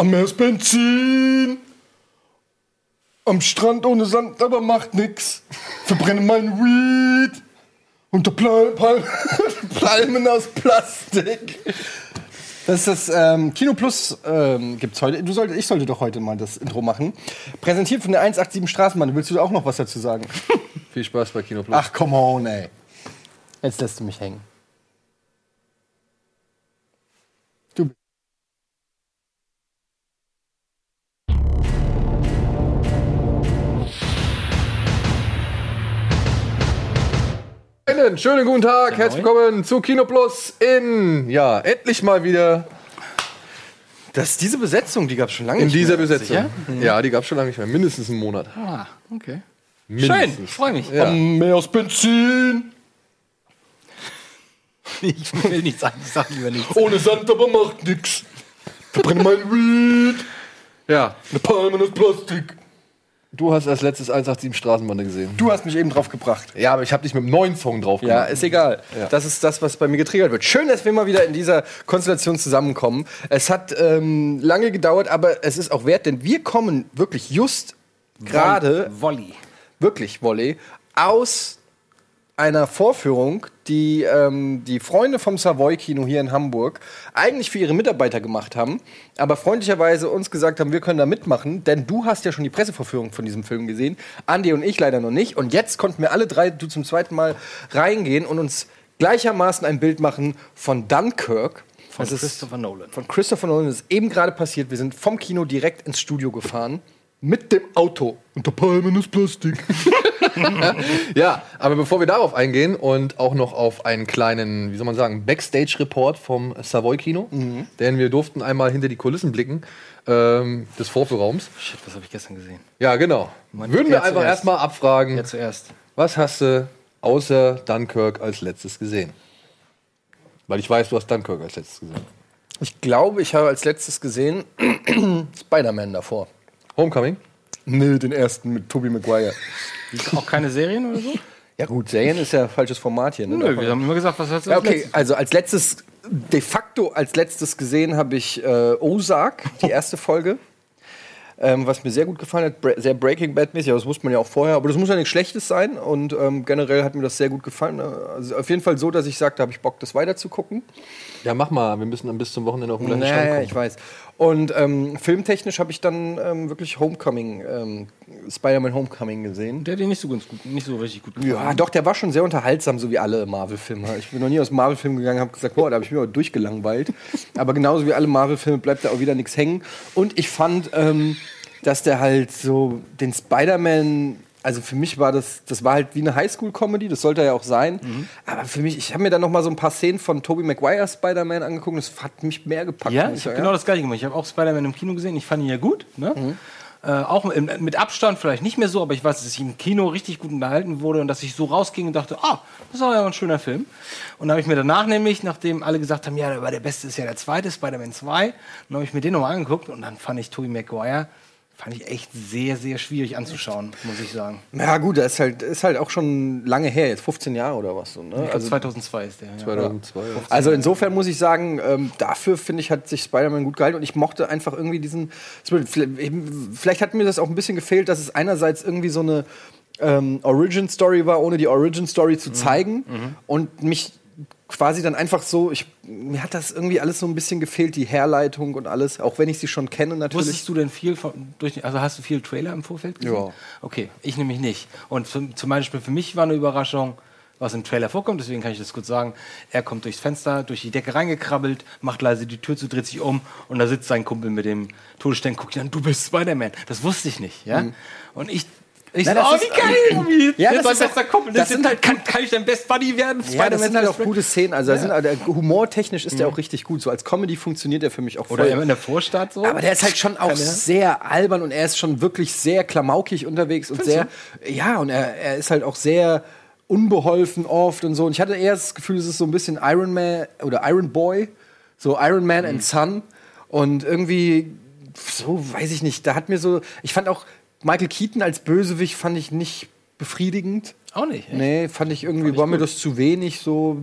Am Meer ist Benzin. Am Strand ohne Sand, aber macht nix. Verbrenne mein Weed. Unter Pal Pal Palmen aus Plastik. Das ist das ähm, Kino Plus ähm, gibt's heute. Du sollte, ich sollte doch heute mal das Intro machen. Präsentiert von der 187 Straßenbahn. Willst du auch noch was dazu sagen? Viel Spaß bei Kino Plus. Ach, come on, ey. Jetzt lässt du mich hängen. Einen schönen guten Tag, herzlich willkommen zu Kino Plus in, ja, endlich mal wieder Das, diese Besetzung, die gab's schon lange in nicht dieser mehr. Besetzung. Sicher? Ja, die gab es schon lange nicht mehr, mindestens einen Monat. Ah, okay. Mindestens. Schön, ich freue mich. Ja. Am Meer aus Benzin. Ich will nichts sagen, ich sag lieber nichts. Ohne Sand, aber macht nix. Verbrenne mein Weed. ja, Eine Palmen aus Plastik. Du hast als letztes 187 Straßenbande gesehen. Du hast mich eben drauf gebracht. Ja, aber ich habe dich mit einem neuen Song drauf Ja, gemacht. ist egal. Ja. Das ist das, was bei mir getriggert wird. Schön, dass wir mal wieder in dieser Konstellation zusammenkommen. Es hat ähm, lange gedauert, aber es ist auch wert, denn wir kommen wirklich just gerade, Volley. wirklich Volley, aus einer Vorführung, die ähm, die Freunde vom Savoy Kino hier in Hamburg eigentlich für ihre Mitarbeiter gemacht haben, aber freundlicherweise uns gesagt haben, wir können da mitmachen, denn du hast ja schon die Pressevorführung von diesem Film gesehen, Andi und ich leider noch nicht und jetzt konnten wir alle drei, du zum zweiten Mal reingehen und uns gleichermaßen ein Bild machen von Dunkirk. Von Das ist Christopher Nolan. von Christopher Nolan das ist eben gerade passiert. Wir sind vom Kino direkt ins Studio gefahren mit dem Auto unter Palmen aus Plastik. Ja, aber bevor wir darauf eingehen und auch noch auf einen kleinen, wie soll man sagen, Backstage-Report vom Savoy Kino, Mhm. denn wir durften einmal hinter die Kulissen blicken ähm, des Vorführraums. Shit, was habe ich gestern gesehen? Ja, genau. Mann, Würden wir einfach erstmal abfragen, Ja, zuerst. was hast du außer Dunkirk als letztes gesehen? Weil ich weiß, du hast Dunkirk als letztes gesehen. Ich glaube, ich habe als letztes gesehen Spider-Man davor. Homecoming? Nee, den ersten mit Tobey Maguire. Auch keine Serien oder so? Ja gut, Serien ist ja falsches Format hier. Ne? Nö, wir haben immer gesagt, was hast du ja, als okay, letztes? also als letztes, de facto als letztes gesehen habe ich äh, Ozark, die erste Folge. Ähm, was mir sehr gut gefallen hat, Bra sehr Breaking Bad-mäßig, aber das wusste man ja auch vorher. Aber das muss ja nichts Schlechtes sein und ähm, generell hat mir das sehr gut gefallen. Äh, Also auf jeden Fall so, dass ich sagte, habe ich Bock, das weiter zu gucken. Ja, mach mal. Wir müssen dann bis zum Wochenende auf den gleichen Ja, Stand ja, kommen. ich weiß. Und ähm, filmtechnisch habe ich dann ähm, wirklich Homecoming, ähm, Spider-Man Homecoming gesehen. Der hat dir nicht so ganz gut, nicht so richtig gut gefallen. Ja, doch, der war schon sehr unterhaltsam, so wie alle Marvel-Filme. Ich bin noch nie aus einem Marvel-Film gegangen, habe gesagt, boah, da habe ich mich mal durchgelangweilt. Aber genauso wie alle Marvel-Filme bleibt da auch wieder nichts hängen. Und ich fand, ähm, dass der halt so den Spider-Man, also für mich war das, das war halt wie eine Highschool-Comedy, das sollte ja auch sein. Aber für mich, ich habe mir dann noch mal so ein paar Szenen von Tobey Maguire Spider-Man angeguckt, das hat mich mehr gepackt. Ja, ich habe genau das gleiche gemacht. Ich habe auch Spider-Man im Kino gesehen. Ich fand ihn ja gut. Ne? Mhm. Äh, auch im, mit Abstand vielleicht nicht mehr so, aber ich weiß, dass ich im Kino richtig gut unterhalten wurde und dass ich so rausging und dachte, ah, das war ja ein schöner Film. Und dann habe ich mir danach nämlich, nachdem alle gesagt haben, ja, aber der beste ist ja der zweite, Spider-Man 2, dann habe ich mir den nochmal angeguckt und dann fand ich Tobey Maguire, fand ich echt sehr, sehr schwierig anzuschauen, muss ich sagen. Ja, gut, das ist halt, ist halt auch schon lange her, jetzt 15 Jahre oder was. So, ne? Glaub, 2002 ist der. Ja. 2002. Also insofern muss ich sagen, ähm, dafür finde ich, hat sich Spider-Man gut gehalten und ich mochte einfach irgendwie diesen. Vielleicht hat mir das auch ein bisschen gefehlt, dass es einerseits irgendwie so eine ähm, Origin-Story war, ohne die Origin-Story zu zeigen und mich quasi dann einfach so, ich, mir hat das irgendwie alles so ein bisschen gefehlt, die Herleitung und alles, auch wenn ich sie schon kenne natürlich. Wusstest du denn viel von, durch, also hast du viel Trailer im Vorfeld gesehen? Ja. Okay, ich nämlich nicht. Und für, zum Beispiel für mich war eine Überraschung, was im Trailer vorkommt, deswegen kann ich das kurz sagen. Er kommt durchs Fenster, durch die Decke reingekrabbelt, macht leise die Tür zu, dreht sich um und da sitzt sein Kumpel mit dem Todesstern, guckt ihn an, du bist Spider-Man. Das wusste ich nicht, ja? Und ich. Ich Na, so, das oh, ist- wie geil! Wie, Ja, das ist auch- bester Kumpel. das Das sind halt, kann, kann ich dein Best Buddy werden? Ja, das sind halt auch gute Szenen. Also, Ja. sind, halt- humortechnisch ist der auch richtig gut. So als Comedy funktioniert der für mich auch voll. Oder immer in der Vorstadt so. Aber der ist halt schon auch sehr albern und er ist schon wirklich sehr klamaukig unterwegs und sehr, ja, und er, er ist halt auch sehr unbeholfen oft und so. Und ich hatte eher das Gefühl, es ist so ein bisschen Iron Man oder Iron Boy, so Iron Man and Son. Und irgendwie, so weiß ich nicht, da hat mir so, ich fand auch Michael Keaton als Bösewicht fand ich nicht befriedigend. Auch nicht. echt? Nee, fand ich irgendwie, ich war mir das zu wenig so.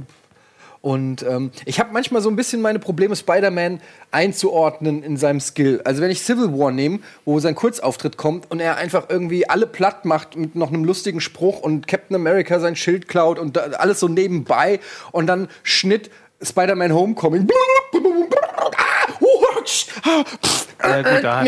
Und ähm, ich habe manchmal so ein bisschen meine Probleme, Spider-Man einzuordnen in seinem Skill. Also wenn ich Civil War nehme, wo sein Kurzauftritt kommt und er einfach irgendwie alle platt macht mit noch einem lustigen Spruch und Captain America sein Schild klaut und alles so nebenbei und dann Schnitt Spider-Man Homecoming. Ja, gut, da hat.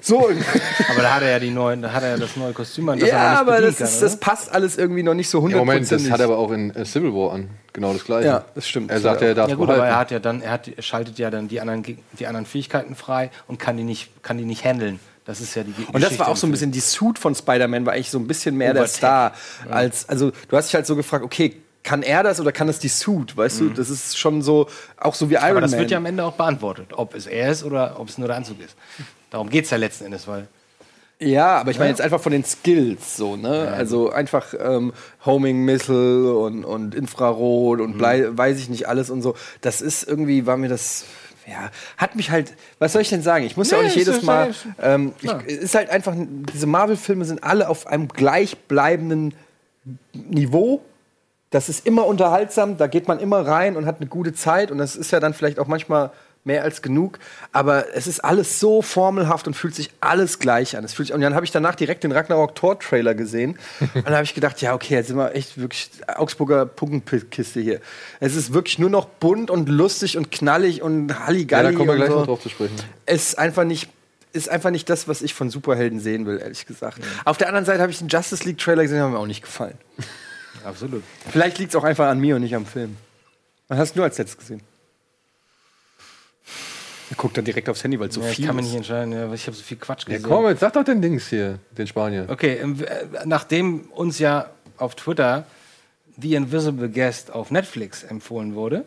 So, aber da hat er ja die neuen, da hat er ja das neue Kostüm an, das ja, aber das, kann, ist, das passt alles irgendwie noch nicht so Ja, hundertprozentig. Moment, das hat er aber auch in äh, Civil War an. Genau das gleiche. Ja, das stimmt. Er sagt, er darf Ja gut, aber er hat ja dann, er hat, er schaltet ja dann die anderen, die anderen Fähigkeiten frei und kann die nicht, kann die nicht handeln. Das ist ja die Und das war auch so ein bisschen, die Suit von Spider-Man war eigentlich so ein bisschen mehr der Overtech. Star. Als, also du hast dich halt so gefragt, okay, kann er das oder kann das die Suit? Weißt du, das ist schon so, auch so wie Iron Aber das Man. wird ja am Ende auch beantwortet, ob es er ist oder ob es nur der Anzug ist. Darum geht es ja letzten Endes, weil ja, aber ich meine jetzt einfach von den Skills so, ne? Also einfach ähm, Homing Missile und, und Infrarot und blei, weiß ich nicht alles und so. Das ist irgendwie, war mir das. Ja, hat mich halt, was soll ich denn sagen? Ich muss ja auch Nee, nicht jedes Mal. Ähm, ich, ist halt einfach, diese Marvel-Filme sind alle auf einem gleichbleibenden Niveau. Das ist immer unterhaltsam, da geht man immer rein und hat eine gute Zeit und das ist ja dann vielleicht auch manchmal mehr als genug, aber es ist alles so formelhaft und fühlt sich alles gleich an. Es fühlt sich, und dann habe ich danach direkt den Ragnarok Tor Trailer gesehen und dann habe ich gedacht, ja, okay, jetzt sind wir echt wirklich Augsburger Puppenkiste hier. Es ist wirklich nur noch bunt und lustig und knallig und Ja, Halligalli da kommen wir gleich so noch drauf zu sprechen. es ist einfach nicht ist einfach nicht das, was ich von Superhelden sehen will, ehrlich gesagt. Auf der anderen Seite habe ich den Justice League Trailer gesehen, der hat mir auch nicht gefallen. absolut. Vielleicht liegt es auch einfach an mir und nicht am Film. Was hast du als letztes gesehen? Er guckt dann direkt aufs Handy, weil es so Ja, ich viel kann mich nicht entscheiden, ja, weil ich habe so viel Quatsch Ja, gesehen. komm, jetzt sag doch den Dings hier, den Spanier. Okay, ähm, äh, nachdem uns ja auf Twitter The Invisible Guest auf Netflix empfohlen wurde,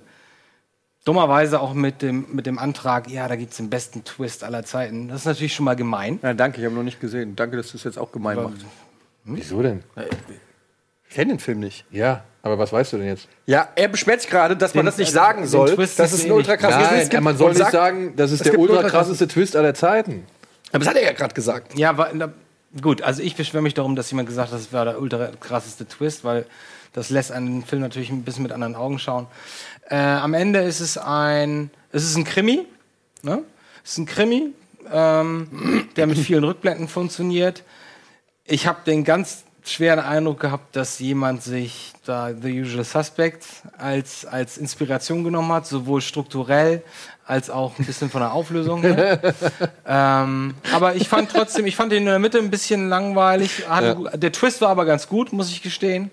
dummerweise auch mit dem, mit dem Antrag, ja, da gibt es den besten Twist aller Zeiten. Das ist natürlich schon mal gemein. Ja, danke, ich habe noch nicht gesehen. Danke, dass du es jetzt auch gemein machst. Wieso denn? Ich kenne den Film nicht. Ja, aber was weißt du denn jetzt? Ja, er beschwert sich gerade, dass man Den- das nicht äh, sagen den soll, Twist dass ist es einen ähnlich. ultra krassen Nein, man soll nicht sagt- sagen, das ist der gibt ultra krasseste Twist aller Zeiten. Aber das hat er ja gerade gesagt. Ja, aber, na, gut, also ich beschwere mich darum, dass jemand gesagt hat, das war der ultra krasseste Twist, weil das lässt einen Film natürlich ein bisschen mit anderen Augen schauen. Äh, am Ende ist es ein, es ist ein Krimi, ne? Es ist ein Krimi, ähm, der mit vielen Rückblenden funktioniert. Ich habe den ganz schweren Eindruck gehabt, dass jemand sich da The Usual Suspects als, als Inspiration genommen hat, sowohl strukturell als auch ein bisschen von der Auflösung ähm, aber ich fand trotzdem, ich fand den in der Mitte ein bisschen langweilig. Hatte, gu- Der Twist war aber ganz gut, muss ich gestehen.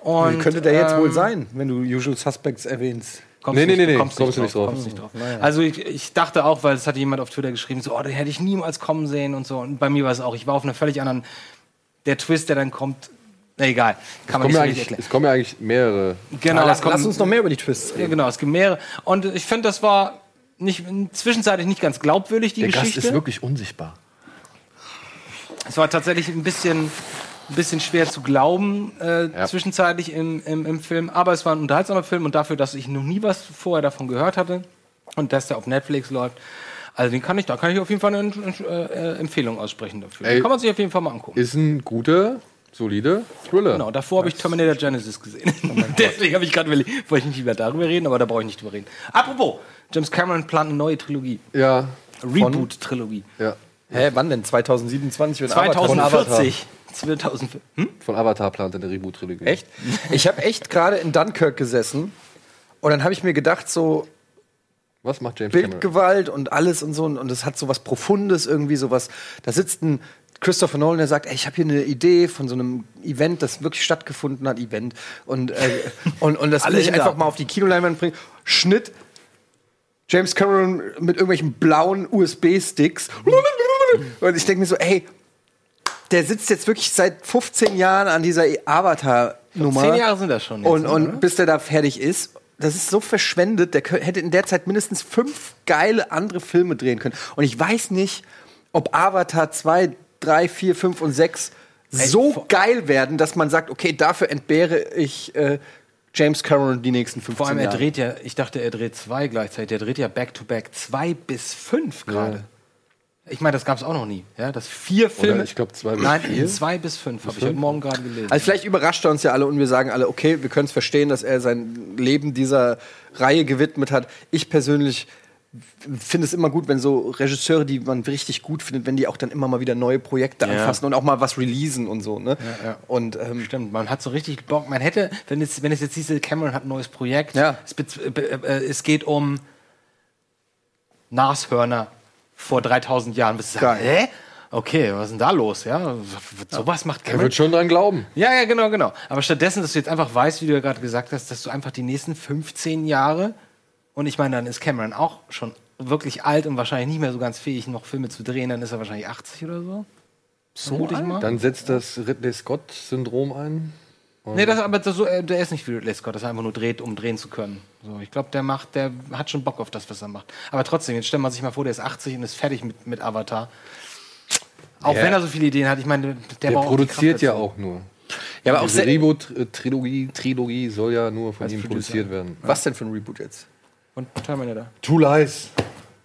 Und, Wie könnte der jetzt wohl ähm, sein, wenn du Usual Suspects erwähnst? Kommst Nee, nee, nicht- nee, kommst kommst du nicht drauf. Kommst nicht drauf. Also ich, ich dachte auch, weil es hatte jemand auf Twitter geschrieben, so, oh, den hätte ich niemals kommen sehen und so. Und bei mir war es auch. Ich war auf einer völlig anderen. Der Twist, der dann kommt, na egal, kann man Kommen ja nicht so richtig erklären. es kommen ja eigentlich mehrere. Genau, lass, es kommt- lass uns noch mehr über die Twists ja, reden. genau, es gibt mehrere. Und ich finde, das war nicht, zwischenzeitlich nicht ganz glaubwürdig, die Der Gast Geschichte. ist wirklich unsichtbar. Es war tatsächlich ein bisschen, ein bisschen schwer zu glauben, äh, Ja. zwischenzeitlich im, im, im Film. Aber es war ein unterhaltsamer Film und dafür, dass ich noch nie was vorher davon gehört hatte und dass der auf Netflix läuft, also den kann ich, da kann ich auf jeden Fall eine äh, Empfehlung aussprechen dafür. Ey. Den kann man sich auf jeden Fall mal angucken. Ist ein guter, solide Thriller. Genau, davor habe ich Terminator Genesis gesehen. Deswegen habe ich gerade überlegt, wollte ich nicht lieber darüber reden, aber da brauche ich nicht drüber reden. Apropos, James Cameron plant eine neue Trilogie. Ja, Reboot-Trilogie. ja. Hä, wann denn? 2027? wenn Avatar- 2040. 2040. Hm? Von Avatar plant eine Reboot-Trilogie. Echt? Ich habe echt gerade in Dunkirk gesessen und dann habe ich mir gedacht, so Was macht James Cameron? Bildgewalt und alles und so und, und es hat so was Profundes irgendwie sowas. Da sitzt ein Christopher Nolan, der sagt, ey, ich habe hier eine Idee von so einem Event, das wirklich stattgefunden hat, Event und äh, und, und das will ich einfach mal auf die Kinoleinwand bringen. Schnitt James Cameron mit irgendwelchen blauen USB-Sticks. Und ich denke mir so, ey, der sitzt jetzt wirklich seit 15 Jahren an dieser Avatar-Nummer. Zehn Jahre sind das schon jetzt, Und, oder? und bis der da fertig ist. Das ist so verschwendet, der hätte in der Zeit mindestens fünf geile andere Filme drehen können. Und ich weiß nicht, ob Avatar 2, 3, 4, 5 und 6 so geil werden, dass man sagt, okay, dafür entbehre ich äh, James Cameron die nächsten 15 Vor allem, er Jahre. dreht ja, ich dachte, er dreht zwei gleichzeitig. Er dreht ja Back-to-Back zwei bis fünf gerade. Ich meine, das gab es auch noch nie. Ja, dass vier Filme. ich glaub, zwei bis Nein, vier. zwei bis fünf. Habe ich heute Morgen gerade gelesen. Also vielleicht überrascht er uns ja alle und wir sagen alle, okay, wir können es verstehen, dass er sein Leben dieser Reihe gewidmet hat. Ich persönlich finde es immer gut, wenn so Regisseure, die man richtig gut findet, wenn die auch dann immer mal wieder neue Projekte Ja. anfassen und auch mal was releasen und so. Ne? ja. Und ähm, Stimmt, man hat so richtig Bock. Man hätte, wenn es, wenn es jetzt diese Cameron hat ein neues Projekt, Ja. es, äh, äh, es geht um Nashörner vor 3000 Jahren. Bist du sagen, Geil. hä? Okay, was ist denn da los? Ja, sowas macht Er Cameron. wird schon dran glauben. Ja, ja, genau, genau. Aber stattdessen, dass du jetzt einfach weißt, wie du ja gerade gesagt hast, dass du einfach die nächsten 15 Jahre, und ich meine, dann ist Cameron auch schon wirklich alt und wahrscheinlich nicht mehr so ganz fähig, noch Filme zu drehen, dann ist er wahrscheinlich 80 oder so. So ich mal. Dann setzt das Ridley Scott-Syndrom ein. Nee, das, aber das, so, äh, der ist nicht wie Ridley Scott, dass er einfach nur dreht, um drehen zu können. So, ich glaube, der macht, der hat schon Bock auf das, was er macht. Aber trotzdem, jetzt stellt man sich mal vor, der ist 80 und ist fertig mit, mit Avatar. Auch Ja. wenn er so viele Ideen hat, ich meine, der, Der die produziert ja auch nur. ja, aber auch Diese sehr, Reboot-Trilogie Trilogie soll ja nur von ihm produziert werden. was denn für ein Reboot jetzt? Und Terminator. True Lies.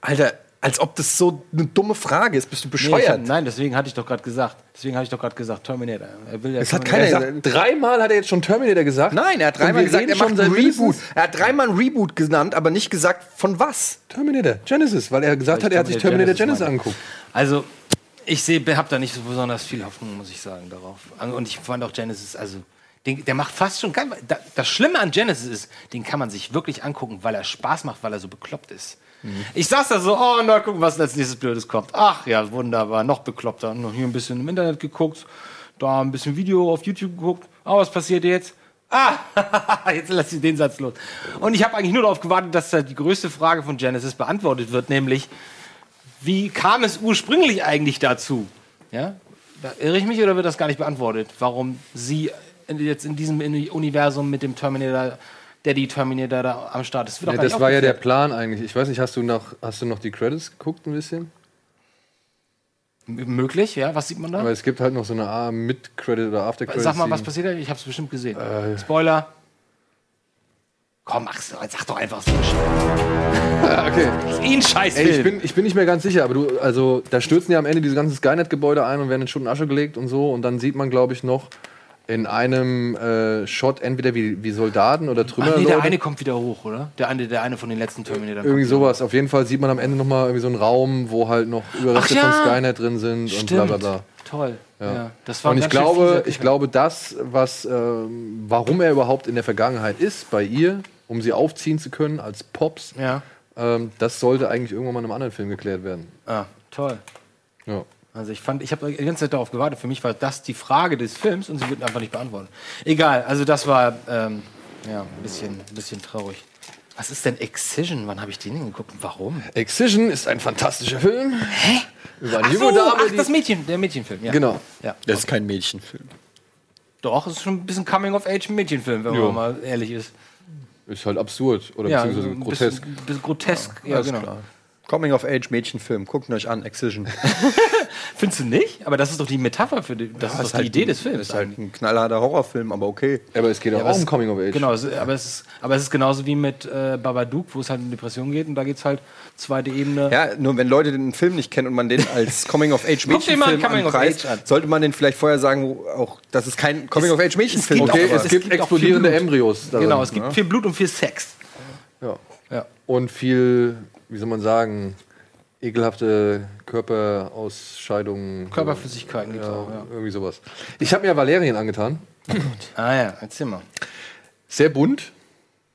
Alter, als ob das so eine dumme Frage ist. Bist du Nee, bescheuert? hab, nein, deswegen hatte ich doch gerade gesagt. Deswegen hatte ich doch gerade gesagt, Terminator. Er will ja Es hat keiner Er sagt, dreimal hat er jetzt schon Terminator gesagt. Nein, er hat dreimal gesagt, er macht ein Reboot. Er hat dreimal ein Reboot genannt, aber nicht gesagt, von was. Terminator, Genesis, weil er gesagt Weil hat, er hat sich Terminator Genesis Genesis angeguckt. Also, ich habe da nicht so besonders viel Hoffnung, muss ich sagen, darauf. Und ich fand auch Genesis, also, den, der macht fast schon. Da- Das Schlimme an Genesis ist, den kann man sich wirklich angucken, weil er Spaß macht, weil er so bekloppt ist. Ich saß da so, oh, na, gucken, was als nächstes Blödes kommt. Ach ja, wunderbar, noch bekloppter. Noch hier ein bisschen im Internet geguckt, da ein bisschen Video auf YouTube geguckt. Oh, was passiert jetzt? Ah, jetzt lass ich den Satz los. Und ich habe eigentlich nur darauf gewartet, dass da die größte Frage von Genesis beantwortet wird, nämlich, wie kam es ursprünglich eigentlich dazu? Ja? Da irre ich mich oder wird das gar nicht beantwortet? Warum sie jetzt in diesem Universum mit dem Terminator, Daddy Terminator da am Start ist? Wird doch Ja, das war ja der. Plan eigentlich. Ich weiß nicht, hast du noch, hast du noch die Credits geguckt ein bisschen? M- Möglich, ja? Was sieht man da? Aber es gibt halt noch so eine Art Mid-Credit oder After-Credit. Sag mal, was passiert da? Ich habe es bestimmt gesehen. Äh. Spoiler. Komm, sag doch einfach so. Okay. Das ist eh ein scheiß Ey, ich bin, ich bin nicht mehr ganz sicher, aber du, also da stürzen ja am Ende diese ganzen Skynet-Gebäude ein und werden in Schutt und Asche gelegt und so. Und dann sieht man, glaube ich, noch in einem äh, Shot entweder wie, wie Soldaten oder Trümmer. Ach nee, der eine kommt wieder hoch, oder? Der eine, der eine von den letzten Terminator. irgendwie sowas. Auf jeden Fall sieht man am Ende noch mal irgendwie so einen Raum, wo halt noch Überreste ja. von Skynet drin sind und Stimmt. bla bla bla. Toll. Ja. Das war Und ich glaube, ich glaube, das, was, ähm, warum er überhaupt in der Vergangenheit ist bei ihr, um sie aufziehen zu können als Pops, Ja. ähm, das sollte eigentlich irgendwann mal in einem anderen Film geklärt werden. Ah, toll. Ja. Also ich fand, ich habe die ganze Zeit darauf gewartet. Für mich war das die Frage des Films und sie wird einfach nicht beantwortet. Egal, also das war ähm, ja ein bisschen, ein bisschen traurig. Was ist denn Excision? Wann habe ich den denn geguckt? und Warum? Excision ist ein fantastischer Film. Hä? Über eine Ach so, junge Dame, ach, das Mädchen, der Mädchenfilm. Ja. Genau. Ja. Das ist kein Mädchenfilm. Doch, es ist schon ein bisschen Coming-of-Age-Mädchenfilm, wenn Jo. man mal ehrlich ist. Ist halt absurd oder Ja, beziehungsweise ein grotesk. Bisschen, bisschen grotesk. Ja, Alles genau. klar. Coming of Age Mädchenfilm. Guckt ihn euch an, Excision. Findest du nicht? Aber das ist doch die Metapher für die, das ist doch die Idee des Films. Ist halt ein knallharter Horrorfilm, aber okay. Aber es geht auch aber es- um Coming of Age. Genau, es, aber, es ist, aber es ist genauso wie mit äh, Babadook, wo es halt um Depression geht und da geht es halt zweite Ebene. Ja, nur wenn Leute den Film nicht kennen und man den als Coming of Age Mädchenfilm Coming of anpreist, Age an. sollte man den vielleicht vorher sagen, auch, dass es kein Coming of Age Mädchenfilm gibt ist. okay, auch- es es gibt gibt auch explodierende. Embryos. darin. genau, es gibt viel Blut und viel Sex. Ja. Ja. Und viel, wie soll man sagen, ekelhafte Körperausscheidungen. Körperflüssigkeiten ja, auch, ja. Irgendwie sowas. Ich habe mir Valerien angetan. Ah ja, erzähl mal. Sehr bunt.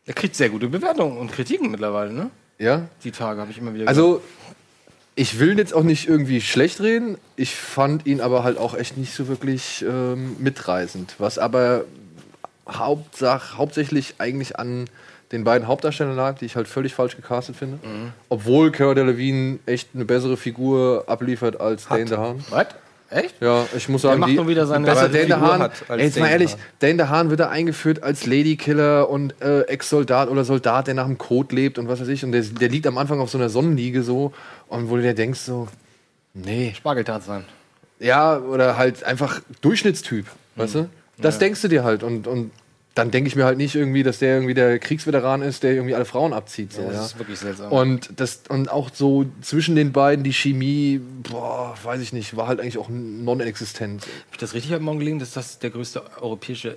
Er kriegt sehr gute Bewertungen und Kritiken mittlerweile, ne? Ja. Die Tage habe ich immer wieder Also, ich will jetzt auch nicht irgendwie schlecht reden. Ich fand ihn aber halt auch echt nicht so wirklich ähm, mitreißend. Was aber Hauptsach, hauptsächlich eigentlich an den beiden Hauptdarstellern lag, die ich halt völlig falsch gecastet finde. Mhm. Obwohl Cara Delevingne echt eine bessere Figur abliefert als Dane DeHaan. Was? Echt? Ja, ich muss sagen, macht die, wieder seine- besser bessere Dane Figur DeHaan, hat als ey, jetzt mal ehrlich. Dane DeHaan wird da eingeführt als Ladykiller und äh, Ex-Soldat oder Soldat, der nach dem Code lebt und was weiß ich. Und der, der liegt am Anfang auf so einer Sonnenliege so und wo du dir denkst so, nee. Spargeltarzan. Ja, oder halt einfach Durchschnittstyp, weißt Mhm. du? Das denkst du dir halt und, und dann denke ich mir halt nicht irgendwie, dass der irgendwie der Kriegsveteran ist, der irgendwie alle Frauen abzieht. So, das ja. ist wirklich seltsam. Und das und auch so zwischen den beiden die Chemie, boah, weiß ich nicht, war halt eigentlich auch non-existent. Hab ich das richtig am Morgen gelegen, dass das der größte europäische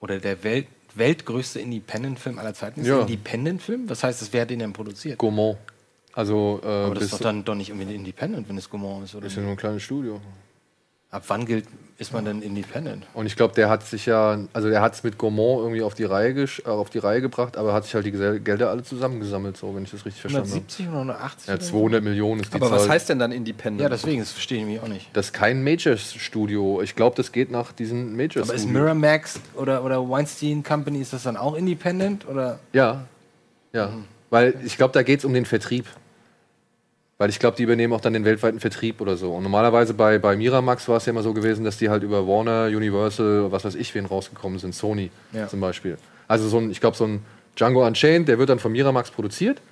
oder der Welt, weltgrößte Independent-Film aller Zeiten ist? Ja. Independent-Film? Was heißt das? Wer hat den denn produziert? Gourmand. Also äh, Aber das ist doch dann doch nicht irgendwie Independent, wenn es Gaumont ist, oder? ist ja nur ein kleines Studio. Ab wann gilt, ist man denn Independent? Und ich glaube, der hat sich ja, also der hat es mit Gourmand irgendwie auf die Reihe gesch- äh, auf die Reihe gebracht, aber hat sich halt die Gesell- Gelder alle zusammengesammelt, so wenn ich das richtig verstanden habe. 170 oder 180? Ja, oder so? 200 Millionen ist die Aber Zahl. was heißt denn dann Independent? Ja, deswegen, das verstehe ich mich auch nicht. das ist kein Major-Studio. Ich glaube, das geht nach diesen major Aber ist Miramax oder, oder Weinstein Company, ist das dann auch Independent? Oder? Ja, ja. Weil ich glaube, da geht es um den Vertrieb. Weil ich glaube, die übernehmen auch dann den weltweiten Vertrieb oder so. Und normalerweise bei, bei Miramax war es ja immer so gewesen, dass die halt über Warner, Universal, was weiß ich, wen rausgekommen sind, Sony Ja. zum Beispiel. Also so ein, ich glaube, so ein Django Unchained, der wird dann von Miramax produziert,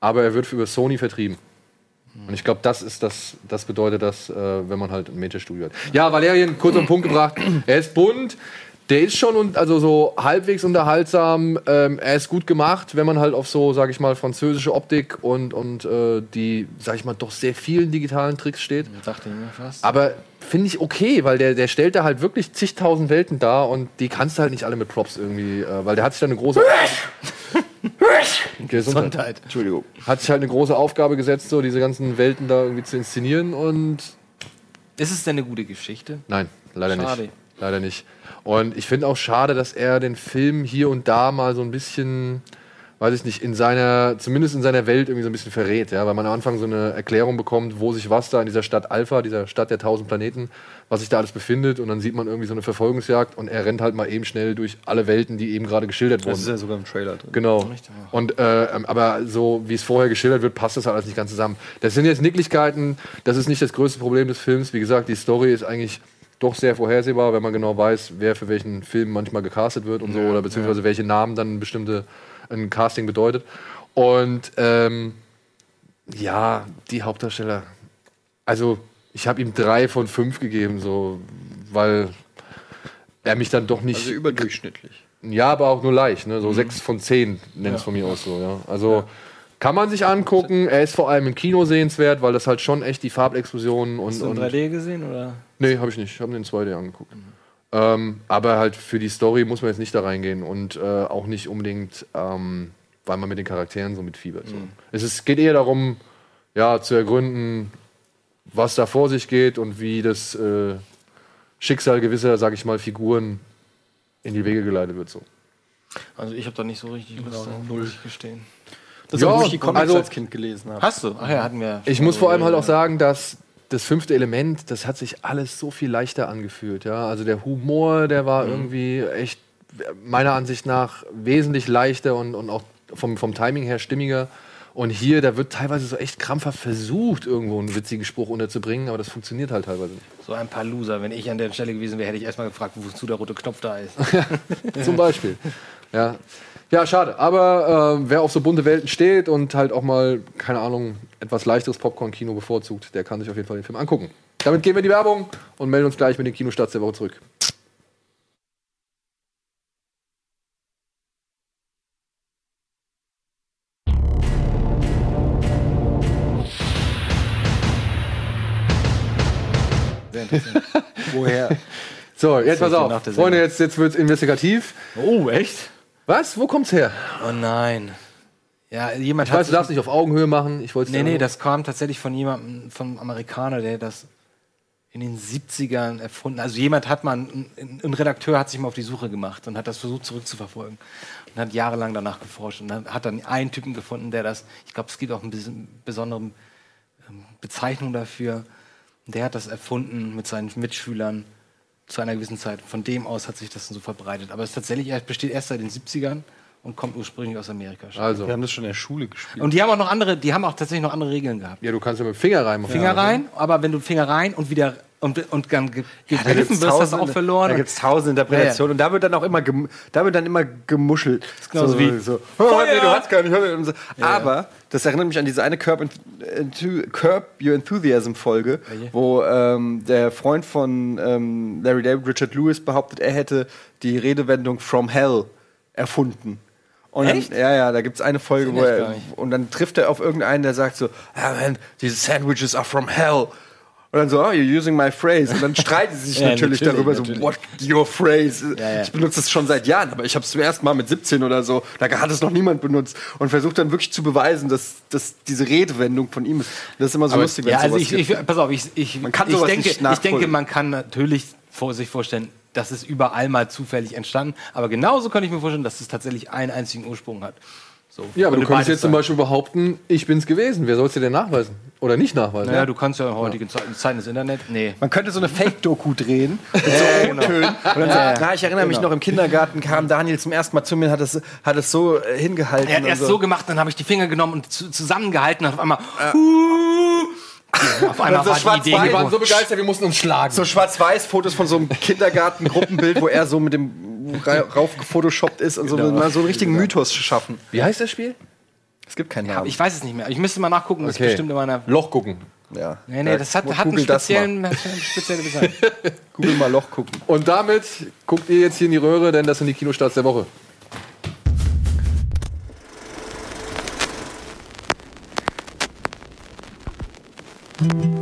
aber er wird über Sony vertrieben. Und ich glaube, das ist das, das bedeutet das, äh, wenn man halt ein Major-Studio hat. Ja, Valerien, kurz auf den Punkt gebracht. Er ist bunt, der ist schon und also so halbwegs unterhaltsam. Ähm, er ist gut gemacht, wenn man halt auf so, sag ich mal, französische Optik und, und äh, die, sag ich mal, doch sehr vielen digitalen Tricks steht. Dachte ich mir fast. Aber finde ich okay, weil der, der stellt da halt wirklich zigtausend Welten dar und die kannst du halt nicht alle mit Props irgendwie, äh, weil der hat sich da eine große. Gesundheit. Gesundheit. Entschuldigung. Hat sich halt eine große Aufgabe gesetzt, so diese ganzen Welten da irgendwie zu inszenieren und Ist es denn eine gute Geschichte? Nein, leider Schade. nicht. Leider nicht. Und ich finde auch schade, dass er den Film hier und da mal so ein bisschen, weiß ich nicht, in seiner, zumindest in seiner Welt irgendwie so ein bisschen verrät, ja, weil man am Anfang so eine Erklärung bekommt, wo sich was da in dieser Stadt Alpha, dieser Stadt der tausend Planeten, was sich da alles befindet und dann sieht man irgendwie so eine Verfolgungsjagd und er rennt halt mal eben schnell durch alle Welten, die eben gerade geschildert Das wurden. ist ja sogar im Trailer drin. Genau. Und äh, ähm, aber so wie es vorher geschildert wird, passt das halt alles nicht ganz zusammen. Das sind jetzt Nicklichkeiten, das ist nicht das größte Problem des Films. Wie gesagt, die Story ist eigentlich doch sehr vorhersehbar, wenn man genau weiß, wer für welchen Film manchmal gecastet wird und so, oder beziehungsweise welche Namen dann bestimmte ein Casting bedeutet. Und ähm, ja, die Hauptdarsteller. Also, ich habe ihm drei von fünf gegeben, so, weil er mich dann doch nicht. Also überdurchschnittlich. Ja, aber auch nur leicht, ne? So sechs von zehn nennt es von mir aus so, ja. Also kann man sich angucken. Er ist vor allem im Kino sehenswert, weil das halt schon echt die Farbexplosionen und. Hast du in und 3D gesehen? Oder? nee, habe ich nicht. Ich habe den in 2D angeguckt. Ähm, aber halt für die Story muss man jetzt nicht da reingehen und äh, auch nicht unbedingt, ähm, weil man mit den Charakteren so mitfiebert. So. Es ist, geht eher darum, ja, zu ergründen, was da vor sich geht und wie das äh, Schicksal gewisser, sag ich mal, Figuren in die Wege geleitet wird. So. Also ich habe da nicht so richtig Lust drauf, muss ich gestehen. Das Ja, ich die Comics also- als Kind gelesen habe. Hast du? Ach ja, hatten wir. Ich muss vor allem halt auch sagen, dass das fünfte Element, das hat sich alles so viel leichter angefühlt. Ja? Also der Humor, der war irgendwie echt meiner Ansicht nach wesentlich leichter und, und auch vom, vom Timing her stimmiger. Und hier, da wird teilweise so echt krampfhaft versucht, irgendwo einen witzigen Spruch unterzubringen, aber das funktioniert halt teilweise nicht. So ein paar Loser. Wenn ich an der Stelle gewesen wäre, hätte ich erstmal gefragt, wozu der rote Knopf da ist. Zum Beispiel. Ja. Ja, schade. Aber äh, wer auf so bunte Welten steht und halt auch mal, keine Ahnung, etwas leichteres Popcorn-Kino bevorzugt, der kann sich auf jeden Fall den Film angucken. Damit gehen wir in die Werbung und melden uns gleich mit den Kinostarts der Woche zurück. Woher? So, jetzt pass auf. Freunde, jetzt, jetzt wird es investigativ. oh, echt? Was? Wo kommt's her? Oh nein. Ja, jemand Ich hat. weiß, du darfst nicht auf Augenhöhe machen. Ich wollte nee, nee, das kam tatsächlich von jemandem, vom Amerikaner, der das in den 70ern erfunden Also jemand hat mal, ein, ein Redakteur hat sich mal auf die Suche gemacht und hat das versucht zurückzuverfolgen. Und hat jahrelang danach geforscht und dann hat dann einen Typen gefunden, der das, ich glaube, es gibt auch eine bes- besondere ähm, Bezeichnung dafür. Der hat das erfunden mit seinen Mitschülern zu einer gewissen Zeit. Von dem aus hat sich das so verbreitet. Aber es ist tatsächlich erst, besteht erst seit den 70ern und kommt ursprünglich aus Amerika. Also, Wir haben das schon in der Schule gespielt. Und die haben auch noch andere, die haben auch tatsächlich noch andere Regeln gehabt. ja, du kannst ja mit dem Finger reinmachen. Finger rein, aber wenn du Finger rein und wieder und, und dann ge Da gegriffen wirst, hast du auch verloren. Da gibt es tausende Interpretationen und da wird dann auch immer, gem, da wird dann immer gemuschelt. genauso wie so, oh, nee, du hast gar nicht. Und so. Aber das erinnert mich an diese eine Curb, Curb Your Enthusiasm Folge, wo ähm, der Freund von ähm, Larry David, Richard Lewis, behauptet, er hätte die Redewendung From Hell erfunden. Und dann, Echt? ja, ja, da gibt es eine Folge, wo er, und dann trifft er auf irgendeinen, der sagt so, ah man, diese Sandwiches are from hell. Und dann so, oh, you're using my phrase. Und dann streiten sie sich Ja, natürlich, natürlich, darüber, natürlich. so, what your phrase? Ja, ja. Ich benutze es schon seit Jahren, aber ich habe es zum ersten Mal mit 17 oder so. Da hat es noch niemand benutzt. Und versucht dann wirklich zu beweisen, dass, dass diese Redewendung von ihm ist. Das ist immer so lustig, wenn Ja, also ich, ich, pass auf, ich, ich, Man kann ich, denke, ich denke, man kann natürlich vor sich vorstellen, das ist überall mal zufällig entstanden. Aber genauso kann ich mir vorstellen, dass es tatsächlich einen einzigen Ursprung hat. So, Ja, aber du könntest beides jetzt zum sein. Beispiel behaupten, ich bin's gewesen. Wer soll's dir denn nachweisen? Oder nicht nachweisen? Naja, du kannst ja in heutigen Zeiten, Zeiten des Internet. Nee. Man könnte so eine Fake-Doku drehen mit so O-Tönen. Und dann sagt, na, ich erinnere mich noch, im Kindergarten kam Daniel zum ersten Mal zu mir und hat es, hat es so äh, hingehalten. Er hat und erst so gemacht, dann habe ich die Finger genommen und zu, zusammengehalten und auf einmal. auf einmal so war die schwarz-weiß. Idee. Wir waren so begeistert, wir mussten uns schlagen. so schwarz-weiß-Fotos von so einem Kindergarten-Gruppenbild, wo er so mit dem ra- rauf gefotoshoppt ist und so, mal so einen richtigen Mythos schaffen. Wie heißt das Spiel? Es gibt keinen Namen. Ich weiß es nicht mehr. Ich müsste mal nachgucken, das Okay. ist bestimmt in meiner. Loch gucken. ja. Nee, nee, das hat, hat einen das speziellen, spezielle Bezeichnung. Google mal Loch gucken. Und damit guckt ihr jetzt hier in die Röhre, denn das sind die Kinostarts der Woche. Find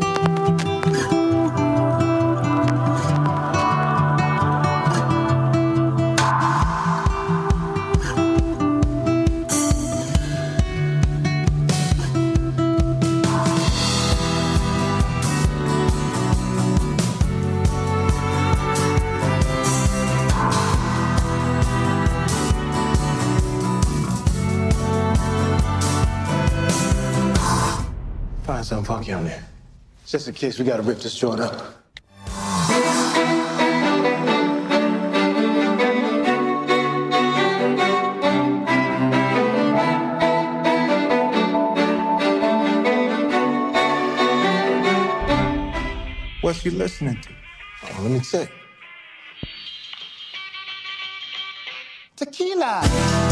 Just in case we gotta rip this joint up. What's you listening to? Oh, let me check. Tequila.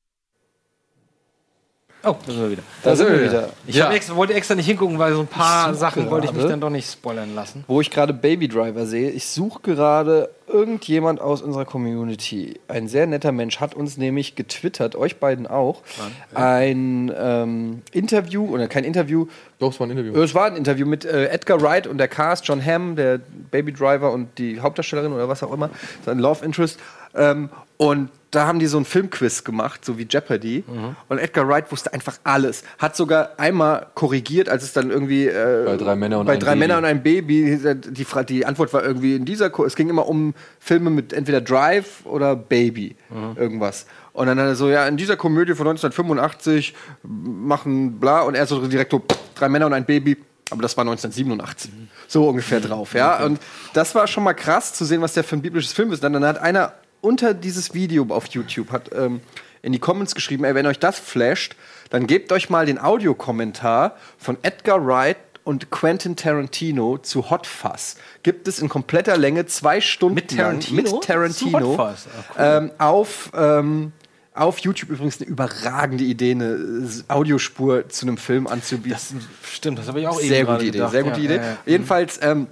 Oh, da sind wir wieder. Da sind wir wieder. Ich Ja. extra, wollte extra nicht hingucken, weil so ein paar Sachen wollte ich mich gerade. dann doch nicht spoilern lassen. Wo ich gerade Baby Driver sehe, ich suche gerade irgendjemand aus unserer Community. Ein sehr netter Mensch hat uns nämlich getwittert, euch beiden auch, ein ähm, Interview, oder kein Interview, Doch, es war ein Interview. es war ein Interview mit äh, Edgar Wright und der Cast, John Hamm, der Baby Driver und die Hauptdarstellerin oder was auch immer, sein Love Interest. Ähm, und da haben die so ein Filmquiz gemacht, so wie Jeopardy. Und Edgar Wright wusste einfach alles. Hat sogar einmal korrigiert, als es dann irgendwie äh, Bei drei Männer und bei ein drei Baby. Männer und ein Baby. Die, die Antwort war irgendwie in dieser. Es ging immer um Filme mit entweder Drive oder Baby, irgendwas. Und dann hat er so, ja, in dieser Komödie von 1985 machen bla und er so direkt so, drei Männer und ein Baby. Aber das war 1987. So ungefähr drauf, ja. Und das war schon mal krass zu sehen, was der für ein biblisches Film ist. Dann, dann hat einer unter dieses Video auf YouTube hat ähm, in die Comments geschrieben, ey, wenn euch das flasht, dann gebt euch mal den Audiokommentar von Edgar Wright und Quentin Tarantino zu Hot Fuzz. Gibt es in kompletter Länge zwei Stunden Mit Tarantino? lang, mit Tarantino Fuzz? Ah, ähm, auf ähm, auf YouTube übrigens eine überragende Idee, eine Audiospur zu einem Film anzubieten. Das stimmt, das habe ich auch eben sehr gerade gute Idee, gedacht. sehr gute Ja, Idee. ja, ja. Jedenfalls ähm,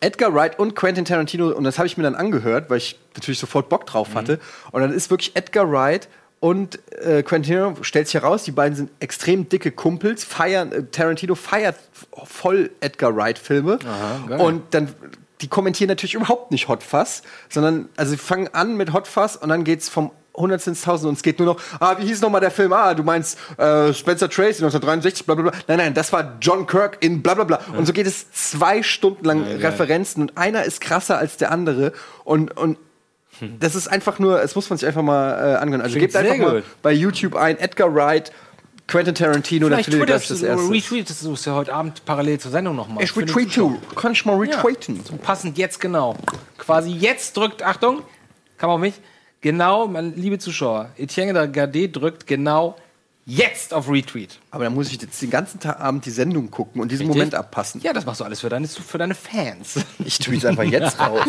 Edgar Wright und Quentin Tarantino, und das habe ich mir dann angehört, weil ich natürlich sofort Bock drauf Mhm. hatte. Und dann ist wirklich Edgar Wright und äh, Quentin Tarantino, stellt sich heraus, die beiden sind extrem dicke Kumpels, feiern, äh, Tarantino feiert voll Edgar Wright-Filme. Und dann, die kommentieren natürlich überhaupt nicht Hot Fuzz, sondern, also sie fangen an mit Hot Fuzz und dann geht's vom Tausend und es geht nur noch, ah, wie hieß nochmal der Film? Ah, du meinst äh, Spencer Tracy 1963, bla bla bla. Nein, nein, das war John Kirk in bla bla bla. Und so geht es zwei Stunden lang Referenzen und einer ist krasser als der andere und, und das ist einfach nur, es muss man sich einfach mal äh, angehören. Also Klingt gebt einfach sehr mal gut. bei YouTube ein Edgar Wright, Quentin Tarantino, Vielleicht twitterst das oder erste. retweetest du es ja heute Abend parallel zur Sendung nochmal. Ich retweet du. Kann ich mal retweeten? So passend jetzt genau. Quasi jetzt drückt, Achtung, kam auf mich. Genau, mein liebe Zuschauer, Etienne Gade drückt genau jetzt auf Retweet. Aber dann muss ich jetzt den ganzen Tag Abend die Sendung gucken und diesen Richtig? Moment abpassen. Ja, das machst du alles für deine, für deine Fans. Ich tue es einfach jetzt raus.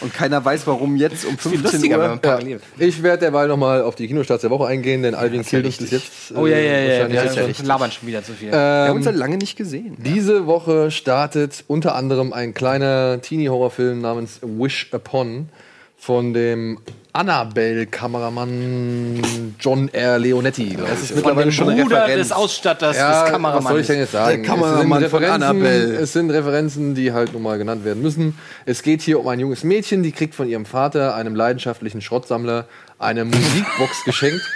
Und keiner weiß, warum jetzt um 15 lustiger, wenn Uhr. man parallel. Ich werde derweil nochmal auf die Kinostarts der Woche eingehen, denn Alvin killt uns bis jetzt. Oh ja, ja, ja, wahrscheinlich wir jetzt- richtig. labern schon wieder zu viel. Wir haben Ähm, uns ja lange nicht gesehen. Diese Woche startet unter anderem ein kleiner Teenie-Horrorfilm namens Wish Upon von dem Annabelle-Kameramann John R. Leonetti. Das ist mittlerweile schon eine Bruder Referenz. des Ausstatters ja, des was soll Kameramanns. ich denn jetzt sagen? Der Kameramann es sind von Referenzen, Annabelle. es sind Referenzen, die halt nun mal genannt werden müssen. Es geht hier um ein junges Mädchen, die kriegt von ihrem Vater, einem leidenschaftlichen Schrottsammler, eine Musikbox geschenkt.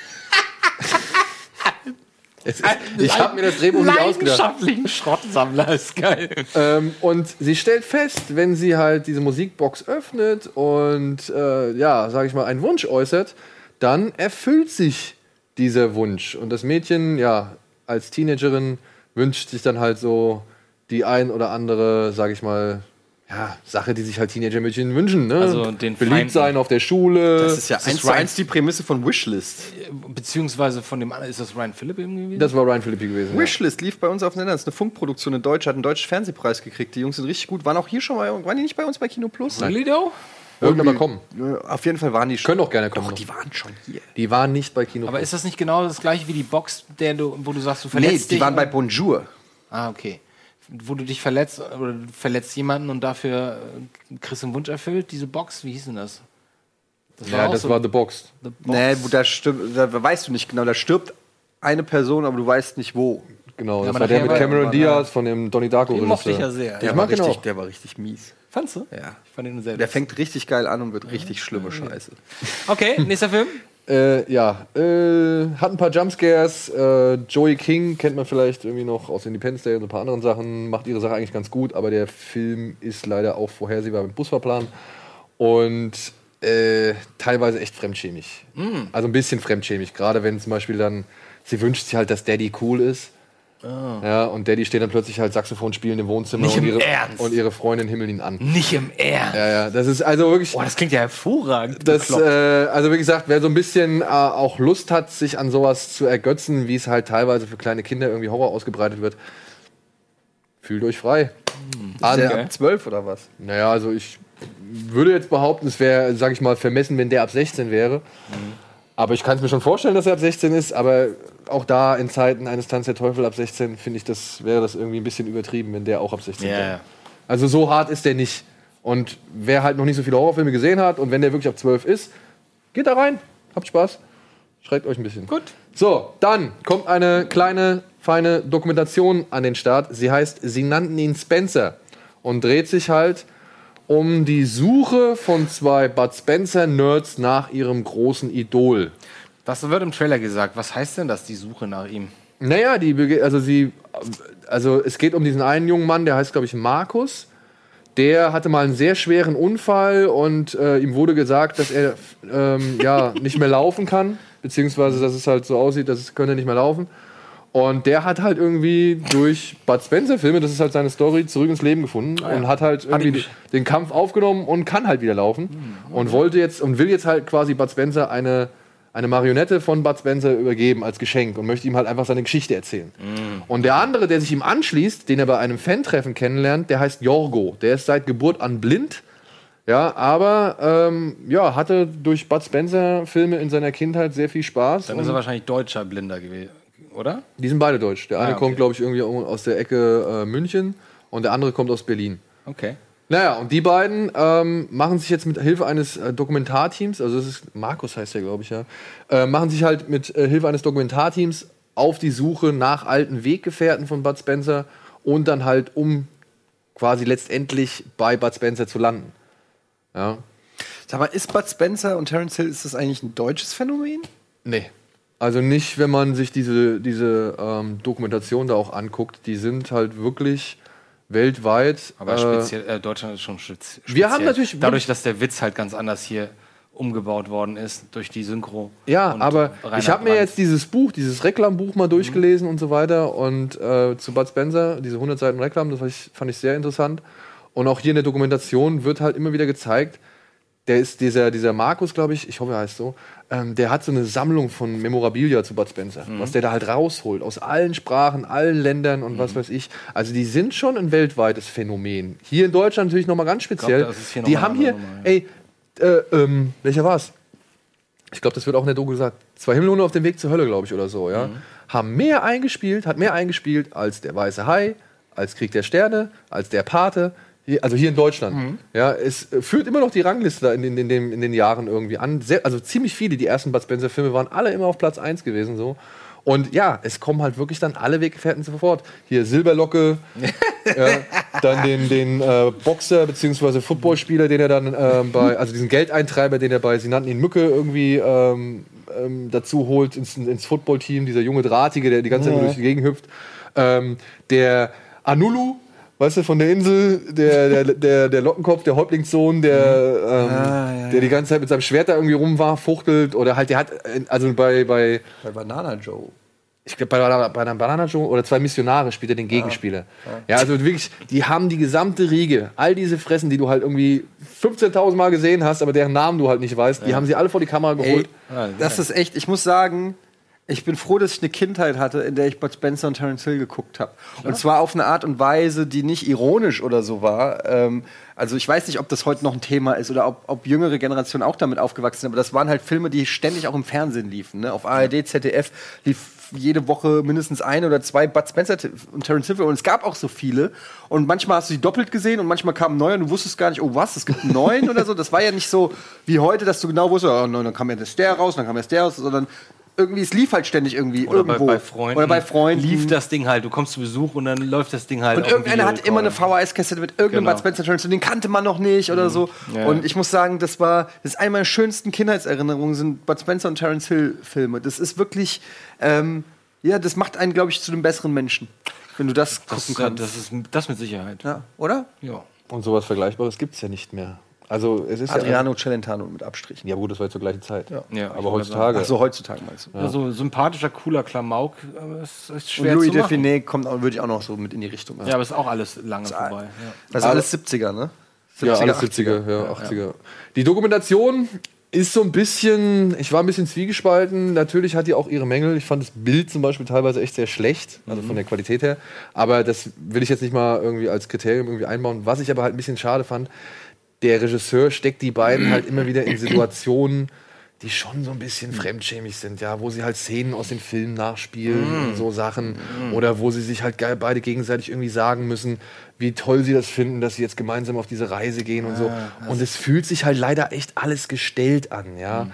Ist, ich habe mir das Drehbuch nicht ausgedacht. Leidenschaftlichen Schrottsammler ist geil. Ähm, und sie stellt fest, wenn sie halt diese Musikbox öffnet und äh, ja, sage ich mal, einen Wunsch äußert, dann erfüllt sich dieser Wunsch. Und das Mädchen, ja, als Teenagerin wünscht sich dann halt so die ein oder andere, sage ich mal, ja, Sache, die sich halt Teenager-Mädchen wünschen. Ne? Also den Beliebt Feinden. sein auf der Schule. Das ist ja eins zu eins die Prämisse von Wishlist. Beziehungsweise von dem anderen, ist das Ryan Phillip eben gewesen? Das war Ryan Philippi gewesen. Ja. Wishlist lief bei uns auf Netz. Das ist eine Funkproduktion in Deutsch, hat einen deutschen Fernsehpreis gekriegt. Die Jungs sind richtig gut. Waren auch hier schon mal, waren die nicht bei uns bei Kino Plus? really though? Würden aber kommen. Auf jeden Fall waren die schon. Können auch gerne kommen. Doch, noch. die waren schon hier. die waren nicht bei Kino. Aber Plus. ist das nicht genau das gleiche wie die Box, der du, wo du sagst, du Nee, verletzt die dich? waren bei Bonjour. Ah, okay. Wo du dich verletzt oder du verletzt jemanden und dafür äh, kriegst du einen Wunsch erfüllt, diese Box, wie hieß denn das? Das ja, das so war The Box. The Box. Nee, da, stirbt, da weißt du nicht genau. Da stirbt eine Person, aber du weißt nicht wo. Genau, Ja, das war der mit Cameron war- Diaz von dem Donnie Darko Den mochte ich ja sehr. Der Ich war richtig. Der war richtig mies. Fandst du? Ja. Ich fand ihn sehr Der fängt richtig geil an und wird richtig schlimme Scheiße. Okay, nächster Film. Äh, ja, äh, hat ein paar Jumpscares. Äh, Joey King kennt man vielleicht irgendwie noch aus Independence Day und ein paar anderen Sachen. Macht ihre Sache eigentlich ganz gut, aber der Film ist leider auch vorhersehbar mit Busfahrplan. Und äh, teilweise echt fremdschämig. Also ein bisschen fremdschämig. Gerade wenn zum Beispiel dann, sie wünscht sich halt, dass Daddy cool ist. Ja, und Daddy steht dann plötzlich halt Saxophon spielen im Wohnzimmer Nicht und im ihre, Ernst? und ihre Freundin himmeln ihn an. Nicht im Ernst. Ja, ja, das ist also wirklich. Boah, das klingt ja hervorragend. Das, äh, also wie gesagt, wer so ein bisschen äh, auch Lust hat, sich an sowas zu ergötzen, wie es halt teilweise für kleine Kinder irgendwie Horror ausgebreitet wird, fühlt euch frei. An, Der ab 12 oder was? naja, also ich würde jetzt behaupten, es wäre, sag ich mal, vermessen, wenn der ab 16 wäre. Aber ich kann es mir schon vorstellen, dass er ab 16 ist, aber auch da in Zeiten eines Tanz der Teufel ab 16 finde ich, das wäre das irgendwie ein bisschen übertrieben, wenn der auch ab 16 Ja, wäre. ja. Also so hart ist der nicht. Und wer halt noch nicht so viele Horrorfilme gesehen hat und wenn der wirklich ab 12 ist, geht da rein, habt Spaß, schreckt euch ein bisschen. Gut. So, dann kommt eine kleine, feine Dokumentation an den Start. Sie heißt Sie nannten ihn Spencer und dreht sich halt um die Suche von zwei Bud Spencer-Nerds nach ihrem großen Idol. Was wird im Trailer gesagt? Was heißt denn das, die Suche nach ihm? Naja, die, also sie, also es geht um diesen einen jungen Mann, der heißt, glaube ich, Markus. Der hatte mal einen sehr schweren Unfall und äh, ihm wurde gesagt, dass er ähm, ja nicht mehr laufen kann, beziehungsweise dass es halt so aussieht, dass es könnte nicht mehr laufen. Und der hat halt irgendwie durch Bud Spencer-Filme, das ist halt seine Story, zurück ins Leben gefunden und hat halt irgendwie ihn- den, den Kampf aufgenommen und kann halt wieder laufen und wollte jetzt und will jetzt halt quasi Bud Spencer eine eine Marionette von Bud Spencer übergeben als Geschenk und möchte ihm halt einfach seine Geschichte erzählen. Und der andere, der sich ihm anschließt, den er bei einem Fan-Treffen kennenlernt, der heißt Jorgo. Der ist seit Geburt an blind. Ja, aber ähm, ja, hatte durch Bud Spencer-Filme in seiner Kindheit sehr viel Spaß. Dann ist er wahrscheinlich deutscher Blinder gewesen, oder? die sind beide deutsch. Der eine Ah, okay. kommt, glaube ich, irgendwie aus der Ecke äh, München und der andere kommt aus Berlin. Okay. Naja, und die beiden ähm, machen sich jetzt mit Hilfe eines äh, Dokumentarteams, also das ist Markus heißt der, glaube ich, ja, äh, machen sich halt mit äh, Hilfe eines Dokumentarteams auf die Suche nach alten Weggefährten von Bud Spencer und dann halt um quasi letztendlich bei Bud Spencer zu landen. Ja. Sag mal, ist Bud Spencer und Terence Hill, ist das eigentlich ein deutsches Phänomen? Nee. Also nicht, wenn man sich diese, diese ähm, Dokumentation da auch anguckt. Die sind halt wirklich weltweit. Aber äh, speziell, äh, Deutschland ist schon spez- speziell. Wir haben natürlich- Dadurch, dass der Witz halt ganz anders hier umgebaut worden ist, durch die Synchro. Ja, aber Rainer ich habe mir jetzt dieses Buch, dieses Reklambuch mal durchgelesen und so weiter. Und äh, zu Bud Spencer, diese 100 Seiten Reklam, das fand ich, fand ich sehr interessant. Und auch hier in der Dokumentation wird halt immer wieder gezeigt, der ist dieser, dieser Markus, glaube ich, ich hoffe, er heißt so, ähm, der hat so eine Sammlung von Memorabilia zu Bud Spencer, was der da halt rausholt, aus allen Sprachen, allen Ländern und was weiß ich. Also die sind schon ein weltweites Phänomen. Hier in Deutschland natürlich nochmal ganz speziell. hier die haben hier, Nummer, ja. ey, äh, ähm, welcher war's? ich glaube, das wird auch in der Doku gesagt, zwei Himmelhunde auf dem Weg zur Hölle, glaube ich, oder so, ja, haben mehr eingespielt, hat mehr eingespielt als der Weiße Hai, als Krieg der Sterne, als der Pate, also hier in Deutschland. Ja, es äh, führt immer noch die Rangliste in, in, in, dem, in den Jahren irgendwie an. Sehr, also ziemlich viele, die ersten Bud Spencer-Filme waren alle immer auf Platz 1 gewesen, so. Und ja, es kommen halt wirklich dann alle Weggefährten sofort. Hier Silberlocke, ja, dann den, den äh, Boxer bzw. Footballspieler, den er dann ähm, bei, also diesen Geldeintreiber, den er bei, sie nannten ihn Mücke irgendwie ähm, ähm, dazu holt ins, ins Footballteam, dieser junge Drahtige, der die ganze Zeit nur durch die Gegend hüpft. Ähm, der Anulu, weißt du, von der Insel, der, der, der, der Lockenkopf, der Häuptlingssohn, der, ähm, der die ganze Zeit mit seinem Schwert da irgendwie rum war, fuchtelt oder halt, der hat, also bei, bei Bei Banana Joe. ich glaube, bei, einer- bei einem Banana Joe oder zwei Missionare spielt er den Gegenspieler. Ja, also wirklich, die haben die gesamte Riege, all diese Fressen, die du halt irgendwie 15.000 Mal gesehen hast, aber deren Namen du halt nicht weißt, die haben sie alle vor die Kamera geholt. Ey, das ist echt, ich muss sagen, ich bin froh, dass ich eine Kindheit hatte, in der ich Bud Spencer und Terence Hill geguckt habe. Und zwar auf eine Art und Weise, die nicht ironisch oder so war. Ähm, also ich weiß nicht, ob das heute noch ein Thema ist oder ob, ob jüngere Generationen auch damit aufgewachsen sind, aber das waren halt Filme, die ständig auch im Fernsehen liefen. Ne? Auf ARD, ZDF lief jede Woche mindestens ein oder zwei Bud Spencer und Terence Hill und es gab auch so viele und manchmal hast du sie doppelt gesehen und manchmal kam ein neuer und du wusstest gar nicht, oh was, es gibt einen neuen oder so. Das war ja nicht so wie heute, dass du genau wusstest, oh, nein, dann kam jetzt der raus, dann kam jetzt der raus, sondern irgendwie, es lief halt ständig irgendwie Oder bei, irgendwo. bei Freunden. Oder bei Freunden. Lief das Ding halt. Du kommst zu Besuch und dann läuft das Ding halt. und irgendeiner hat immer eine. VHS-Kassette mit irgendeinem Genau. Bud Spencer Terence und den kannte man noch nicht oder so. Ja. Und ich muss sagen, das war das ist eine meiner schönsten Kindheitserinnerungen sind Bud Spencer und Terence Hill Filme. Das ist wirklich, ähm, ja, das macht einen, glaube ich, zu einem besseren Menschen, wenn du das gucken Das, ist- kannst. das ist das mit Sicherheit. ja, oder? Ja. Und sowas Vergleichbares gibt es ja nicht mehr. Also es ist Adriano Celentano mit Abstrichen. ja. Ja gut, das war zur gleichen Zeit. Ja, ich aber heutzutage. Ach so, heutzutage meinst du. Ja. So sympathischer, cooler Klamauk ist, ist Und schwer Louis zu machen. Define kommt, auch- würde ich auch noch so mit in die Richtung. Ja, aber ist auch alles lange vorbei. Ja. Das ist alles 70er, ne? Ja, 70er, alles 70er, ja, 80er. Die Dokumentation ist so ein bisschen, ich war ein bisschen zwiegespalten. Natürlich hat die auch ihre Mängel. Ich fand das Bild zum Beispiel teilweise echt sehr schlecht, also von der Qualität her. Aber das will ich jetzt nicht mal irgendwie als Kriterium irgendwie einbauen. Was ich aber halt ein bisschen schade fand, der Regisseur steckt die beiden halt immer wieder in Situationen, die schon so ein bisschen fremdschämig sind, ja, wo sie halt Szenen aus den Filmen nachspielen und so Sachen. Oder wo sie sich halt geil beide gegenseitig irgendwie sagen müssen, wie toll sie das finden, dass sie jetzt gemeinsam auf diese Reise gehen und so. Und es fühlt sich halt leider echt alles gestellt an, ja.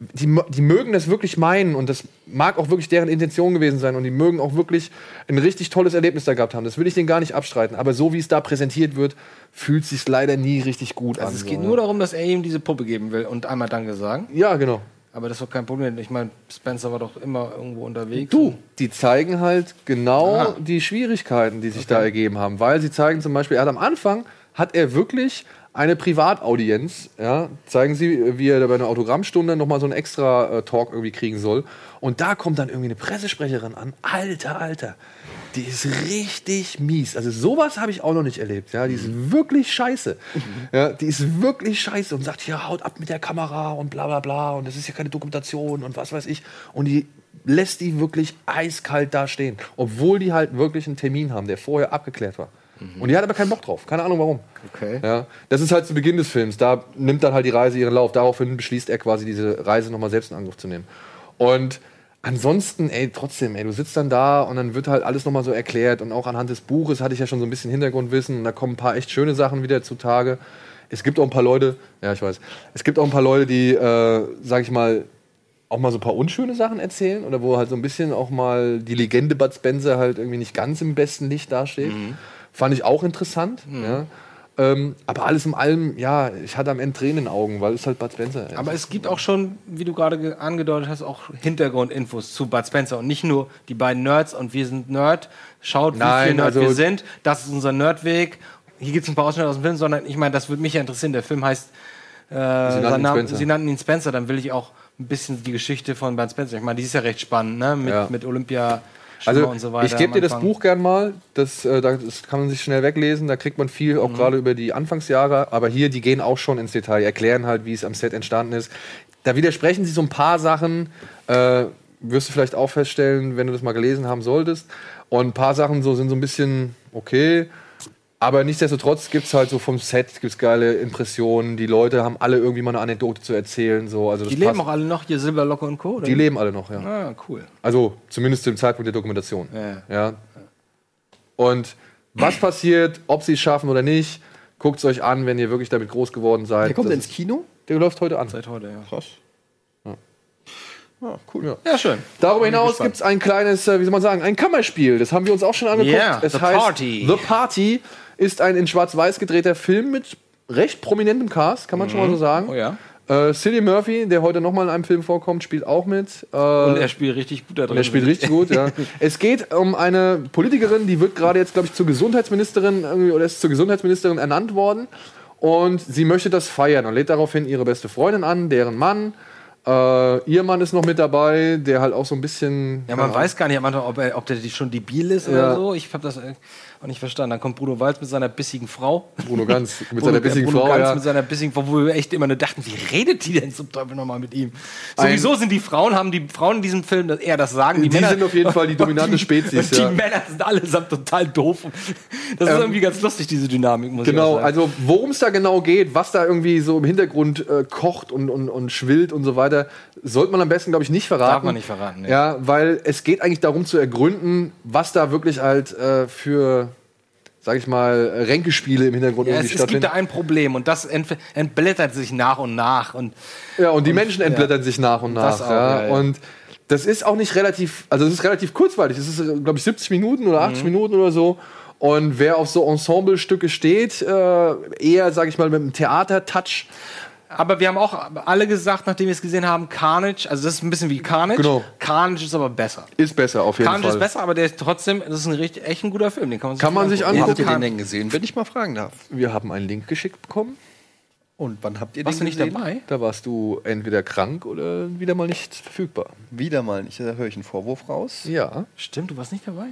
Die, die mögen das wirklich meinen und das mag auch wirklich deren Intention gewesen sein und die mögen auch wirklich ein richtig tolles Erlebnis da gehabt haben. Das will ich denen gar nicht abstreiten. Aber so wie es da präsentiert wird, fühlt sich leider nie richtig gut an. Also es so, geht ne? nur darum, dass er ihm diese Puppe geben will und einmal Danke sagen. Ja, genau. Aber das ist doch kein Problem. Ich meine, Spencer war doch immer irgendwo unterwegs. Du, die zeigen halt genau Aha. die Schwierigkeiten, die sich da ergeben haben. Weil sie zeigen zum Beispiel, er hat am Anfang hat er wirklich eine Privataudienz, ja, zeigen sie, wie er da bei einer Autogrammstunde nochmal so einen extra äh, Talk irgendwie kriegen soll. Und da kommt dann irgendwie eine Pressesprecherin an. Alter, Alter. Die ist richtig mies. Also sowas habe ich auch noch nicht erlebt. Ja, die ist wirklich scheiße. Ja, die ist wirklich scheiße und sagt, ja, haut ab mit der Kamera und bla bla bla und das ist ja keine Dokumentation und was weiß ich. Und die lässt die wirklich eiskalt da stehen. Obwohl die halt wirklich einen Termin haben, der vorher abgeklärt war. Und die hat aber keinen Bock drauf. Keine Ahnung warum. Okay. Ja, das ist halt zu Beginn des Films. Da nimmt dann halt die Reise ihren Lauf. Daraufhin beschließt er quasi diese Reise nochmal selbst in Angriff zu nehmen. Und ansonsten, ey, trotzdem, ey, du sitzt dann da und dann wird halt alles nochmal so erklärt und auch anhand des Buches hatte ich ja schon so ein bisschen Hintergrundwissen und da kommen ein paar echt schöne Sachen wieder zutage. Es gibt auch ein paar Leute, ja, ich weiß, es gibt auch ein paar Leute, die, äh, sag ich mal, auch mal so ein paar unschöne Sachen erzählen oder wo halt so ein bisschen auch mal die Legende Bud Spencer halt irgendwie nicht ganz im besten Licht dasteht. Fand ich auch interessant, ja. Ähm, aber alles in allem, ja, ich hatte am Ende Tränen in den Augen, weil es halt Bud Spencer ist. Aber es gibt auch schon, wie du gerade ge- angedeutet hast, auch Hintergrundinfos zu Bud Spencer und nicht nur die beiden Nerds und wir sind Nerd. Schaut, wie Nein, viel Nerd also- wir sind. Das ist unser Nerdweg. Hier gibt es ein paar Ausschnitte aus dem Film, sondern ich meine, das würde mich ja interessieren. Der Film heißt äh, nannten ihn sein Name-. Sie nannten ihn Spencer. Dann will ich auch ein bisschen die Geschichte von Bud Spencer. Ich meine, die ist ja recht spannend, ne? Mit, Ja. mit Olympia. Also, so ich gebe dir das. Buch gern mal. Das, äh, da- das kann man sich schnell weglesen. Da kriegt man viel, Mhm. auch gerade über die Anfangsjahre. Aber hier, die gehen auch schon ins Detail, erklären halt, wie es am Set entstanden ist. Da widersprechen sie so ein paar Sachen. Äh, wirst du vielleicht auch feststellen, wenn du das mal gelesen haben solltest. Und ein paar Sachen so sind so ein bisschen okay. Aber nichtsdestotrotz gibt es halt so vom Set gibt's geile Impressionen. Die Leute haben alle irgendwie mal eine Anekdote zu erzählen. So. Also das Die leben passt. auch alle noch, hier Silberlocke und Co. Oder? Die leben alle noch, ja. Ah, cool. Also zumindest zum Zeitpunkt der Dokumentation. Ja. Ja. Und was passiert, ob sie es schaffen oder nicht, guckt es euch an, wenn ihr wirklich damit groß geworden seid. Der kommt Das ins Kino? Der läuft heute an. Seit heute, ja. Krass. Ja, cool. Ja, schön. Darüber hinaus gibt es ein kleines, äh, wie soll man sagen, ein Kammerspiel. Das haben wir uns auch schon angeguckt. Yeah, es The heißt Party. The Party ist ein in Schwarz-Weiß gedrehter Film mit recht prominentem Cast, kann man schon mal so sagen. Oh ja. Äh, Cillian Murphy, der heute nochmal in einem Film vorkommt, spielt auch mit. Äh, Und er spielt richtig gut da drin. Er spielt richtig gut, ja. Es geht um eine Politikerin, die wird gerade jetzt, glaube ich, zur Gesundheitsministerin irgendwie, oder ist zur Gesundheitsministerin ernannt worden. Und sie möchte das feiern und lädt daraufhin ihre beste Freundin an, deren Mann. Äh, ihr Mann ist noch mit dabei, der halt auch so ein bisschen. Ja, man weiß gar nicht am Anfang, ob, er, ob der schon debil ist Ja. oder so. Ich habe das auch nicht verstanden. Dann kommt Bruno Walz mit seiner bissigen Frau. Bruno Ganz mit Bruno- seiner bissigen Bruno Frau. Ganz Ja. mit seiner bissigen Frau, wo wir echt immer nur dachten, wie redet die denn zum Teufel nochmal mit ihm? Sowieso sind die Frauen, haben die Frauen in diesem Film eher das Sagen. Die sind auf jeden Fall die dominante und die, Spezies, Und die ja. Männer sind allesamt total doof. Das ist irgendwie ganz lustig, diese Dynamik, muss Genau, ich sagen. also worum es da genau geht, was da irgendwie so im Hintergrund äh, kocht und, und, und schwillt und so weiter, sollte man am besten, glaube ich, nicht verraten. Darf man nicht verraten, nee. Ja, weil es geht eigentlich darum zu ergründen, was da wirklich halt äh, für, sag ich mal, Ränkespiele im Hintergrund Ja, irgendwie es, es gibt stattfinden. da ein Problem und das ent entblättert sich nach und nach. Und Ja, und die Menschen entblättern sich nach und nach. Das auch, ja. ja, ja. Und das ist auch nicht relativ, also es ist relativ kurzweilig. Es ist, glaube ich, 70 Minuten oder 80 Mhm. Minuten oder so. Und wer auf so Ensemble-Stücke steht, äh, eher, sag ich mal, mit einem Theater-Touch, Aber wir haben auch alle gesagt, nachdem wir es gesehen haben, Carnage, also das ist ein bisschen wie Carnage. Genau. Carnage ist aber besser. ist besser auf jeden Carnage Fall. ist besser, aber der ist trotzdem, das ist ein richtig, echt ein guter Film. Den kann man sich, Kann man sich angucken. habt ihr den denn gesehen, wenn ich mal fragen darf? Wir haben einen Link geschickt bekommen. Und wann habt ihr Warst du den nicht gesehen? dabei? Da warst du entweder krank oder wieder mal nicht verfügbar. Wieder mal nicht. Da höre ich einen Vorwurf raus. Ja. Stimmt, du warst nicht dabei?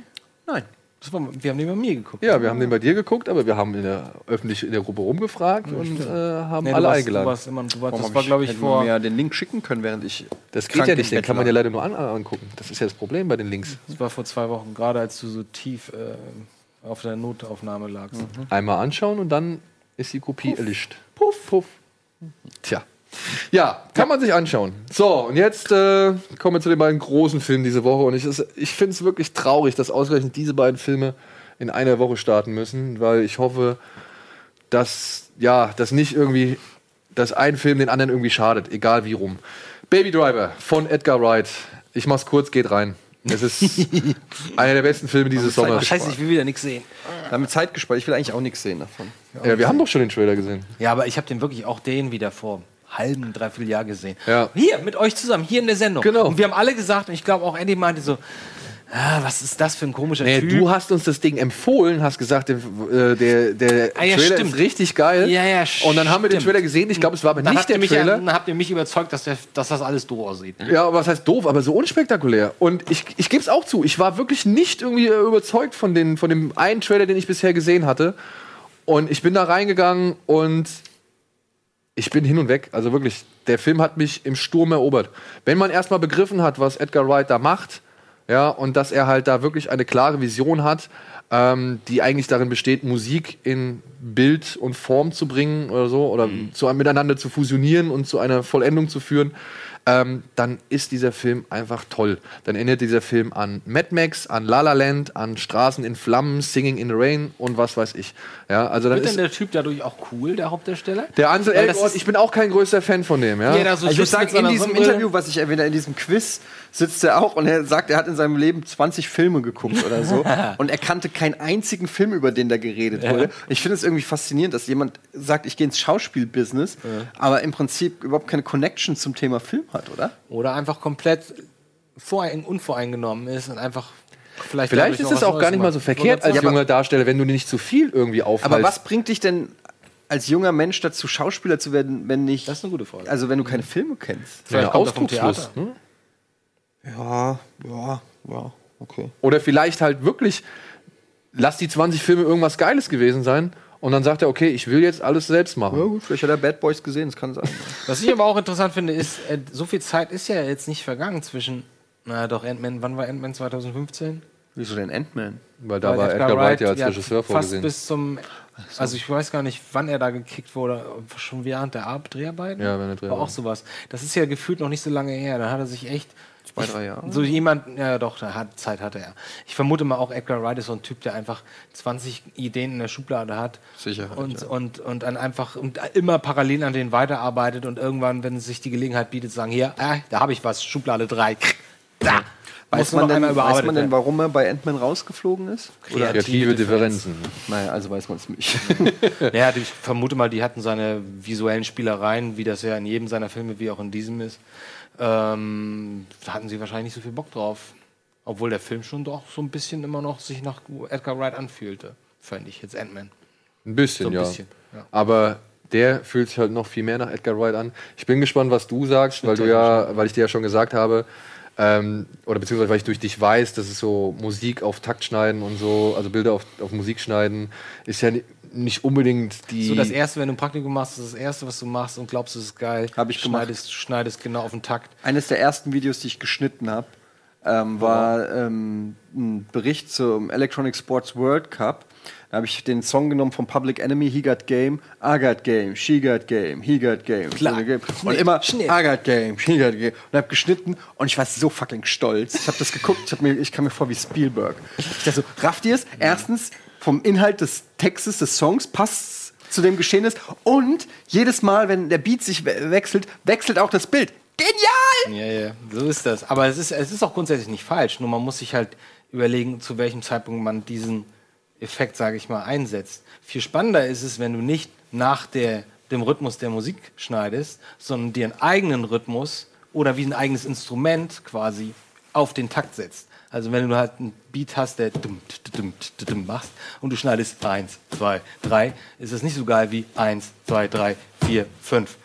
Nein. Das war, wir haben den bei mir geguckt. Ja, wir haben den bei dir geguckt, aber wir haben in der, öffentlich in der Gruppe rumgefragt und äh, haben Nee, alle warst, eingeladen. Du warst immer, du warst, Warum das war, glaube ich, vor. wir mir den Link schicken können, während ich. das geht ja nicht, den kann man ja leider nur an, angucken. Das ist ja das Problem bei den Links. Das war vor zwei Wochen, gerade als du so tief äh, auf der Notaufnahme lagst. Einmal anschauen und dann ist die Kopie erlischt. Puff, puff. Tja. Ja, kann man sich anschauen. So, und jetzt äh, kommen wir zu den beiden großen Filmen diese Woche. Und ich, ich finde es wirklich traurig, dass ausgerechnet diese beiden Filme in einer Woche starten müssen, weil ich hoffe, dass, ja, dass nicht irgendwie, dass ein Film den anderen irgendwie schadet, egal wie rum. Baby Driver von Edgar Wright. Ich mach's kurz, geht rein. Es ist einer der besten Filme dieses Sommers. scheiße, ich will wieder nichts sehen. Wir haben Zeit gespart. Ich will eigentlich auch nichts sehen davon. Ja, wir haben doch schon den Trailer gesehen. Ja, aber ich habe den wirklich auch den wieder vor halben, dreiviertel Jahr gesehen. Ja. Hier, mit euch zusammen, hier in der Sendung. Genau. Und wir haben alle gesagt, und ich glaube auch Andy meinte so, ah, was ist das für ein komischer Nee, Typ? du hast uns das Ding empfohlen, hast gesagt, der, äh, der, der Ah, ja, Trailer stimmt. ist richtig geil. Ja, ja, Und dann haben wir den stimmt. Trailer gesehen. Ich glaube, es war aber dann, nicht der Trailer. dann habt ihr mich überzeugt, dass, der, dass das alles doof aussieht. Ja, aber was heißt doof, aber so unspektakulär. Und ich, ich gebe es auch zu, ich war wirklich nicht irgendwie äh, überzeugt von, den, von dem einen Trailer, den ich bisher gesehen hatte. Und ich bin da reingegangen und ich bin hin und weg. Also wirklich, der Film hat mich im Sturm erobert. Wenn man erstmal begriffen hat, was Edgar Wright da macht, ja, und dass er halt da wirklich eine klare Vision hat, ähm, die eigentlich darin besteht, Musik in Bild und Form zu bringen oder so, oder zu einem miteinander zu fusionieren und zu einer Vollendung zu führen, ähm, dann ist dieser Film einfach toll. Dann erinnert dieser Film an Mad Max, an La La Land, an Straßen in Flammen, Singing in the Rain und was weiß ich. Ja, also dann Wird denn ist der Typ dadurch auch cool, der Hauptdarsteller? der Ansel Elgort, ist- ich bin auch kein größter Fan von dem, ja. So Also ich muss sagen, in diesem. Interview, was ich erwähne, in diesem Quiz, sitzt er auch und er sagt, er hat in seinem Leben 20 Filme geguckt oder so. und er kannte keinen einzigen Film, über den da geredet wurde. Ich finde es irgendwie faszinierend, dass jemand sagt, ich gehe ins Schauspielbusiness, aber im Prinzip überhaupt keine Connection zum Thema Film hat, oder? Oder einfach komplett vorein, unvoreingenommen ist und einfach vielleicht. Vielleicht ist es auch gar nicht mal so verkehrt als Ja, junger Darsteller, wenn du nicht zu viel irgendwie aufhalst. Aber was bringt dich denn als junger Mensch dazu, Schauspieler zu werden, wenn nicht. Das ist eine gute Frage. Also, wenn du keine Filme kennst. ja, Vielleicht kommt er vom Ausdruckslust, Theater. ne? Ja, ja, ja, okay. Oder vielleicht halt wirklich, lass die 20 Filme irgendwas Geiles gewesen sein und dann sagt er, okay, ich will jetzt alles selbst machen. Ja, gut, vielleicht hat er Bad Boys gesehen, das kann sein. Was ich aber auch interessant finde, ist, äh, so viel Zeit ist ja jetzt nicht vergangen zwischen. Na doch, Ant-Man, wann war Ant-Man 2015? Wieso denn Ant-Man? Weil da war Edgar Wright ja als Regisseur fast vorgesehen. bis zum. Also ich weiß gar nicht, wann er da gekickt wurde, schon während der Ar- Dreharbeiten. Ja, während der War auch Dreharbeiten. sowas. Das ist ja gefühlt noch nicht so lange her. Da hat er sich echt. Zwei, drei Jahre. So jemand, ja doch, da hat, Zeit hatte er. Ich vermute mal auch, Edgar Wright ist so ein Typ, der einfach 20 Ideen in der Schublade hat. Sicher hat, Und, ja. und, und dann einfach und immer parallel an denen weiterarbeitet und irgendwann, wenn sich die Gelegenheit bietet, sagen, hier, ah, da habe ich was, Schublade 3. Da! Weiß man, denn, weiß man denn, warum er bei Ant-Man rausgeflogen ist? Kreative Kreative Differenzen. Naja, also weiß man es nicht. Ja, ich vermute mal, die hatten seine visuellen Spielereien, wie das ja in jedem seiner Filme, wie auch in diesem ist. Ähm, da hatten sie wahrscheinlich nicht so viel Bock drauf. Obwohl der Film schon doch so ein bisschen immer noch sich nach Edgar Wright anfühlte, fand ich jetzt Ant-Man. Ein bisschen, So ein ja. bisschen, ja. Aber der fühlt sich halt noch viel mehr nach Edgar Wright an. Ich bin gespannt, was du sagst, weil du ja, weil ich dir ja schon gesagt habe, ähm, oder beziehungsweise weil ich durch dich weiß, dass es so Musik auf Takt schneiden und so, also Bilder auf, auf Musik schneiden, ist ja ni- nicht unbedingt die. So das erste, wenn du ein Praktikum machst, ist das erste, was du machst und glaubst, es ist geil. Hab ich gemacht. schneidest, schneidest genau auf den Takt. Eines der ersten Videos, die ich geschnitten habe, ähm, war ähm, ein Bericht zum Electronic Sports World Cup. Da habe ich den Song genommen vom Public Enemy, He Got Game, I Got Game, She Got Game, He Got Game. Klar. Game. Und Schnitt, immer Schnitt. I Got Game, She Got Game. Und habe geschnitten und ich war so fucking stolz. Ich habe das geguckt, ich, hab mir, ich kam mir vor wie Spielberg. Ich dachte so, rafft ihr es? Erstens, vom Inhalt des Textes, des Songs passt zu dem Geschehnis und jedes Mal, wenn der Beat sich we wechselt, wechselt auch das Bild. Genial! Ja, ja, so ist das. Aber es ist, es ist auch grundsätzlich nicht falsch. Nur man muss sich halt überlegen, zu welchem Zeitpunkt man diesen Effekt, sage ich mal, einsetzt. Viel spannender ist es, wenn du nicht nach der, dem Rhythmus der Musik schneidest, sondern dir einen eigenen Rhythmus oder wie ein eigenes Instrument quasi auf den Takt setzt. Also wenn du halt einen Beat hast, der dum, dum, dum, dum machst und du schneidest eins, zwei, drei, ist es nicht so geil wie eins, zwei, drei, vier, fünf.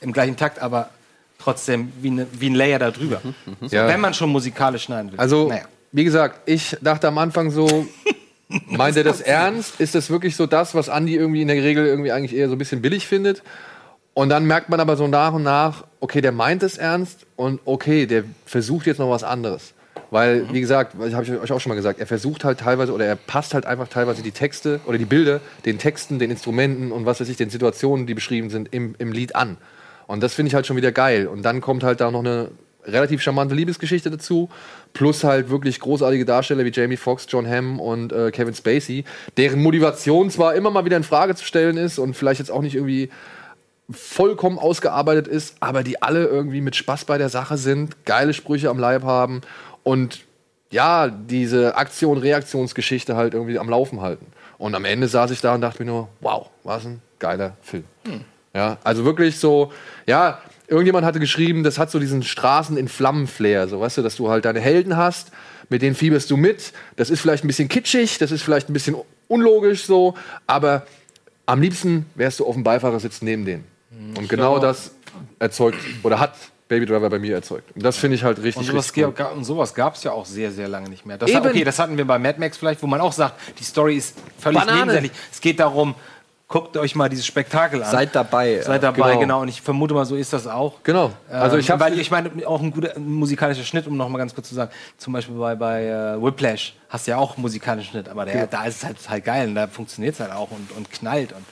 Im gleichen Takt, aber trotzdem wie, ne, wie ein Layer da drüber. So, Ja. Wenn man schon musikalisch schneiden will. Also, Naja. wie gesagt, ich dachte am Anfang so, meint er das ernst? Ist das wirklich so das, was Andi irgendwie in der Regel irgendwie eigentlich eher so ein bisschen billig findet? Und dann merkt man aber so nach und nach, okay, der meint es ernst und okay, der versucht jetzt noch was anderes. Weil, wie gesagt, habe ich euch auch schon mal gesagt, er versucht halt teilweise oder er passt halt einfach teilweise die Texte oder die Bilder den Texten, den Instrumenten und was weiß ich, den Situationen, die beschrieben sind, im, im Lied an. Und das finde ich halt schon wieder geil. Und dann kommt halt da noch eine relativ charmante Liebesgeschichte dazu, plus halt wirklich großartige Darsteller wie Jamie Foxx, John Hamm und äh, Kevin Spacey, deren Motivation zwar immer mal wieder in Frage zu stellen ist und vielleicht jetzt auch nicht irgendwie vollkommen ausgearbeitet ist, aber die alle irgendwie mit Spaß bei der Sache sind, geile Sprüche am Leib haben und ja, diese Aktion-Reaktionsgeschichte halt irgendwie am Laufen halten. Und am Ende saß ich da und dachte mir nur, wow, was ein geiler Film. Ja, also wirklich so, ja, irgendjemand hatte geschrieben, das hat so diesen Straßen in Flammen-Flair, so weißt du, dass du halt deine Helden hast, mit denen fieberst du mit. Das ist vielleicht ein bisschen kitschig, das ist vielleicht ein bisschen unlogisch so, aber am liebsten wärst du auf dem Beifahrersitz neben denen. Und genau das erzeugt oder hat Baby Driver bei mir erzeugt. Und das finde ich halt richtig, Und sowas, cool. sowas gab es ja auch sehr, sehr lange nicht mehr. Das, Eben. okay, das hatten wir bei Mad Max vielleicht, wo man auch sagt, die Story ist völlig Banane. nebensächlich. Es geht darum, guckt euch mal dieses Spektakel an. Seid dabei. Seid dabei, genau. genau. Und ich vermute mal, so ist das auch. Genau. Also ich Ähm, habe weil ich meine, auch ein guter musikalischer Schnitt, um noch mal ganz kurz zu sagen. Zum Beispiel bei, bei äh, Whiplash hast du ja auch einen musikalischen Schnitt, aber der, da ist es halt, halt geil und da funktioniert es halt auch und, und knallt. Und,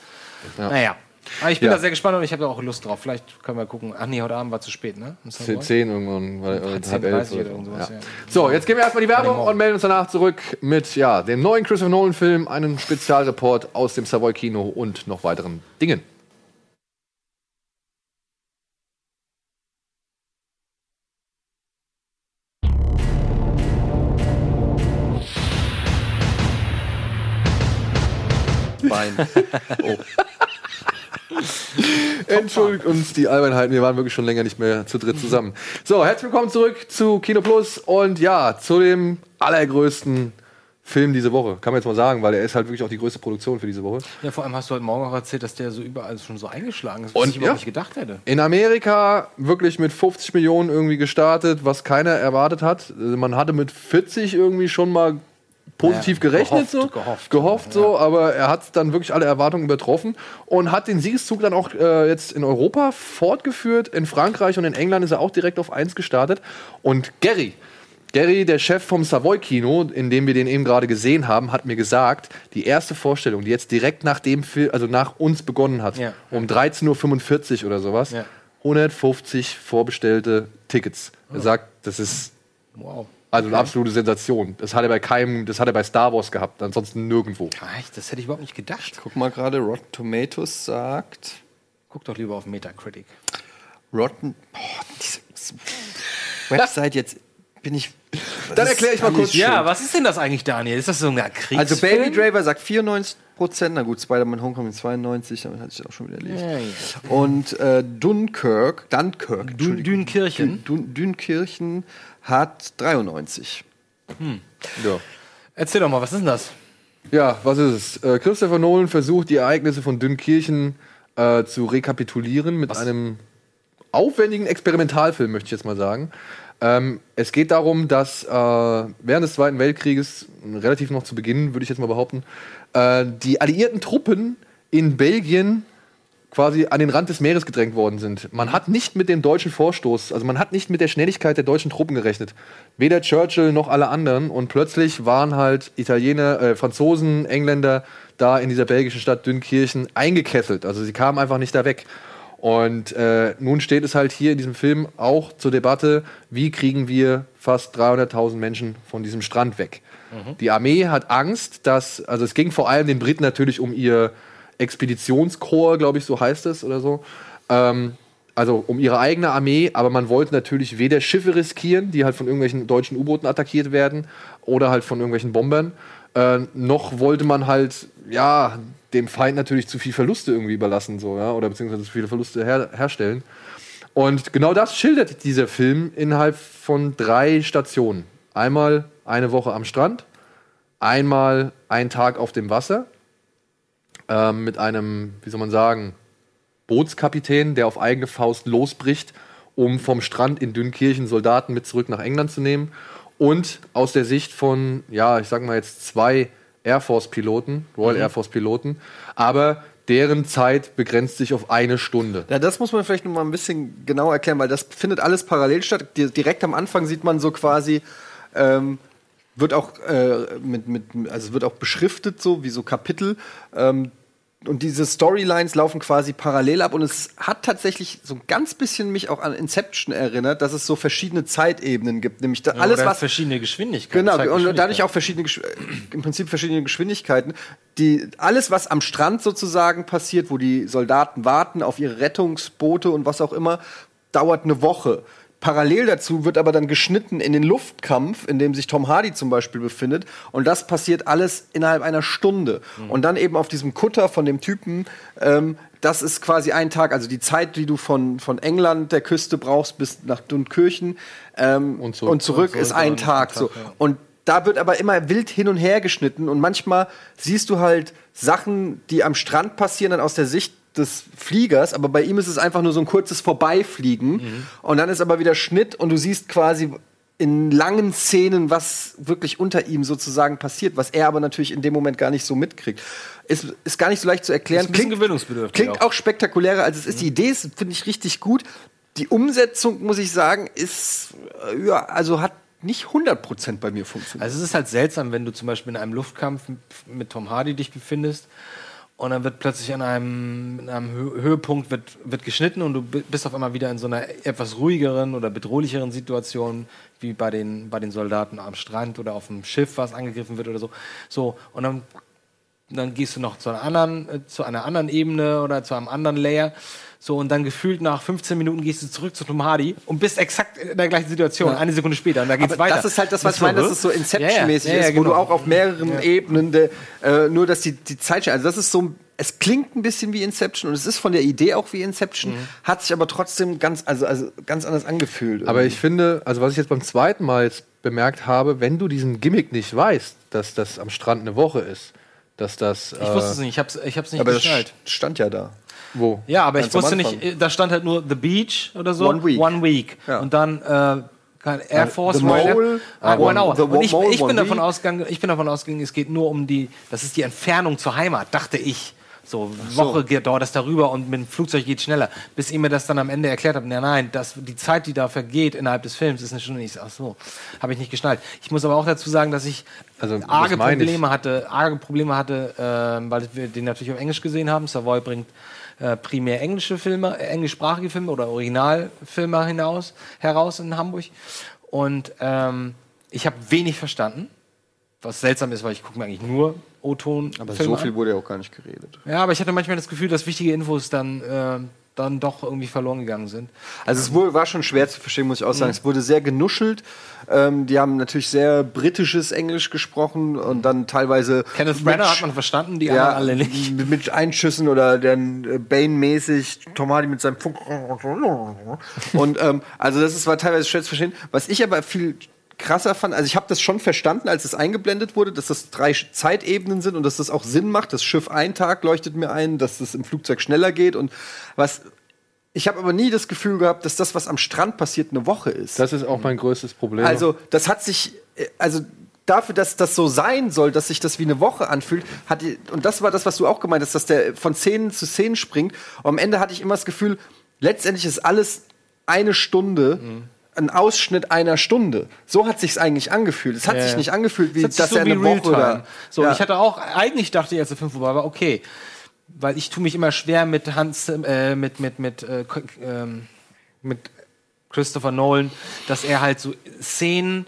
Naja. Aber ich bin Ja. da sehr gespannt und ich habe da auch Lust drauf. Vielleicht können wir gucken. Ach nee, heute Abend war zu spät, ne? Im Savoy? 10 irgendwann, weil, äh, 10, halb elf 30 oder oder sowas, ja. ja. So, jetzt gehen wir erstmal die Werbung und melden uns danach zurück mit ja, dem neuen Christopher Nolan-Film, einem Spezialreport aus dem Savoy Kino und noch weiteren Dingen. Bein. Entschuldigt uns die Albernheiten, wir waren wirklich schon länger nicht mehr zu dritt zusammen. So, herzlich willkommen zurück zu Kino Plus und ja, zu dem allergrößten Film diese Woche. Kann man jetzt mal sagen, weil er ist halt wirklich auch die größte Produktion für diese Woche. Ja, vor allem hast du heute Morgen auch erzählt, dass der so überall schon so eingeschlagen ist, was Und, ich überhaupt ja. nicht gedacht hätte. In Amerika wirklich mit 50 Millionen irgendwie gestartet, was keiner erwartet hat. Also Man hatte mit 40 irgendwie schon mal positiv Ja, gerechnet, gehofft, so. gehofft. gehofft so, aber er hat dann wirklich alle Erwartungen übertroffen und hat den Siegeszug dann auch äh, jetzt in Europa fortgeführt. In Frankreich und in England ist er auch direkt auf 1 gestartet. Und Gary, Gary, der Chef vom Savoy Kino, in dem wir den eben gerade gesehen haben, hat mir gesagt, die erste Vorstellung, die jetzt direkt nach dem Film, also nach uns begonnen hat, Ja. um 13.45 Uhr oder sowas, Ja. 150 vorbestellte Tickets. Er sagt, das ist Wow. Also eine absolute Sensation. Das hat er bei keinem, das hat er bei Star Wars gehabt, ansonsten nirgendwo. Das hätte ich überhaupt nicht gedacht. Guck mal gerade, Rotten Tomatoes sagt. Guck doch lieber auf Metacritic. Rotten. Boah, diese Website jetzt bin ich. Dann erkläre ich mal kurz. Ja, was ist denn das eigentlich, Daniel? Ist das so ein Kriegsfilm? Also Baby Driver sagt 94 Prozent, na gut, Spider-Man Homecoming 92, damit hatte ich auch schon wieder erledigt. Ja, ja. Und äh, Dunkirk, Dunkirk, Entschuldigung. Dünkirchen. Dün Dünkirchen hat 93. Ja. Erzähl doch mal, was ist denn das? Ja, was ist es? Äh, Christopher Nolan versucht, die Ereignisse von Dünkirchen äh, zu rekapitulieren mit einem aufwendigen Experimentalfilm, möchte ich jetzt mal sagen. Ähm, es geht darum, dass äh, während des Zweiten Weltkrieges, relativ noch zu Beginn, würde ich jetzt mal behaupten, äh, die alliierten Truppen in Belgien quasi an den Rand des Meeres gedrängt worden sind. Man hat nicht mit dem deutschen Vorstoß, also man hat nicht mit der Schnelligkeit der deutschen Truppen gerechnet. Weder Churchill noch alle anderen. Und plötzlich waren halt Italiener, äh, Franzosen, Engländer da in dieser belgischen Stadt Dünkirchen eingekesselt. Also sie kamen einfach nicht da weg. Und äh, nun steht es halt hier in diesem Film auch zur Debatte, wie kriegen wir fast 300.000 Menschen von diesem Strand weg. Die Armee hat Angst, dass, also es ging vor allem den Briten natürlich um ihr Expeditionskorps, glaube ich, so heißt es oder so. Ähm, also um ihre eigene Armee, aber man wollte natürlich weder Schiffe riskieren, die halt von irgendwelchen deutschen U-Booten attackiert werden oder halt von irgendwelchen Bombern, äh, noch wollte man halt, ja, dem Feind natürlich zu viel Verluste irgendwie überlassen, so, ja, oder beziehungsweise zu viele Verluste her herstellen. Und genau das schildert dieser Film innerhalb von drei Stationen. Einmal eine Woche am Strand, einmal ein Tag auf dem Wasser ähm, mit einem, wie soll man sagen, Bootskapitän, der auf eigene Faust losbricht, um vom Strand in Dünkirchen Soldaten mit zurück nach England zu nehmen. Und aus der Sicht von, ja, ich sag mal jetzt zwei Air Force-Piloten, Royal Air Force-Piloten, aber deren Zeit begrenzt sich auf eine Stunde. Ja, das muss man vielleicht noch mal ein bisschen genau erklären, weil das findet alles parallel statt. Di- Direkt am Anfang sieht man so quasi, ähm, wird auch äh, mit, mit, also wird auch beschriftet so wie so Kapitel. Ähm, und diese Storylines laufen quasi parallel ab und es hat tatsächlich so ein ganz bisschen mich auch an Inception erinnert, dass es so verschiedene Zeitebenen gibt, nämlich da, alles was verschiedene Geschwindigkeiten. Genau, und dadurch auch verschiedene, Gesch- äh, im Prinzip verschiedene Geschwindigkeiten. Die, alles, was am Strand sozusagen passiert, wo die Soldaten warten auf ihre Rettungsboote und was auch immer, dauert eine Woche. Parallel dazu wird aber dann geschnitten in den Luftkampf, in dem sich Tom Hardy zum Beispiel befindet. Und das passiert alles innerhalb einer Stunde. Und dann eben auf diesem Kutter von dem Typen, ähm, das ist quasi ein Tag, also die Zeit, die du von, von England, der Küste brauchst, bis nach Dunkirchen ähm, Und zurück. und zurück ist ein Tag. So. Und da wird aber immer wild hin und her geschnitten und manchmal siehst du halt Sachen, die am Strand passieren, dann aus der Sicht des Fliegers, aber bei ihm ist es einfach nur so ein kurzes Vorbeifliegen und dann ist aber wieder Schnitt und du siehst quasi in langen Szenen, was wirklich unter ihm sozusagen passiert, was er aber natürlich in dem Moment gar nicht so mitkriegt. Ist, ist gar nicht so leicht zu erklären. Ist ein bisschen gewöhnungsbedürftig Klingt auch. auch spektakulärer, als es ist. Die Idee ist, finde ich, richtig gut. Die Umsetzung, muss ich sagen, ist, äh, ja, also hat nicht 100% bei mir funktioniert. Also es ist halt seltsam, wenn du zum Beispiel in einem Luftkampf mit Tom Hardy dich befindest und dann wird plötzlich an einem, in einem Hö Höhepunkt wird, wird geschnitten und du bi- bist auf einmal wieder in so einer etwas ruhigeren oder bedrohlicheren Situation, wie bei den, bei den Soldaten am Strand oder auf dem Schiff, was angegriffen wird oder so. So, und dann, dann gehst du noch zu einer anderen, äh, zu einer anderen Ebene oder zu einem anderen Layer. So, und dann gefühlt nach 15 Minuten gehst du zurück zu Tom Hardy und bist exakt in der gleichen Situation, eine Sekunde später. Und da geht's Aber weiter. das ist halt das, was ich meine, dass es so Ja, ja. Inception-mäßig Ja, ja, ist, wo du genau. auch auf mehreren Ebenen, de, äh, nur dass die, die Zeit, also das ist so, es klingt ein bisschen wie Inception und es ist von der Idee auch wie Inception, Mhm. hat sich aber trotzdem ganz, also, also ganz anders angefühlt. Aber ich finde, also was ich jetzt beim zweiten Mal jetzt bemerkt habe, wenn du diesen Gimmick nicht weißt, dass das am Strand eine Woche ist, dass das. Ich wusste es nicht, ich hab's, ich hab's nicht aber das geschnallt. stand ja da. Wo? Ja, aber ich Ganz am wusste nicht, äh, da stand halt nur The Beach oder so. One Week. One Week. Ja. Und dann äh, Air Force The Mole, Ah, One-. The Und ich, Mole, ich, bin One davon Week. ausgegangen, ich bin davon ausgegangen, es geht nur um die, das ist die Entfernung zur Heimat, dachte ich. So, Woche geht, dauert das darüber und mit dem Flugzeug geht schneller. Bis ihr mir das dann am Ende erklärt habt, ja nein, das, die Zeit, die da vergeht innerhalb des Films, ist eine Stunde. Ich so, ach so, habe ich nicht geschnallt. Ich muss aber auch dazu sagen, dass ich Also, arge meine ich. Probleme hatte, arge Probleme hatte, ähm, weil wir den natürlich auf Englisch gesehen haben. Savoy bringt äh, primär englische Filme, äh, englischsprachige Filme oder Originalfilme hinaus, heraus in Hamburg. Und ähm, ich habe wenig verstanden, was seltsam ist, weil ich gucke mir eigentlich nur O-Ton. Aber Filme so viel an. wurde ja auch gar nicht geredet. Ja, aber ich hatte manchmal das Gefühl, dass wichtige Infos dann, äh, dann doch irgendwie verloren gegangen sind. Also es wurde, war schon schwer zu verstehen, muss ich auch sagen. Es wurde sehr genuschelt. Ähm, die haben natürlich sehr britisches Englisch gesprochen und dann teilweise Kenneth Branagh Sch- hat man verstanden, die ja, anderen alle nicht. Mit, mit Einschüssen oder dann äh, Bane-mäßig, Tom Hardy mit seinem Funk. Und ähm, also das ist, war teilweise schwer zu verstehen. Was ich aber viel krasser fand, also ich habe das schon verstanden, als es eingeblendet wurde, dass das drei Zeitebenen sind und dass das auch Sinn macht. Das Schiff ein Tag leuchtet mir ein, dass das im Flugzeug schneller geht und was. Ich habe aber nie das Gefühl gehabt, dass das, was am Strand passiert, eine Woche ist. Das ist auch mein größtes Problem. Also, das hat sich, äh, also dafür, dass das so sein soll, dass sich das wie eine Woche anfühlt, hat die, und das war das, was du auch gemeint hast, dass der von Szenen zu Szenen springt. Und am Ende hatte ich immer das Gefühl, letztendlich ist alles eine Stunde. Ein Ausschnitt einer Stunde. So hat sich's eigentlich angefühlt. Es hat Ja, sich ja. nicht angefühlt, wie Das dass er so eine Woche oder So, Ja. ich hatte auch, eigentlich dachte ich, als der Film vorbei war, okay. Weil ich tue mich immer schwer mit Hans, äh, mit, mit, mit, äh, ähm, mit Christopher Nolan, dass er halt so Szenen,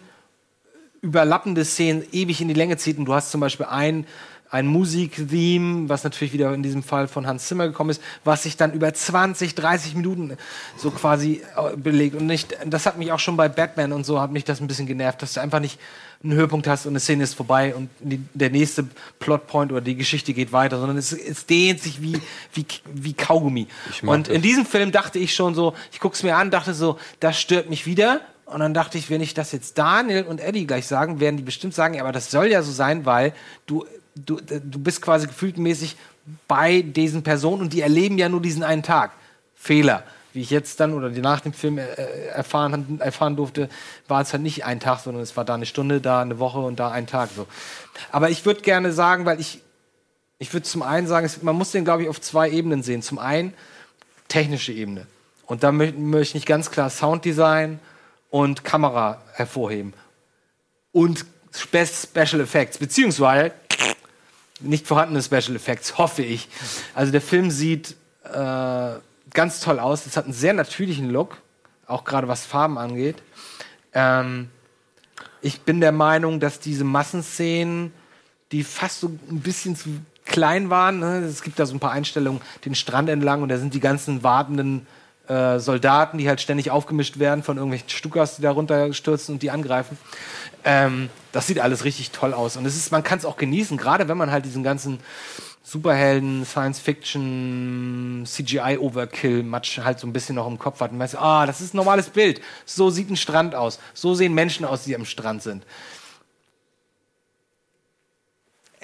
überlappende Szenen ewig in die Länge zieht. Und du hast zum Beispiel ein, ein Musiktheme, was natürlich wieder in diesem Fall von Hans Zimmer gekommen ist, was sich dann über 20, 30 Minuten so quasi äh, belegt. Und nicht, das hat mich auch schon bei Batman und so, hat mich das ein bisschen genervt, dass du einfach nicht einen Höhepunkt hast und eine Szene ist vorbei und die, der nächste Plotpoint oder die Geschichte geht weiter, sondern es, es dehnt sich wie, wie, wie Kaugummi. Und das. in diesem Film dachte ich schon so, ich guck's mir an, dachte so, das stört mich wieder. Und dann dachte ich, wenn ich das jetzt Daniel und Eddie gleich sagen, werden die bestimmt sagen, ja, aber das soll ja so sein, weil du, du, du bist quasi gefühltmäßig bei diesen Personen und die erleben ja nur diesen einen Tag. Fehler. Wie ich jetzt dann oder nach dem Film äh, erfahren, erfahren durfte, war es halt nicht ein Tag, sondern es war da eine Stunde, da eine Woche und da ein Tag. So. Aber ich würde gerne sagen, weil ich, ich würde zum einen sagen, man muss den, glaube ich, auf zwei Ebenen sehen. Zum einen technische Ebene. Und da mö möchte ich ganz klar Sounddesign und Kamera hervorheben. Und Spe Special Effects, beziehungsweise nicht vorhandene Special Effects, hoffe ich. Also der Film sieht äh, ganz toll aus. Es hat einen sehr natürlichen Look, auch gerade was Farben angeht. Ähm, ich bin der Meinung, dass diese Massenszenen, die fast so ein bisschen zu klein waren, ne? es gibt da so ein paar Einstellungen den Strand entlang und da sind die ganzen wartenden äh, Soldaten, die halt ständig aufgemischt werden von irgendwelchen Stukas, die da runterstürzen und die angreifen. Ähm, das sieht alles richtig toll aus und es ist, man kann es auch genießen, gerade wenn man halt diesen ganzen Superhelden, Science-Fiction, CGI-Overkill-Match halt so ein bisschen noch im Kopf hat und weiß, ah, das ist ein normales Bild. So sieht ein Strand aus. So sehen Menschen aus, die am Strand sind.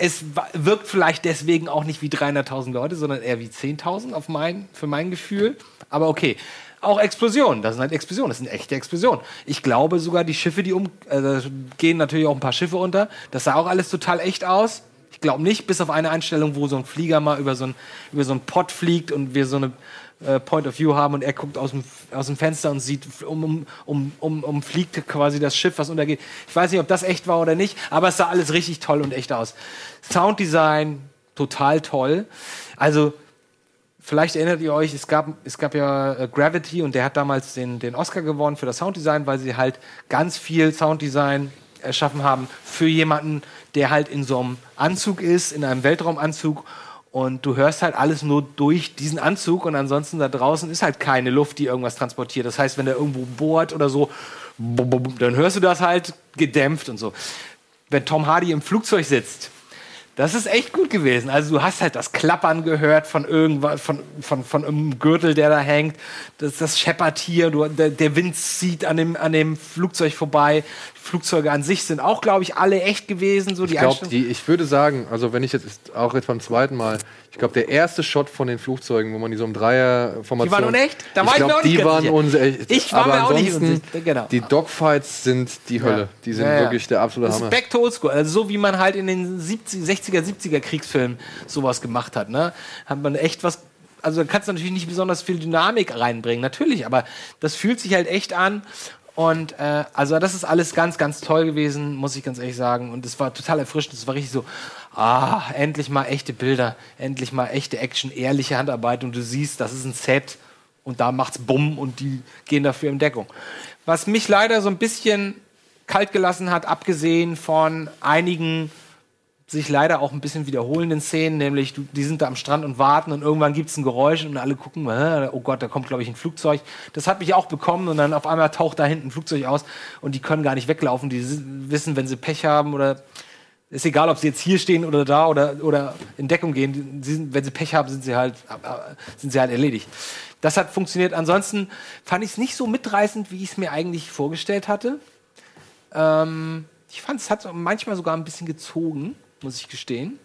Es wirkt vielleicht deswegen auch nicht wie 300.000 Leute, sondern eher wie 10.000 auf mein, für mein Gefühl. Aber okay. auch Explosionen. Das sind halt Explosionen, das sind echte Explosionen. Ich glaube sogar, die Schiffe, die um, äh, gehen natürlich auch ein paar Schiffe unter. Das sah auch alles total echt aus. Ich glaube nicht, bis auf eine Einstellung, wo so ein Flieger mal über so ein, über so ein Pott fliegt und wir so eine äh, Point of View haben und er guckt aus dem, aus dem Fenster und sieht, um, um, um, um, umfliegt quasi das Schiff, was untergeht. Ich weiß nicht, ob das echt war oder nicht, aber es sah alles richtig toll und echt aus. Sounddesign, total toll. Also, vielleicht erinnert ihr euch, es gab, es gab ja äh, Gravity und der hat damals den, den Oscar gewonnen für das Sounddesign, weil sie halt ganz viel Sounddesign erschaffen haben für jemanden, der halt in so einem Anzug ist, in einem Weltraumanzug und du hörst halt alles nur durch diesen Anzug und ansonsten da draußen ist halt keine Luft, die irgendwas transportiert. Das heißt, wenn der irgendwo bohrt oder so, dann hörst du das halt gedämpft und so. Wenn Tom Hardy im Flugzeug sitzt, das ist echt gut gewesen. Also du hast halt das Klappern gehört von irgendwas, von, von, von einem Gürtel, der da hängt. Das, das scheppert hier, du, der, der Wind zieht an dem, an dem Flugzeug vorbei. Flugzeuge an sich sind auch, glaube ich, alle echt gewesen. So die Ich glaube, Einstellung- die, ich würde sagen, also wenn ich jetzt auch jetzt beim zweiten Mal, ich glaube, der erste Shot von den Flugzeugen, wo man die so im Dreier-Formation. Die waren unecht? Da war ich mir glaub, auch nicht die waren sicher. unecht. Ich war Aber mir auch nicht unsicher, genau. Die Dogfights sind die Hölle. Die sind Ja, ja. wirklich der absolute Hammer. back to oldschool. Also so wie man halt in den 70, 60er, 70er Kriegsfilmen sowas gemacht hat. Ne? Hat man echt was. Also da kannst du natürlich nicht besonders viel Dynamik reinbringen, natürlich, aber das fühlt sich halt echt an. Und äh, also das ist alles ganz, ganz toll gewesen, muss ich ganz ehrlich sagen. Und es war total erfrischend. Es war richtig so, ah, endlich mal echte Bilder, endlich mal echte Action, ehrliche Handarbeit. Und du siehst, das ist ein Set und da macht's Bumm und die gehen dafür in Deckung. Was mich leider so ein bisschen kalt gelassen hat, abgesehen von einigen sich leider auch ein bisschen wiederholenden Szenen, nämlich die sind da am Strand und warten und irgendwann gibt es ein Geräusch und alle gucken, oh Gott, da kommt glaube ich ein Flugzeug. Das hat mich auch bekommen und dann auf einmal taucht da hinten ein Flugzeug aus und die können gar nicht weglaufen. Die wissen, wenn sie Pech haben oder ist egal, ob sie jetzt hier stehen oder da oder, oder in Deckung gehen. Sie sind, wenn sie Pech haben, sind sie halt äh, sind sie halt erledigt. Das hat funktioniert. Ansonsten fand ich es nicht so mitreißend, wie ich es mir eigentlich vorgestellt hatte. Ähm, ich fand, es hat manchmal sogar ein bisschen gezogen, muss ich gestehen.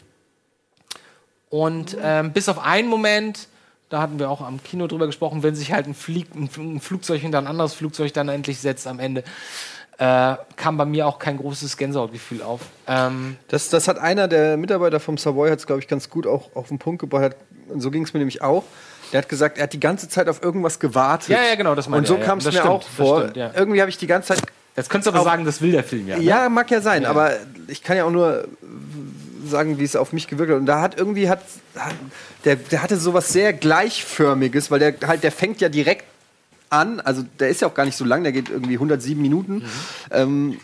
Und ähm, bis auf einen Moment, da hatten wir auch am Kino drüber gesprochen, wenn sich halt ein, Flieg, ein, Flugzeug hinter ein anderes Flugzeug dann endlich setzt am Ende, äh, kam bei mir auch kein großes Gänsehautgefühl auf. Ähm, Das, das hat einer der Mitarbeiter vom Savoy, hat es, glaube ich, ganz gut auch auf den Punkt gebracht. So ging es mir nämlich auch. Der hat gesagt, er hat die ganze Zeit auf irgendwas gewartet. Ja, ja, genau, das meinte Und so ja. kam es mir Das stimmt, auch vor. stimmt, ja. Irgendwie habe ich die ganze Zeit. jetzt könntest du aber sagen, das will der Film ja. ne? Ja, mag ja sein, aber ich kann ja auch nur sagen, wie es auf mich gewirkt hat. Und da hat irgendwie hat, hat der, der hatte sowas sehr gleichförmiges, weil der halt der fängt ja direkt an. Also der ist ja auch gar nicht so lang, der geht irgendwie 107 Minuten. Ähm,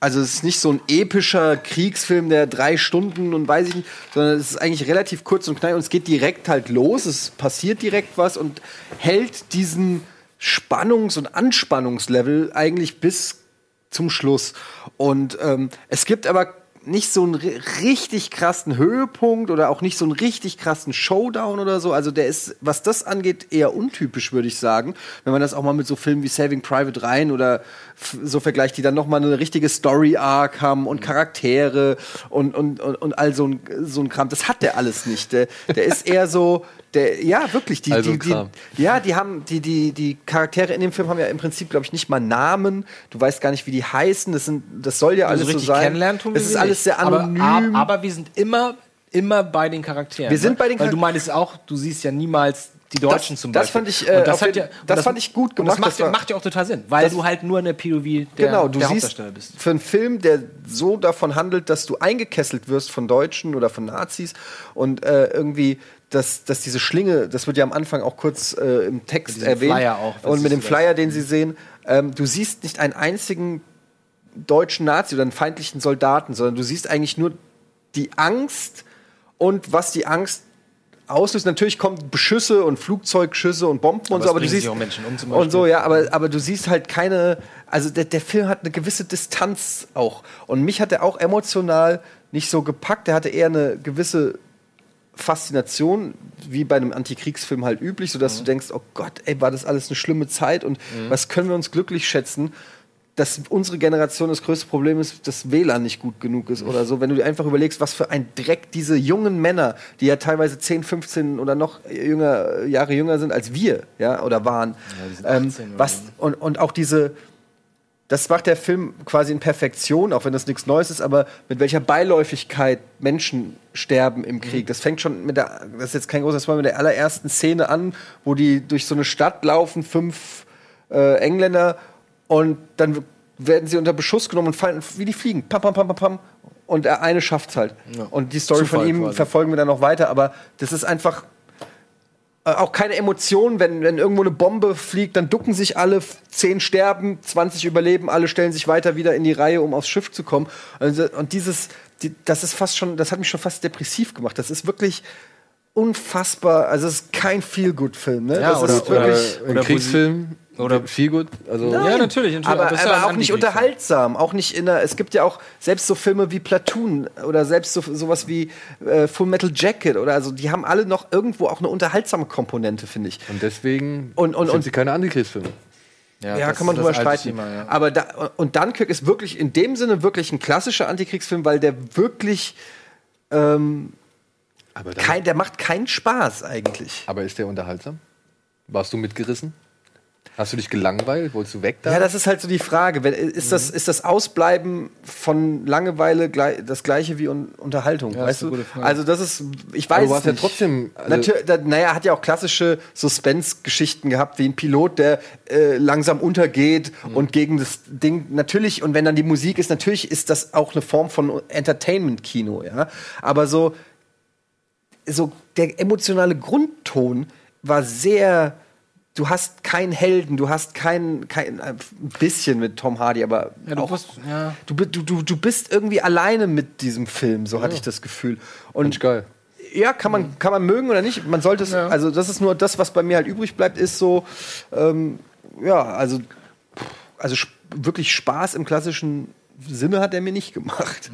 also es ist nicht so ein epischer Kriegsfilm, der drei Stunden und weiß ich nicht, sondern es ist eigentlich relativ kurz und knapp und es geht direkt halt los, es passiert direkt was und hält diesen Spannungs- und Anspannungslevel eigentlich bis zum Schluss. Und ähm, es gibt aber nicht so einen ri- richtig krassen Höhepunkt oder auch nicht so einen richtig krassen Showdown oder so. Also der ist, was das angeht, eher untypisch, würde ich sagen. Wenn man das auch mal mit so Filmen wie Saving Private Ryan oder so vergleicht, die dann noch mal eine richtige Story-Arc haben und Charaktere und, und, und, und all so ein, so ein Kram. Das hat der alles nicht. Der, der ist eher so, der, ja, wirklich, die, Also die, die, ja, die haben, die, die, die Charaktere in dem Film haben ja im Prinzip, glaube ich, nicht mal Namen. Du weißt gar nicht, wie die heißen. Das, sind, das soll ja alles Also so sein. kennenlernen tun wir es ist alles sehr anonym. Aber, ab- aber wir sind immer, immer bei den Charakteren. Wir sind ne? bei den Weil du meinst auch, du siehst ja niemals die Deutschen Das- zum das Beispiel. fand ich, äh, das, ja, und das fand ich gut gemacht, Das macht, das war- macht ja auch total Sinn, weil Das- du halt nur eine POV der, genau, du der siehst Hauptdarsteller bist. für einen Film, der so davon handelt, dass du eingekesselt wirst von Deutschen oder von Nazis und äh, irgendwie, dass, dass diese Schlinge, das wird ja am Anfang auch kurz äh, im Text erwähnt Flyer auch, und mit dem Flyer, den sie sehen, ähm, du siehst nicht einen einzigen deutschen Nazi oder einen feindlichen Soldaten, sondern du siehst eigentlich nur die Angst und was die Angst auslöst. Natürlich kommen Beschüsse und Flugzeugschüsse und Bomben und es so, aber du siehst auch Menschen um und so, ja, aber, aber du siehst halt keine, also der, der Film hat eine gewisse Distanz auch. Und mich hat er auch emotional nicht so gepackt. Er hatte eher eine gewisse Faszination, wie bei einem Antikriegsfilm halt üblich, sodass Mhm. du denkst, oh Gott, ey, war das alles eine schlimme Zeit und was können wir uns glücklich schätzen? dass unsere Generation das größte Problem ist, dass WLAN nicht gut genug ist oder so. Wenn du dir einfach überlegst, was für ein Dreck diese jungen Männer, die ja teilweise 10, 15 oder noch jünger, Jahre jünger sind als wir, ja, oder waren. ähm, was, und, und auch diese, das macht der Film quasi in Perfektion, auch wenn das nichts Neues ist, aber mit welcher Beiläufigkeit Menschen sterben im Krieg. Das fängt schon mit der, das ist jetzt kein großes Mal, mit der allerersten Szene an, wo die durch so eine Stadt laufen, fünf äh, Engländer, und dann werden sie unter Beschuss genommen und fallen wie die fliegen. Pam, pam, pam, pam, pam. Und der eine schafft's halt. Und die Story Zufall von ihm quasi. verfolgen wir dann noch weiter, aber das ist einfach auch keine Emotion, wenn, wenn irgendwo eine Bombe fliegt, dann ducken sich alle, zehn sterben, 20 überleben, alle stellen sich weiter wieder in die Reihe, um aufs Schiff zu kommen. Also, und dieses, die, das ist fast schon, das hat mich schon fast depressiv gemacht. Das ist wirklich unfassbar, also es ist kein Feel-Good-Film, ne? Ja, das oder- ist oder- wirklich, Ein Oder wo Kriegsfilm oder- viel gut. Also Ja, natürlich, natürlich. aber, das ist ja aber ein auch nicht unterhaltsam, auch nicht in der, es gibt ja auch selbst so Filme wie Platoon oder selbst so, sowas wie äh, Full Metal Jacket oder also die haben alle noch irgendwo auch eine unterhaltsame Komponente, finde ich. Und deswegen Und- und- sind und- sie keine Antikriegsfilme. Ja, das kann man drüber streiten. Thema, ja. Aber da, und Dunkirk ist wirklich in dem Sinne wirklich ein klassischer Antikriegsfilm, weil der wirklich ähm, Aber, dann, kein, der macht keinen Spaß eigentlich. aber ist der unterhaltsam? Warst du mitgerissen? Hast du dich gelangweilt? Wolltest du weg da? Ja, das ist halt so die Frage. Ist, das, ist das Ausbleiben von Langeweile das gleiche wie Un Unterhaltung? Ja, weißt ist eine du? gute Frage. Also das ist, ich Aber weiß du warst ja trotzdem. Also, naja, hat ja auch klassische Suspense-Geschichten gehabt, wie ein Pilot, der äh, langsam untergeht Mhm. und gegen das Ding. Natürlich, und wenn dann die Musik ist, natürlich ist das auch eine Form von Entertainment-Kino, ja. Aber so, so der emotionale Grundton war sehr. Du hast keinen Helden, du hast kein, kein ein bisschen mit Tom Hardy, aber Ja, du auch, musst- ja. du, du, du, du bist irgendwie alleine mit diesem Film, so hatte ich das Gefühl. Und geil. ja, kann man, kann man mögen oder nicht. Man sollte es, also das ist nur das, was bei mir halt übrig bleibt, ist so, ähm, ja, also, also wirklich Spaß im klassischen Sinne hat er mir nicht gemacht.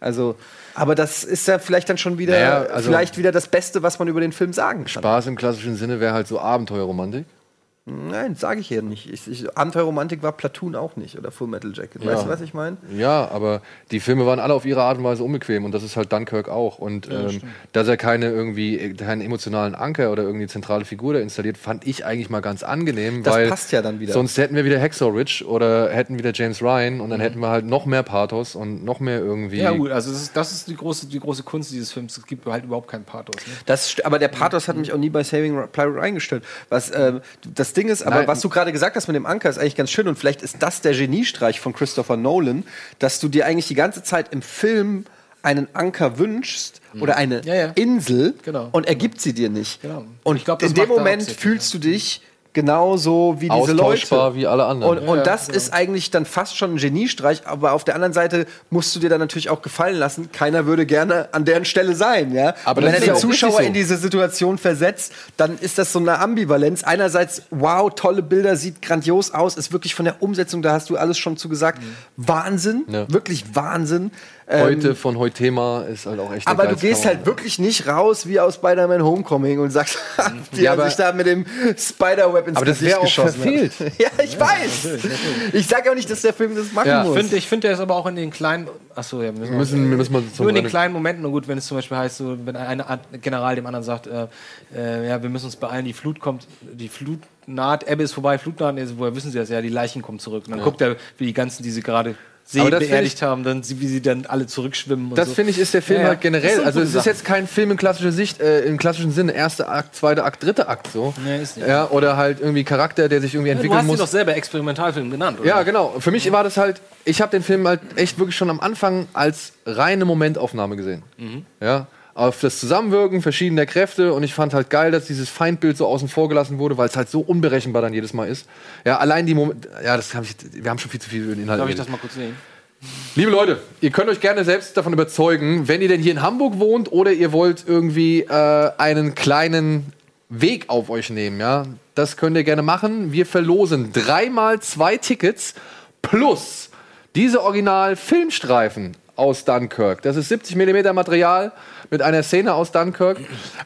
Also, aber das ist ja vielleicht dann schon wieder, Naja, also- vielleicht wieder das Beste, was man über den Film sagen kann. Spaß im klassischen Sinne wäre halt so Abenteuerromantik. Nein, sage ich hier nicht. Ich, ich, Abenteuerromantik war Platoon auch nicht oder Full Metal Jacket. Ja. Weißt du, was ich meine? Ja, aber die Filme waren alle auf ihre Art und Weise unbequem und das ist halt Dunkirk auch. Und ähm, dass er keine irgendwie keinen emotionalen Anker oder irgendwie zentrale Figur da installiert, fand ich eigentlich mal ganz angenehm, Das weil passt ja dann wieder. sonst hätten wir wieder Hacksaw Ridge oder hätten wieder James Ryan und dann hätten wir halt noch mehr Pathos und noch mehr irgendwie. Ja, gut, also das ist, das ist die, große, die große Kunst dieses Films. Es gibt halt überhaupt keinen Pathos. Ne? Das, aber der Pathos hat mich auch nie bei Saving Private Ryan gestellt. Was, ähm, das Ding ist, aber Nein. was du gerade gesagt hast mit dem Anker, ist eigentlich ganz schön und vielleicht ist das der Geniestreich von Christopher Nolan, dass du dir eigentlich die ganze Zeit im Film einen Anker wünschst oder eine Ja, ja. Insel Genau. und er gibt sie dir nicht. Genau. Und Ich glaub, in dem Moment fühlst du dich genauso wie diese Leute. wie alle anderen. Und, und ja, das genau. ist eigentlich dann fast schon ein Geniestreich, aber auf der anderen Seite musst du dir dann natürlich auch gefallen lassen, keiner würde gerne an deren Stelle sein, ja. Aber Und wenn er den Zuschauer so. in diese Situation versetzt, dann ist das so eine Ambivalenz. Einerseits, wow, tolle Bilder, sieht grandios aus, ist wirklich von der Umsetzung, da hast du alles schon zu gesagt, Wahnsinn, Ja. wirklich Wahnsinn. Ähm, Heute von Heutema ist halt auch echt. aber du gehst halt wirklich nicht raus wie aus Spider-Man Homecoming und sagst, die Ja, haben sich da mit dem Spider-Web ins Aber das Gesicht wär auch verfehlt. Ja, ich weiß. Ich sage auch nicht, dass der Film das machen Ja, muss. Ich finde, ich find, der ist aber auch in den kleinen. Achso, ja, wir müssen, Wir müssen, wir müssen mal nur in den kleinen Momenten und gut, wenn es zum Beispiel heißt, so, wenn ein General dem anderen sagt, äh, äh, ja, wir müssen uns beeilen, die Flut kommt, die Flut naht, Ebbe ist vorbei, Flut naht, ist, woher wissen sie das? Ja, die Leichen kommen zurück. Und dann guckt er, wie die ganzen, die sie gerade See Aber beerdigt haben, dann sie- wie sie dann alle zurückschwimmen. Und Das so. finde ich ist der Film Ja, ja. halt generell. Also es ist Sachen. jetzt kein Film in klassischer Sicht, äh, im klassischen Sinne, erster Akt, zweiter Akt, dritter Akt so. Nee, ist nicht. Ja, oder halt irgendwie Charakter, der sich irgendwie Du entwickeln hast ihn muss. doch selber Experimentalfilm genannt, oder? Ja, genau. Für mich war das halt, ich habe den Film halt echt wirklich schon am Anfang als reine Momentaufnahme gesehen. Mhm. Ja, auf das Zusammenwirken verschiedener Kräfte und ich fand halt geil, dass dieses Feindbild so außen vor gelassen wurde, weil es halt so unberechenbar dann jedes Mal ist. Ja, allein die Moment, ja, das hab ich, wir haben schon viel zu viel über den Inhalt Darf ich das mal kurz sehen? Liebe Leute, ihr könnt euch gerne selbst davon überzeugen, wenn ihr denn hier in Hamburg wohnt oder ihr wollt irgendwie äh, einen kleinen Weg auf euch nehmen, ja, das könnt ihr gerne machen. Wir verlosen dreimal zwei Tickets plus diese Original-Filmstreifen aus Dunkirk. Das ist 70 mm Material mit einer Szene aus Dunkirk.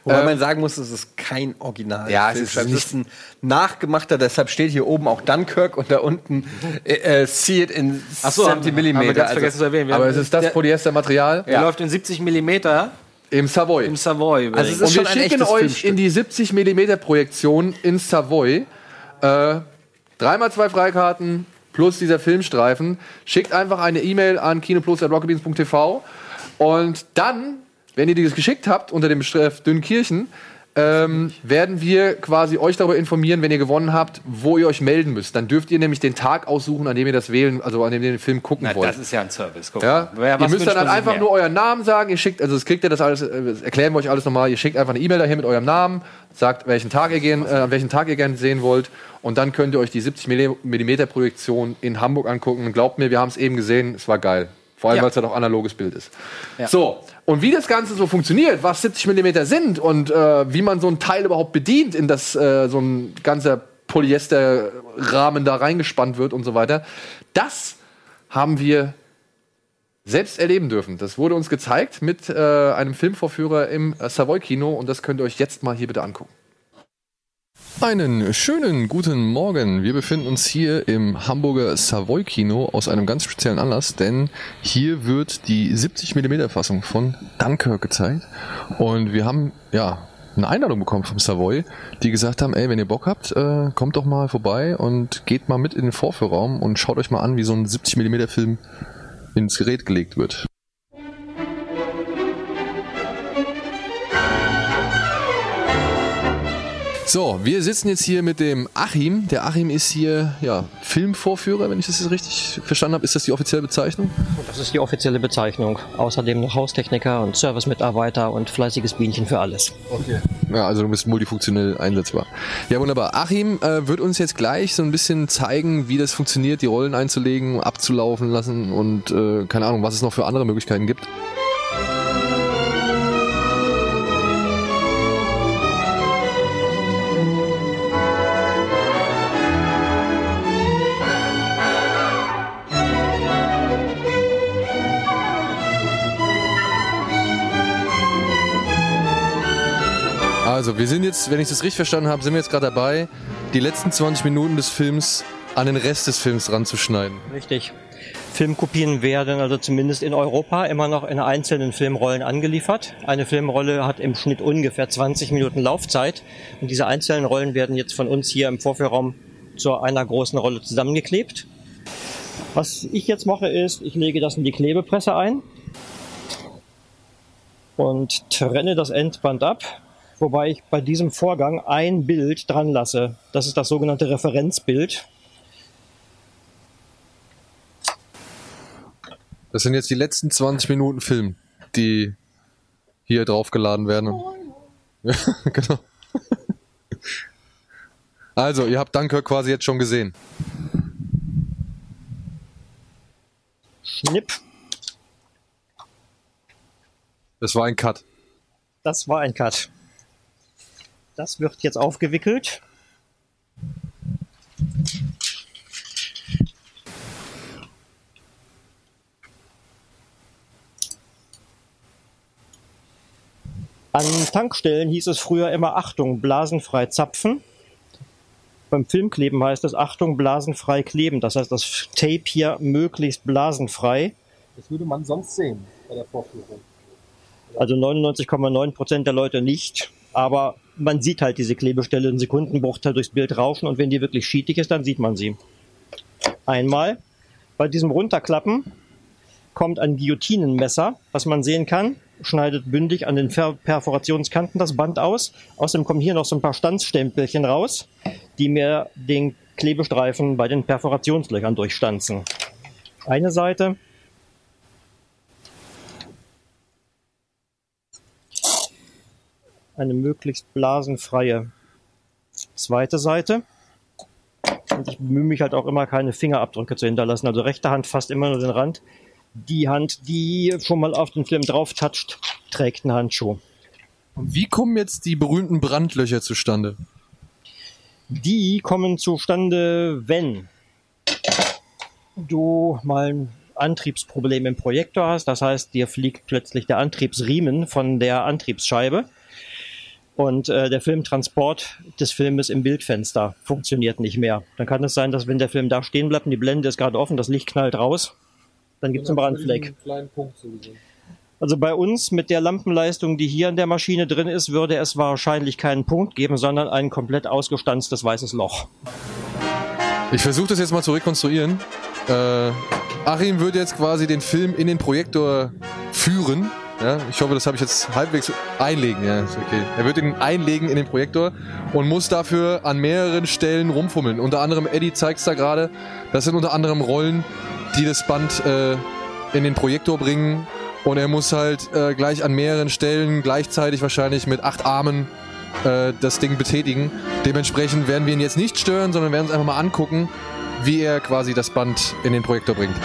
Wobei Ähm, man sagen muss, es ist kein Original. Ja, es ist es ist ein nachgemachter, deshalb steht hier oben auch Dunkirk und da unten äh, äh, See it in Ach so, 70 haben wir mm. ganz vergessen zu erwähnen. Wir aber haben- es ist das Polyestermaterial der läuft in 70 Millimeter im Savoy. im Savoy. Also es ist Und wir schicken euch Filmstück. in die 70 mm Projektion in Savoy äh, dreimal zwei Freikarten plus dieser Filmstreifen. Schickt einfach eine E-Mail an kinoplus.rockabeans.tv und dann, wenn ihr die geschickt habt unter dem Betreff Dünnkirchen, ähm, werden wir quasi euch darüber informieren, wenn ihr gewonnen habt, wo ihr euch melden müsst. Dann dürft ihr nämlich den Tag aussuchen, an dem ihr das wählen, also an dem ihr den Film gucken Na, wollt. das ist ja ein Service. Guck Ja. Wer- ihr müsst dann halt einfach mehr? nur euren Namen sagen. Ihr schickt, also das kriegt ihr das alles, äh, das erklären wir euch alles nochmal. Ihr schickt einfach eine E-Mail dahin mit eurem Namen, sagt, welchen Tag ihr gehen, äh, an welchen Tag ihr gerne sehen wollt. Und dann könnt ihr euch die 70 mm Projektion in Hamburg angucken. Und glaubt mir, wir haben es eben gesehen, es war geil. Vor allem, Ja. weil es ja doch analoges Bild ist. So, und wie das Ganze so funktioniert, was 70 mm sind und äh, wie man so ein Teil überhaupt bedient, in das äh, so ein ganzer Polyesterrahmen da reingespannt wird und so weiter, das haben wir selbst erleben dürfen. Das wurde uns gezeigt mit äh, einem Filmvorführer im Savoy Kino und das könnt ihr euch jetzt mal hier bitte angucken. Einen schönen guten Morgen. Wir befinden uns hier im Hamburger Savoy Kino aus einem ganz speziellen Anlass, denn hier wird die 70 mm Fassung von Dunkirk gezeigt und wir haben ja eine Einladung bekommen vom Savoy, die gesagt haben, ey, wenn ihr Bock habt, äh, kommt doch mal vorbei und geht mal mit in den Vorführraum und schaut euch mal an, wie so ein 70 mm Film ins Gerät gelegt wird. So, wir sitzen jetzt hier mit dem Achim. Der Achim ist hier ja, Filmvorführer, wenn ich das jetzt richtig verstanden habe. Ist das die offizielle Bezeichnung? Das ist die offizielle Bezeichnung. Außerdem noch Haustechniker und Servicemitarbeiter und fleißiges Bienchen für alles. Ja, also du bist multifunktionell einsetzbar. Ja, wunderbar. Achim äh, wird uns jetzt gleich so ein bisschen zeigen, wie das funktioniert, die Rollen einzulegen, abzulaufen lassen und äh, keine Ahnung, was es noch für andere Möglichkeiten gibt. Also, wir sind jetzt, wenn ich das richtig verstanden habe, sind wir jetzt gerade dabei, die letzten 20 Minuten des Films an den Rest des Films ranzuschneiden. Richtig. Filmkopien werden also zumindest in Europa immer noch in einzelnen Filmrollen angeliefert. Eine Filmrolle hat im Schnitt ungefähr 20 Minuten Laufzeit und diese einzelnen Rollen werden jetzt von uns hier im Vorführraum zu einer großen Rolle zusammengeklebt. Was ich jetzt mache ist, ich lege das in die Klebepresse ein und trenne das Endband ab, wobei ich bei diesem Vorgang ein Bild dran lasse. Das ist das sogenannte Referenzbild. Das sind jetzt die letzten 20 Minuten Film, die hier draufgeladen werden. Ja, genau. Also, ihr habt Dunkirk quasi jetzt schon gesehen. Schnipp. Das war ein Cut. Das war ein Cut. Das wird jetzt aufgewickelt. An Tankstellen hieß es früher immer Achtung, blasenfrei zapfen. Beim Filmkleben heißt es Achtung, blasenfrei kleben. Das heißt, das Tape hier möglichst blasenfrei. Das würde man sonst sehen bei der Vorführung. Also 99,9 Prozent der Leute nicht. Aber man sieht halt diese Klebestelle in Sekundenbruchteil durchs Bild rauschen und wenn die wirklich schietig ist, dann sieht man sie. Einmal bei diesem Runterklappen kommt ein Guillotinenmesser, was man sehen kann, schneidet bündig an den Per- Perforationskanten das Band aus. Außerdem kommen hier noch so ein paar Stanzstempelchen raus, die mir den Klebestreifen bei den Perforationslöchern durchstanzen. Eine Seite, eine möglichst blasenfreie zweite Seite. Und ich bemühe mich halt auch immer, keine Fingerabdrücke zu hinterlassen. Also rechte Hand fasst immer nur den Rand. Die Hand, die schon mal auf den Film drauf toucht, trägt einen Handschuh. Und wie kommen jetzt die berühmten Brandlöcher zustande? Die kommen zustande, wenn du mal Antriebsproblem im Projektor hast. Das heißt, dir fliegt plötzlich der Antriebsriemen von der Antriebsscheibe. Und äh, der Filmtransport des Filmes im Bildfenster funktioniert nicht mehr. Dann kann es sein, dass wenn der Film da stehen bleibt und die Blende ist gerade offen, das Licht knallt raus, dann gibt es einen Brandfleck. Einen kleinen Punkt sowieso. Also bei uns mit der Lampenleistung, die hier in der Maschine drin ist, würde es wahrscheinlich keinen Punkt geben, sondern ein komplett ausgestanztes weißes Loch. Ich versuche das jetzt mal zu rekonstruieren. Äh, Achim wird jetzt quasi den Film in den Projektor führen. Ja, ich hoffe, das habe ich jetzt halbwegs einlegen. Ja, ist okay. Er wird ihn einlegen in den Projektor und muss dafür an mehreren Stellen rumfummeln. Unter anderem, Eddie zeigt es da gerade, das sind unter anderem Rollen, die das Band äh, in den Projektor bringen. Und er muss halt äh, gleich an mehreren Stellen gleichzeitig wahrscheinlich mit acht Armen äh, das Ding betätigen. Dementsprechend werden wir ihn jetzt nicht stören, sondern werden uns einfach mal angucken, wie er quasi das Band in den Projektor bringt.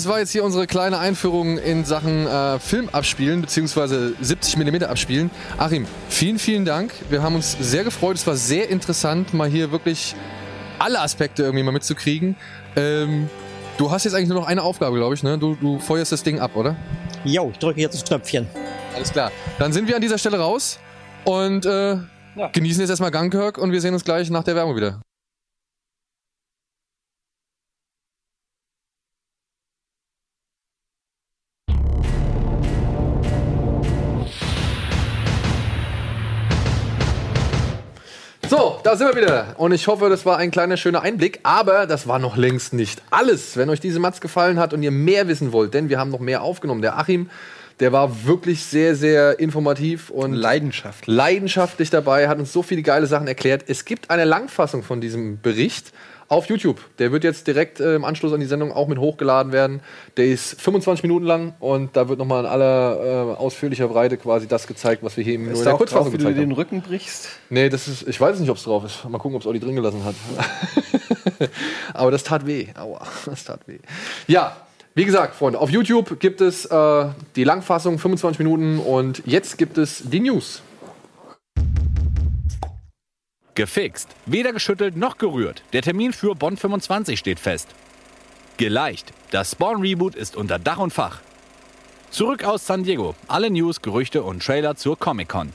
Das war jetzt hier unsere kleine Einführung in Sachen äh, Film abspielen, beziehungsweise 70 mm abspielen. Achim, vielen, vielen Dank. Wir haben uns sehr gefreut. Es war sehr interessant, mal hier wirklich alle Aspekte irgendwie mal mitzukriegen. Ähm, du hast jetzt eigentlich nur noch eine Aufgabe, glaube ich, ne? Du, du feuerst das Ding ab, oder? Jo, ich drücke jetzt das Knöpfchen. Alles klar. Dann sind wir an dieser Stelle raus und äh, genießen jetzt erstmal Gangkirk und wir sehen uns gleich nach der Werbung wieder. So, da sind wir wieder. Und ich hoffe, das war ein kleiner schöner Einblick. Aber das war noch längst nicht alles. Wenn euch diese Matz gefallen hat und ihr mehr wissen wollt, denn wir haben noch mehr aufgenommen. Der Achim, der war wirklich sehr, sehr informativ und Leidenschaftlich. leidenschaftlich dabei, hat uns so viele geile Sachen erklärt. Es gibt eine Langfassung von diesem Bericht auf YouTube. Der wird jetzt direkt äh, im Anschluss an die Sendung auch mit hochgeladen werden. Der ist 25 Minuten lang und da wird nochmal in aller äh, ausführlicher Breite quasi das gezeigt, was wir hier eben nur in der auch drauf, Kurzfassung wie du gezeigt dir den haben. Rücken brichst? Nee, das ist, ich weiß nicht, ob es drauf ist. Mal gucken, ob es Olli drin gelassen hat. Aber das tat weh. Aua, das tat weh. Ja, wie gesagt, Freunde, auf YouTube gibt es äh, die Langfassung, 25 Minuten und jetzt gibt es die News. Gefixt. Weder geschüttelt noch gerührt. Der Termin für Bond 25 steht fest. Geleicht. Das Spawn-Reboot ist unter Dach und Fach. Zurück aus San Diego. Alle News, Gerüchte und Trailer zur Comic-Con.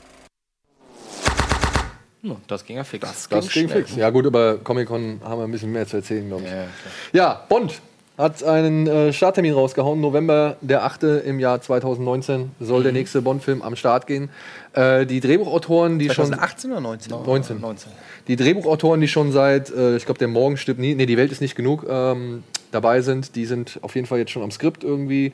Hm, Das ging ja fix. Das ging fix. Ja gut, aber Comic-Con haben wir ein bisschen mehr zu erzählen, glaube ich. Ja, Bond hat einen äh, Starttermin rausgehauen. November der 8. im Jahr 2019 soll der nächste Bond-Film am Start gehen. Äh, die Drehbuchautoren, die schon... 2018 oder 19? 19. Die Drehbuchautoren, die schon seit, äh, ich glaube, der Morgen stirbt nie, nee, die Welt ist nicht genug, ähm, dabei sind, die sind auf jeden Fall jetzt schon am Skript irgendwie.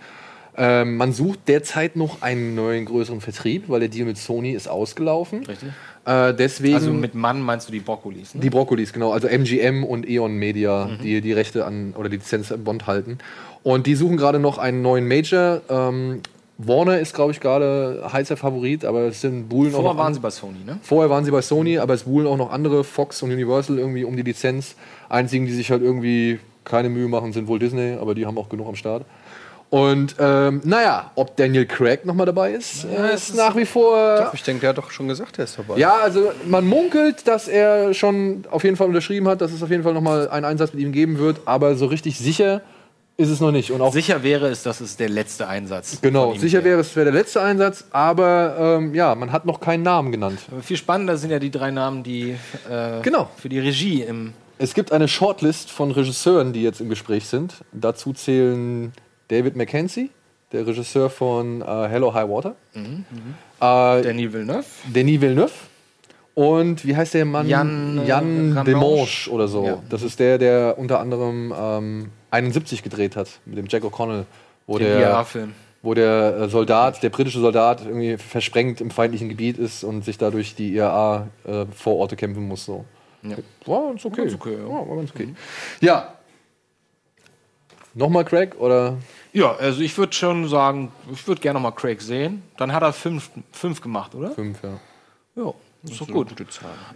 Ähm, man sucht derzeit noch einen neuen größeren Vertrieb, weil der Deal mit Sony ist ausgelaufen. Richtig. Äh, deswegen Also mit Mann meinst du die Brokkolis, ne? die Brokkolis, genau, also MGM und Eon Media, Mhm. die die Rechte an oder die Lizenz an Bond halten. Und die suchen gerade noch einen neuen Major. Ähm, Warner ist, glaube ich, gerade heißer Favorit, aber es sind Buhlen auch Vorher waren sie bei Sony, ne? Vorher waren sie bei Sony, aber es buhlen auch noch andere, Fox und Universal irgendwie um die Lizenz. Einzigen, die sich halt irgendwie keine Mühe machen, sind wohl Disney, aber die haben auch genug am Start. Und ähm, naja, ob Daniel Craig nochmal dabei ist, äh, ist nach wie vor. Doch, ich denke, der hat doch schon gesagt, er ist dabei. Ja, also man munkelt, dass er schon auf jeden Fall unterschrieben hat, dass es auf jeden Fall nochmal einen Einsatz mit ihm geben wird, aber so richtig sicher ist es noch nicht. Und auch Sicher wäre es, dass es der letzte Einsatz genau, von ihm sicher wäre es wäre der letzte Einsatz, aber ähm, ja, man hat noch keinen Namen genannt. Aber viel spannender sind ja die drei Namen, die äh, Genau. für die Regie im Es gibt eine Shortlist von Regisseuren, die jetzt im Gespräch sind. Dazu zählen David Mackenzie, der Regisseur von äh, Hello High Water, Mhm, äh, Denis Villeneuve. Denis Villeneuve Und wie heißt der Mann? Jan, äh, Jan Ramange. Demange oder so. Ja. Das ist der, der unter anderem ähm, 71 gedreht hat mit dem Jack O'Connell, wo Den der, wo der äh, Soldat, der britische Soldat, irgendwie versprengt im feindlichen Gebiet ist und sich dadurch die IAA äh, Vororte kämpfen muss. So. Ja. War ganz okay. Ganz okay, ja. Ja, war ganz okay. Ja. Nochmal Craig oder? Ja, also ich würde schon sagen, ich würde gerne mal Craig sehen. Dann hat er fünf, fünf gemacht, oder? Fünf, ja. Ja, ist doch gut.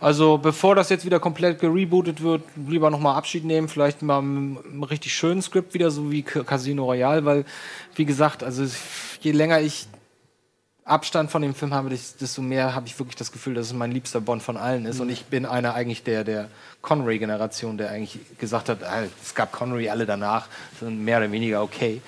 Also bevor das jetzt wieder komplett gerebootet wird, lieber noch mal Abschied nehmen, vielleicht mal mit einem richtig schönen Skript wieder, so wie Ca- Casino Royale, weil, wie gesagt, also je länger ich Abstand von dem Film habe, des- desto mehr habe ich wirklich das Gefühl, dass es mein liebster Bond von allen ist. Und ich bin einer eigentlich der, der Connery-Generation, der eigentlich gesagt hat, ah, es gab Connery alle danach, sind mehr oder weniger okay.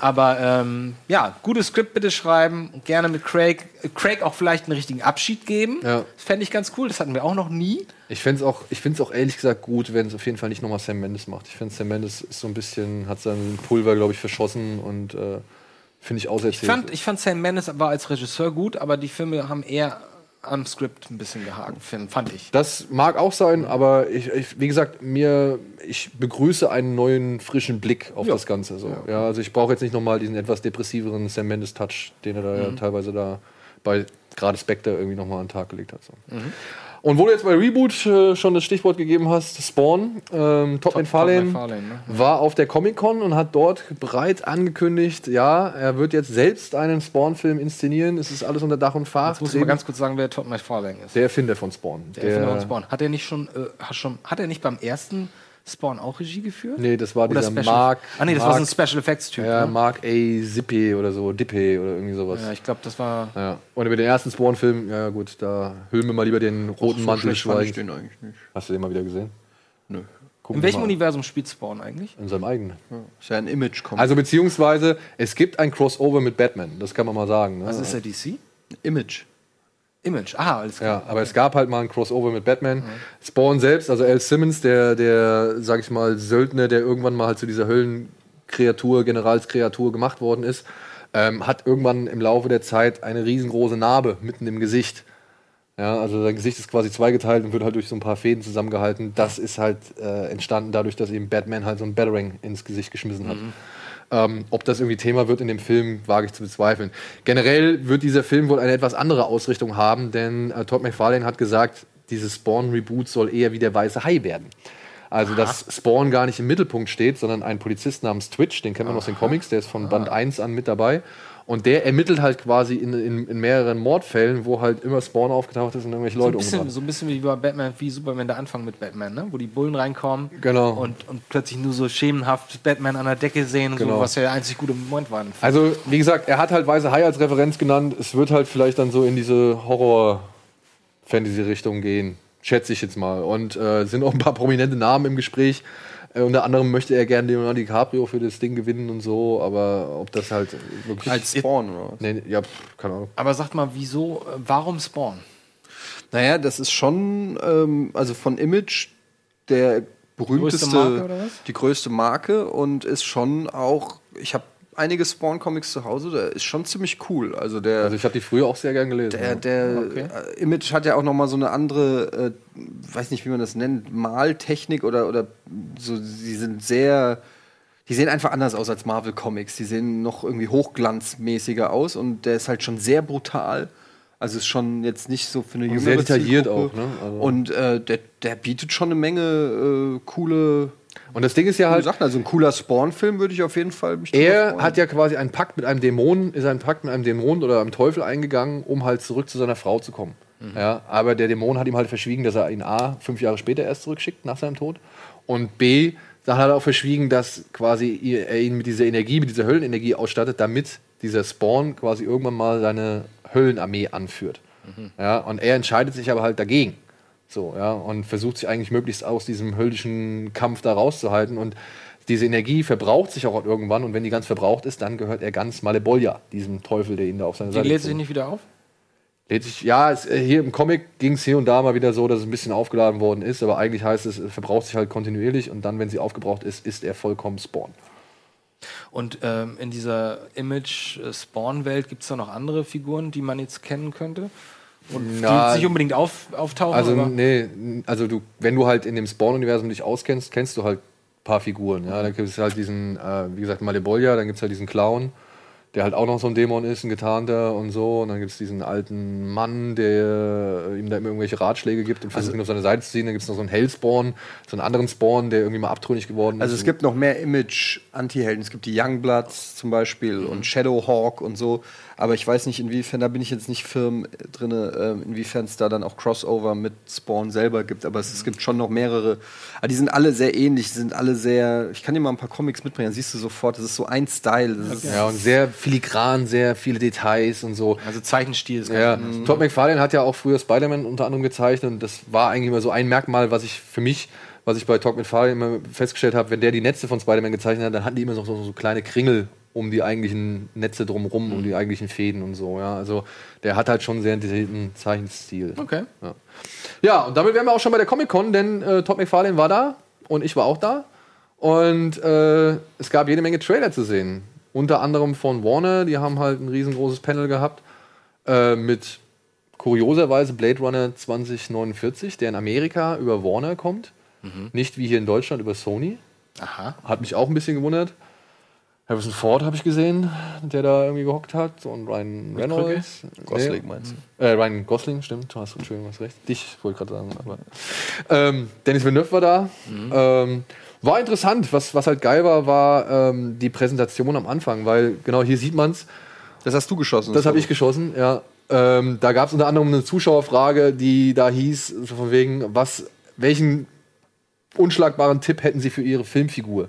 Aber ähm, ja, gutes Skript bitte schreiben, gerne mit Craig. Äh, Craig auch vielleicht einen richtigen Abschied geben. Ja. Das fände ich ganz cool, das hatten wir auch noch nie. Ich fände es auch, ich find's auch ehrlich gesagt gut, wenn es auf jeden Fall nicht nochmal Sam Mendes macht. Ich finde, Sam Mendes ist so ein bisschen, hat sein Pulver, glaube ich, verschossen und äh, finde ich auserzählt. Ich fand, ich fand Sam Mendes war als Regisseur gut, aber die Filme haben eher am Skript ein bisschen gehakt, fand ich. das mag auch sein, aber ich, ich, wie gesagt, mir, ich begrüße einen neuen, frischen Blick auf das Ganze. So. Ja. also ich brauche jetzt nicht nochmal diesen etwas depressiveren Sam Mendes-Touch, den er da ja teilweise da bei gerade Spectre irgendwie nochmal an den Tag gelegt hat. So. Und wo du jetzt bei Reboot äh, schon das Stichwort gegeben hast, Spawn, ähm, Top, McFarlane McFarlane, ne? war auf der Comic-Con und hat dort bereits angekündigt, ja, er wird jetzt selbst einen Spawn-Film inszenieren. Es ist alles unter Dach und Fach. Jetzt muss ich mal ganz kurz sagen, wer Todd McFarlane ist. der Erfinder von Spawn. Der Erfinder von Spawn. Hat er nicht schon, äh, hat schon, hat er nicht beim ersten Spawn auch Regie geführt? Nee, das war Oder dieser Special? Mark. Ah nee, das Mark, war so ein Special Effects Typ. Ja, ne? Mark A. Zippe oder so, Dippe oder irgendwie sowas. ja, ich glaube, das war. Ja. Und über den ersten Spawn-Film, ja gut, da hüllen wir mal lieber den roten Mantel des Schweigens. eigentlich nicht. Hast du den mal wieder gesehen? Nö. Guck In welchem. Universum spielt Spawn eigentlich? In seinem eigenen. Ist ja ein image -Comic. Also beziehungsweise, es gibt ein Crossover mit Batman, das kann man mal sagen. Ne? Was ist der DC? Image. Image. Ah, alles klar. Ja, aber es gab halt mal ein Crossover mit Batman. Spawn selbst, also Al Simmons, der, der, sag ich mal, Söldner, der irgendwann mal halt zu dieser Höllenkreatur, Generalskreatur gemacht worden ist, ähm, hat irgendwann im Laufe der Zeit eine riesengroße Narbe mitten im Gesicht. Ja, also sein Gesicht ist quasi zweigeteilt und wird halt durch so ein paar Fäden zusammengehalten. Das ist halt äh, entstanden dadurch, dass eben Batman halt so ein Batarang ins Gesicht geschmissen hat. Ähm, ob das irgendwie Thema wird in dem Film, wage ich zu bezweifeln. Generell wird dieser Film wohl eine etwas andere Ausrichtung haben, denn äh, Todd McFarlane hat gesagt, dieses Spawn-Reboot soll eher wie der weiße Hai werden. Also, dass Spawn gar nicht im Mittelpunkt steht, sondern ein Polizist namens Twitch, den kennen wir noch aus den Comics, der ist von Band 1 an mit dabei. Und der ermittelt halt quasi in, in, in mehreren Mordfällen, wo halt immer Spawn aufgetaucht ist und irgendwelche So Leute bisschen, umgebracht. so ein bisschen wie bei Batman, wie Superman der Anfang mit Batman, ne? wo die Bullen reinkommen Genau. und, und plötzlich nur so schemenhaft Batman an der Decke sehen, so, Genau. was ja der einzig gute Moment war. Also, wie gesagt, er hat halt Weiße Hai als Referenz genannt. Es wird halt vielleicht dann so in diese Horror-Fantasy-Richtung gehen. Schätze ich jetzt mal. Und äh, sind auch ein paar prominente Namen im Gespräch. Äh, unter anderem möchte er gerne Leonardo DiCaprio für das Ding gewinnen und so. Aber ob das halt wirklich. Als Spawn oder was? nee, ja, pff, keine Ahnung. Aber sagt mal, wieso, warum Spawn? Naja, das ist schon, ähm, also von Image der berühmteste, Marke, oder was? die größte Marke und ist schon auch, ich habe einige Spawn-Comics zu Hause, der ist schon ziemlich cool. Also der, Also, ich habe die früher auch sehr gern gelesen. der, der äh, Image hat ja auch noch mal so eine andere, äh, weiß nicht, wie man das nennt, Maltechnik oder, oder so, sie sind sehr, die sehen einfach anders aus als Marvel Comics. Die sehen noch irgendwie hochglanzmäßiger aus und der ist halt schon sehr brutal. Also ist schon jetzt nicht so für eine jüngere sehr detailliert Zielgruppe. auch, ne? Also- Und äh, der, der bietet schon eine Menge äh, coole. Und das Ding ist ja Halt. Sachen. Also ein cooler Spawn-Film würde ich auf jeden Fall Er hat ja quasi einen Pakt mit einem Dämon, ist einen Pakt mit einem Dämon oder einem Teufel eingegangen, um halt zurück zu seiner Frau zu kommen. Ja, aber der Dämon hat ihm halt verschwiegen, dass er ihn A, fünf Jahre später erst zurückschickt, nach seinem Tod. Und B, dann hat er auch verschwiegen, dass quasi er ihn mit dieser Energie, mit dieser Höllenenergie ausstattet, damit dieser Spawn quasi irgendwann mal seine Höllenarmee anführt. Ja, und er entscheidet sich aber halt dagegen. So, ja, und versucht sich eigentlich möglichst aus diesem höllischen Kampf da rauszuhalten. Und diese Energie verbraucht sich auch irgendwann. Und wenn die ganz verbraucht ist, dann gehört er ganz Malebolja, diesem Teufel, der ihn da auf seine Die Seite lädt gezogen sich nicht wieder auf? Lädt sich, ja, es, äh, hier im Comic ging es hier und da mal wieder so, dass es ein bisschen aufgeladen worden ist, aber eigentlich heißt es, es verbraucht sich halt kontinuierlich und dann, wenn sie aufgebraucht ist, ist er vollkommen Spawn. Und ähm, in dieser Image-Spawn-Welt gibt es da noch andere Figuren, die man jetzt kennen könnte? Und Na, die nicht unbedingt auf, auftauchen. Also, aber nee, also du, wenn du halt in dem Spawn-Universum dich auskennst, kennst du halt ein paar Figuren. Ja, dann gibt es halt diesen, äh, wie gesagt, Malebolja, dann gibt es halt diesen Clown, der halt auch noch so ein Dämon ist, ein getarnter und so. Und dann gibt es diesen alten Mann, der äh, ihm da immer irgendwelche Ratschläge gibt und versucht ihn auf seine Seite zu ziehen. Dann gibt es noch so einen Hellspawn, so einen anderen Spawn, der irgendwie mal abtrünnig geworden Also ist. es gibt noch mehr Image-Anti-Helden. Es gibt die Youngbloods zum Beispiel und Shadowhawk und so. Aber ich weiß nicht, inwiefern, da bin ich jetzt nicht firm drin, äh, inwiefern es da dann auch Crossover mit Spawn selber gibt. Aber es, es gibt schon noch mehrere. Aber die sind alle sehr ähnlich, die sind alle sehr. Ich kann dir mal ein paar Comics mitbringen, dann siehst du sofort, das ist so ein Style. Das ist, ja, und sehr filigran, sehr viele Details und so. also Zeichenstil ist Ja, ganz- Todd McFarlane hat ja auch früher Spider-Man unter anderem gezeichnet und das war eigentlich immer so ein Merkmal, was ich für mich, was ich bei Todd McFarlane immer festgestellt habe, wenn der die Netze von Spider-Man gezeichnet hat, dann hatten die immer so, so, so kleine Kringel um die eigentlichen Netze drumrum, um die eigentlichen Fäden und so. Ja, also der hat halt schon einen sehr detaillierten Zeichenstil. Okay. Ja. ja, und damit wären wir auch schon bei der Comic-Con, denn äh, Todd McFarlane war da und ich war auch da. Und äh, es gab jede Menge Trailer zu sehen. Unter anderem von Warner, die haben halt ein riesengroßes Panel gehabt äh, mit kurioserweise Blade Runner 2049, der in Amerika über Warner kommt. Nicht wie hier in Deutschland über Sony. Aha. Hat mich auch ein bisschen gewundert. Harrison Ford habe ich gesehen, der da irgendwie gehockt hat. Und Ryan Reynolds. Gosling Nee. meinst du? Äh, Ryan Gosling, stimmt. Du hast, Entschuldigung, hast recht. Dich wollte ich gerade sagen. Aber, ähm, Dennis Villeneuve war da. Ähm, war interessant. Was, was halt geil war, war ähm, die Präsentation am Anfang, weil genau hier sieht man es. Das hast du geschossen. Das habe ich geschossen, ja. Ähm, da gab es unter anderem eine Zuschauerfrage, die da hieß, so von wegen, was, welchen unschlagbaren Tipp hätten Sie für Ihre Filmfigur?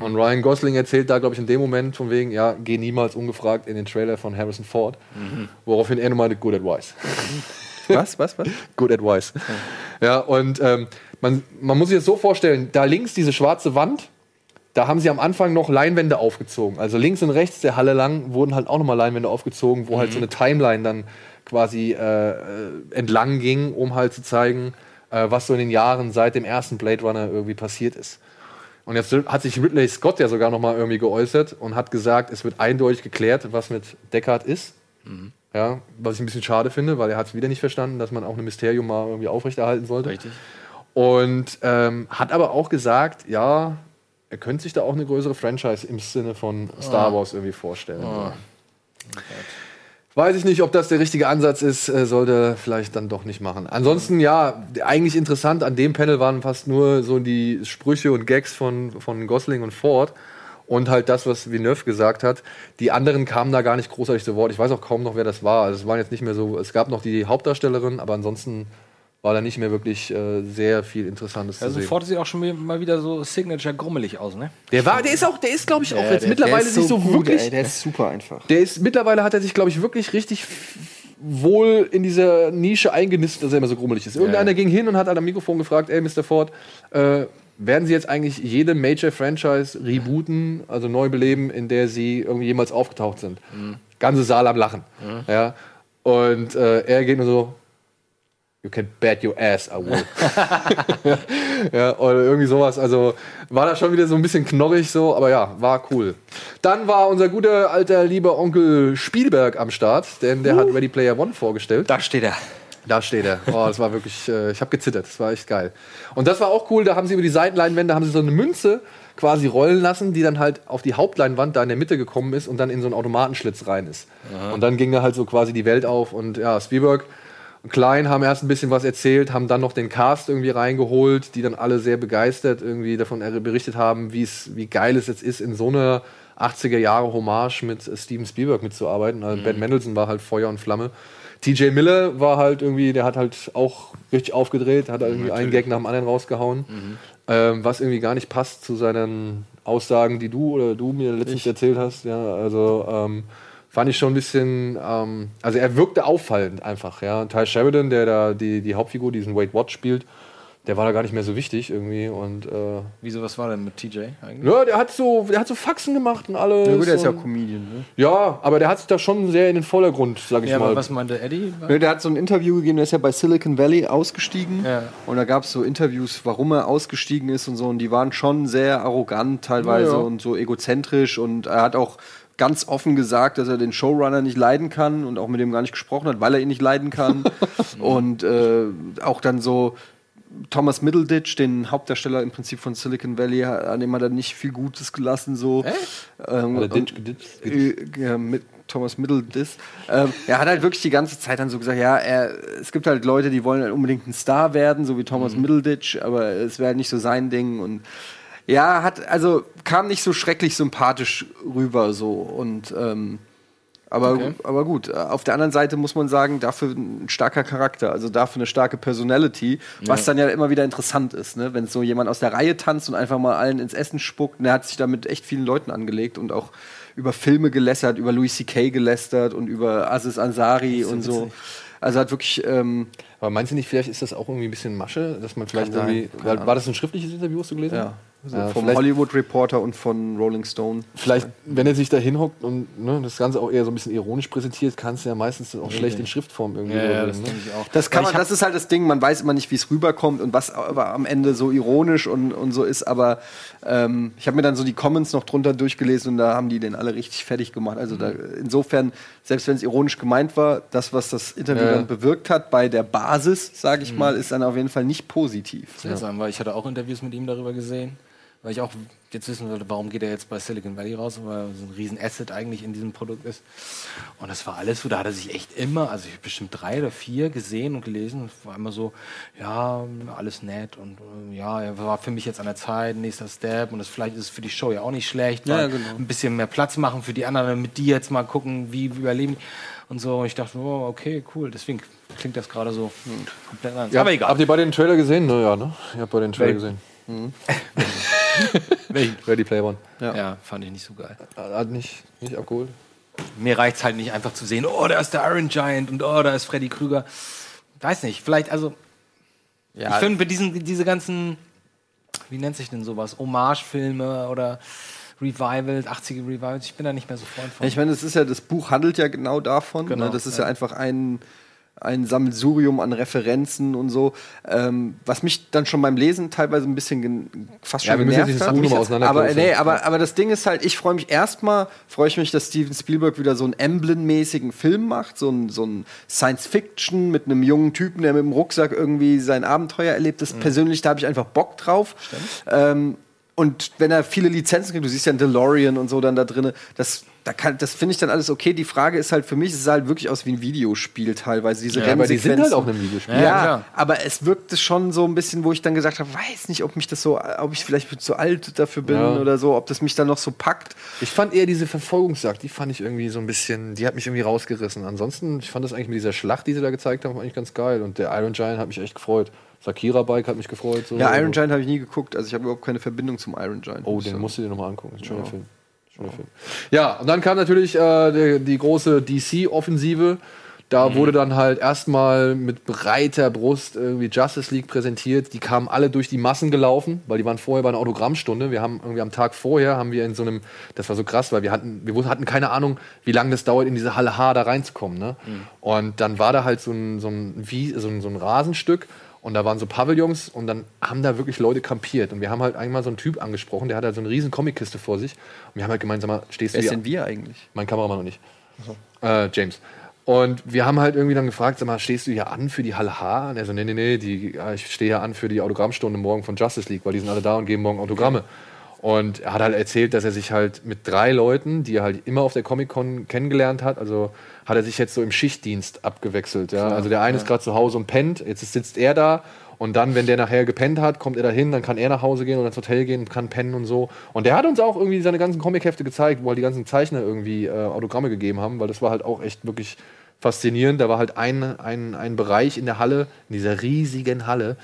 Und Ryan Gosling erzählt da, glaube ich, in dem Moment von wegen, ja, geh niemals ungefragt in den Trailer von Harrison Ford. Woraufhin er nur meinte, good advice. Was, was, was? Good advice. Ja, und ähm, man, man muss sich das so vorstellen, da links diese schwarze Wand, da haben sie am Anfang noch Leinwände aufgezogen. Also links und rechts der Halle lang wurden halt auch nochmal Leinwände aufgezogen, wo halt so eine Timeline dann quasi äh, äh, entlang ging, um halt zu zeigen, äh, was so in den Jahren seit dem ersten Blade Runner irgendwie passiert ist. Und jetzt hat sich Ridley Scott ja sogar nochmal irgendwie geäußert und hat gesagt, es wird eindeutig geklärt, was mit Deckard ist. Ja, was ich ein bisschen schade finde, weil er hat es wieder nicht verstanden, dass man auch ein Mysterium mal irgendwie aufrechterhalten sollte. Richtig. Und ähm, hat aber auch gesagt, ja, er könnte sich da auch eine größere Franchise im Sinne von Star Wars irgendwie vorstellen. Weiß ich nicht, ob das der richtige Ansatz ist, äh, sollte vielleicht dann doch nicht machen. Ansonsten, ja, eigentlich interessant, an dem Panel waren fast nur so die Sprüche und Gags von, von Gosling und Ford und halt das, was Villeneuve gesagt hat. Die anderen kamen da gar nicht großartig zu Wort. Ich weiß auch kaum noch, wer das war. Also es waren jetzt nicht mehr so, es gab noch die Hauptdarstellerin, aber ansonsten war da nicht mehr wirklich äh, sehr viel Interessantes Ja, zu sehen. sofort sieht auch schon mal wieder so Signature grummelig aus, ne? Der war, der ist auch, der ist, glaube ich, auch jetzt der- mittlerweile der ist nicht so gut, wirklich. Ey, der ist super einfach. Der ist mittlerweile hat er sich, glaube ich, wirklich richtig wohl in dieser Nische eingenistet, dass er immer so grummelig ist. Irgendeiner ging hin und hat halt am Mikrofon gefragt, ey, Mr. Ford, äh, werden Sie jetzt eigentlich jede Major-Franchise rebooten, also neu beleben, in der Sie irgendwie jemals aufgetaucht sind? Ganze Saal am Lachen. Ja. Und äh, er geht nur so, You can bet your ass, I will. ja, oder irgendwie sowas. Also war da schon wieder so ein bisschen knorrig so, aber ja, war cool. Dann war unser guter alter lieber Onkel Spielberg am Start, denn der hat Ready Player One vorgestellt. Da steht er. Da steht er. Oh, das war wirklich, äh, ich habe gezittert. Das war echt geil. Und das war auch cool. Da haben sie über die Seitenleinwände haben sie so eine Münze quasi rollen lassen, die dann halt auf die Hauptleinwand da in der Mitte gekommen ist und dann in so einen Automatenschlitz rein ist. Und dann ging da halt so quasi die Welt auf und ja, Spielberg Klein haben erst ein bisschen was erzählt, haben dann noch den Cast irgendwie reingeholt, die dann alle sehr begeistert irgendwie davon er- berichtet haben, wie es, wie geil es jetzt ist, in so einer 80er Jahre Hommage mit äh, Steven Spielberg mitzuarbeiten. Also Ben Mendelsohn war halt Feuer und Flamme. TJ Miller war halt irgendwie, der hat halt auch richtig aufgedreht, hat irgendwie einen Gag nach dem anderen rausgehauen, ähm, was irgendwie gar nicht passt zu seinen Aussagen, die du oder du mir letztens erzählt hast. Ja, also ähm, fand ich schon ein bisschen, ähm, also er wirkte auffallend einfach. Ja, Ty Sheridan, der da die, die Hauptfigur, diesen Wade Watch spielt, der war da gar nicht mehr so wichtig irgendwie und äh, Wieso, was war denn mit TJ eigentlich? ja, der hat so, der hat so Faxen gemacht und alles. Ja, gut, der ist ja Comedian, ne? ja, aber der hat sich da schon sehr in den Vordergrund, sag ich Ja, mal. aber was meinte Eddie? Ne, Der hat so ein Interview gegeben, der ist ja bei Silicon Valley ausgestiegen. Ja. Und da gab es so Interviews, warum er ausgestiegen ist und so. Und die waren schon sehr arrogant teilweise Ja, ja. und so egozentrisch. Und er hat auch ganz offen gesagt, dass er den Showrunner nicht leiden kann und auch mit dem gar nicht gesprochen hat, weil er ihn nicht leiden kann. und äh, auch dann so Thomas Middleditch, den Hauptdarsteller im Prinzip von Silicon Valley, an dem hat er nicht viel Gutes gelassen. So. Ähm, Hat er Ditch und- geditcht? äh, ja, mit Thomas Middleditch. Ähm, er hat halt wirklich die ganze Zeit dann so gesagt, ja, er, es gibt halt Leute, die wollen halt unbedingt ein Star werden, so wie Thomas Middleditch, aber es wäre halt nicht so sein Ding und ja, hat, also kam nicht so schrecklich sympathisch rüber so und ähm, aber, aber gut, auf der anderen Seite muss man sagen, dafür ein starker Charakter, also dafür eine starke Personality, was dann ja immer wieder interessant ist, ne? wenn so jemand aus der Reihe tanzt und einfach mal allen ins Essen spuckt. Und er hat sich da mit echt vielen Leuten angelegt und auch über Filme gelästert, über Louis C.K. gelästert und über Aziz Ansari und so. Also hat wirklich, ähm, Aber meinst du nicht, vielleicht ist das auch irgendwie ein bisschen Masche, dass man vielleicht sein, irgendwie. War, war das ein schriftliches Interview, was du gelesen ja, hast? So Ja, vom vielleicht- Hollywood Reporter und von Rolling Stone. Vielleicht, wenn er sich da hinhockt und ne, das Ganze auch eher so ein bisschen ironisch präsentiert, kannst du ja meistens auch schlecht in Schriftform irgendwie Ja, ja, das ne? denke ich auch. Das kann man, das ist halt das Ding, man weiß immer nicht, wie es rüberkommt und was aber am Ende so ironisch und, und so ist, aber ähm, ich habe mir dann so die Comments noch drunter durchgelesen und da haben die den alle richtig fertig gemacht. Also da, insofern, selbst wenn es ironisch gemeint war, das, was das Interview Ja. dann bewirkt hat bei der Basis, sage ich mal, ist dann auf jeden Fall nicht positiv. weil ich hatte auch Interviews mit ihm darüber gesehen, weil ich auch jetzt wissen wollte, warum geht er jetzt bei Silicon Valley raus, weil er so ein riesen Asset eigentlich in diesem Produkt ist. Und das war alles so, da hat er sich echt immer, also ich habe bestimmt drei oder vier gesehen und gelesen und es war immer so, ja, alles nett und äh, ja, er war für mich jetzt an der Zeit, nächster Step und das vielleicht ist es für die Show ja auch nicht schlecht, Ja, genau. ein bisschen mehr Platz machen für die anderen, damit die jetzt mal gucken, wie wie überleben die. und so. Und ich dachte, oh, okay, cool, deswegen klingt das gerade so komplett anders. Ja, Aber egal. Habt ihr beide den Trailer gesehen? Ne, ja, ne? Ihr habt beide den Trailer Welchen? Gesehen. Welchen? Ready Player One. Ja. fand ich nicht so geil. Hat nicht, nicht abgeholt. Mir reicht es halt nicht einfach zu sehen, oh, da ist der Iron Giant und oh, da ist Freddy Krüger. Weiß nicht, vielleicht, also. ich finde, bei diesen, diese ganzen, wie nennt sich denn sowas? Hommagefilme oder Revivals, 80er Revivals, ich bin da nicht mehr so Freund von. Ja, ich meine, das ist ja, das Buch handelt ja genau davon. Genau, ne? Das ist ja. ja, einfach ein, ein Sammelsurium an Referenzen und so. Ähm, was mich dann schon beim Lesen teilweise ein bisschen fast Ja, schon müssen genervt jetzt hat. Mal aber, nee, aber, aber das Ding ist halt, ich freue mich erstmal, freue ich mich, dass Steven Spielberg wieder so einen Emblem-mäßigen Film macht, so ein, so ein Science-Fiction mit einem jungen Typen, der mit dem Rucksack irgendwie sein Abenteuer erlebt. Mhm. Das persönlich, da habe ich einfach Bock drauf. Ähm, und wenn er viele Lizenzen kriegt, du siehst ja einen DeLorean und so dann da drin, das, da kann, das finde ich dann alles okay. Die Frage ist halt für mich, es sah halt wirklich aus wie ein Videospiel teilweise, diese Ja, aber die sind halt auch in einem Videospiel. Ja, Ja, aber es wirkte schon so ein bisschen, wo ich dann gesagt habe, weiß nicht, ob mich das so, ob ich vielleicht zu alt dafür bin Ja. oder so, ob das mich dann noch so packt. Ich fand eher diese Verfolgungsjagd, die fand ich irgendwie so ein bisschen, die hat mich irgendwie rausgerissen. Ansonsten, ich fand das eigentlich mit dieser Schlacht, die sie da gezeigt haben, eigentlich ganz geil. Und der Iron Giant hat mich echt gefreut. Sakira Bike hat mich gefreut. So. Ja, Iron Giant habe ich nie geguckt, also ich habe überhaupt keine Verbindung zum Iron Giant. Oh, muss ich den musst du dir nochmal angucken. Ist ein schöner Film. Schöner Film. Ja, und dann kam natürlich äh, die, die große DC-Offensive. Da wurde dann halt erstmal mit breiter Brust irgendwie Justice League präsentiert. Die kamen alle durch die Massen gelaufen, weil die waren vorher bei einer Autogrammstunde. Wir haben irgendwie am Tag vorher haben wir in so einem, das war so krass, weil wir hatten, wir hatten keine Ahnung, wie lange das dauert, in diese Halle H da reinzukommen. Ne? Und dann war da halt so ein, so ein, wie, so ein, so ein Rasenstück und da waren so Pavillons und dann haben da wirklich Leute kampiert. Und wir haben halt einmal so einen Typ angesprochen, der hat halt so eine riesen Comickiste vor sich. Und wir haben halt gemeint, sag mal, stehst Wer du hier? denn wir eigentlich? Mein Kameramann und ich. Äh, James. Und wir haben halt irgendwie dann gefragt, sag mal, stehst du hier an für die Halle H? Und er so, nee, nee, nee, die, ja, ich stehe hier an für die Autogrammstunde morgen von Justice League, weil die sind alle da und geben morgen Autogramme. Und er hat halt erzählt, dass er sich halt mit drei Leuten, die er halt immer auf der Comic-Con kennengelernt hat, also hat er sich jetzt so im Schichtdienst abgewechselt. Ja? Also der eine ist gerade zu Hause und pennt, jetzt sitzt er da und dann, wenn der nachher gepennt hat, kommt er da hin, dann kann er nach Hause gehen oder ins Hotel gehen und kann pennen und so. Und der hat uns auch irgendwie seine ganzen Comichefte gezeigt, wo halt die ganzen Zeichner irgendwie äh, Autogramme gegeben haben, weil das war halt auch echt wirklich faszinierend. Da war halt ein, ein, ein Bereich in der Halle, in dieser riesigen Halle,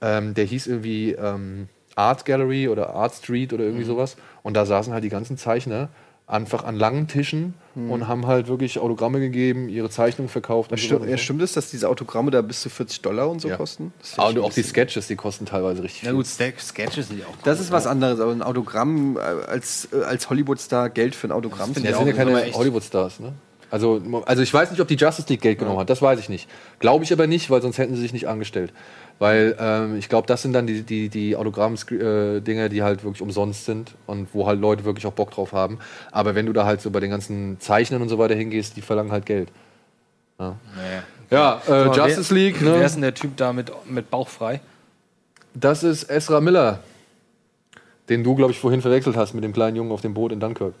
ähm, der hieß irgendwie ähm, Art Gallery oder Art Street oder Mhm. irgendwie sowas. Und da saßen halt die ganzen Zeichner einfach an langen Tischen Mhm. und haben halt wirklich Autogramme gegeben, ihre Zeichnungen verkauft. und so Stimmt, weiter ja, so. stimmt es, dass diese Autogramme da bis zu 40 Dollar und so Ja. kosten? Und ein auch die Sketches, die kosten teilweise richtig Ja viel. gut, Ske- Sketches sind ja auch Das ist was anderes, aber ein Autogramm äh, als, äh, als Hollywood-Star Geld für ein Autogramm. Zu Ja, das sind ja keine Hollywood-Stars, ne? Also, also ich weiß nicht, ob die Justice League Geld genommen hat, das weiß ich nicht. Glaube ich aber nicht, weil sonst hätten sie sich nicht angestellt. Weil ähm, ich glaube, das sind dann die, die, die Autogramm-Dinger, die halt wirklich umsonst sind und wo halt Leute wirklich auch Bock drauf haben. Aber wenn du da halt so bei den ganzen Zeichnen und so weiter hingehst, die verlangen halt Geld. Ja, ja äh, Aber Justice wer, League, ne? Wer ist denn der Typ da mit, mit Bauch frei? Das ist Ezra Miller, den du, glaube ich, vorhin verwechselt hast mit dem kleinen Jungen auf dem Boot in Dunkirk.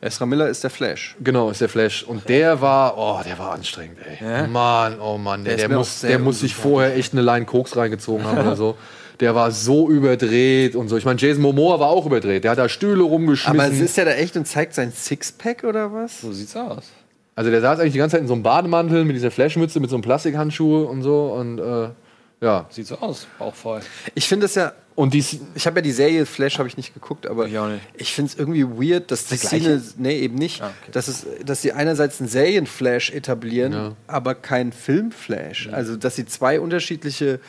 Ezra Miller ist der Flash. Genau, ist der Flash. Und der war, oh, der war anstrengend, ey. Mann, oh Mann, der, Der ist der, muss, der muss sich vorher echt eine Line Koks reingezogen haben oder so. Der war so überdreht und so. Ich meine, Jason Momoa war auch überdreht. Der hat da Stühle rumgeschmissen. Aber sitzt er da echt und zeigt sein Sixpack oder was? So sieht's aus. also der saß eigentlich die ganze Zeit in so einem Bademantel mit dieser Flashmütze, mit so einem Plastikhandschuh und so. Und äh, ja. Sieht so aus, Bauch voll. Ich finde es ja. Und die, Ich habe ja die Serie Flash habe ich nicht geguckt, aber Ich auch ich finde es irgendwie weird, dass die Szene, nee, eben nicht, Ah, okay. dass, es, dass sie einerseits einen Serienflash etablieren, Ja. aber keinen Filmflash. Also, dass sie zwei unterschiedliche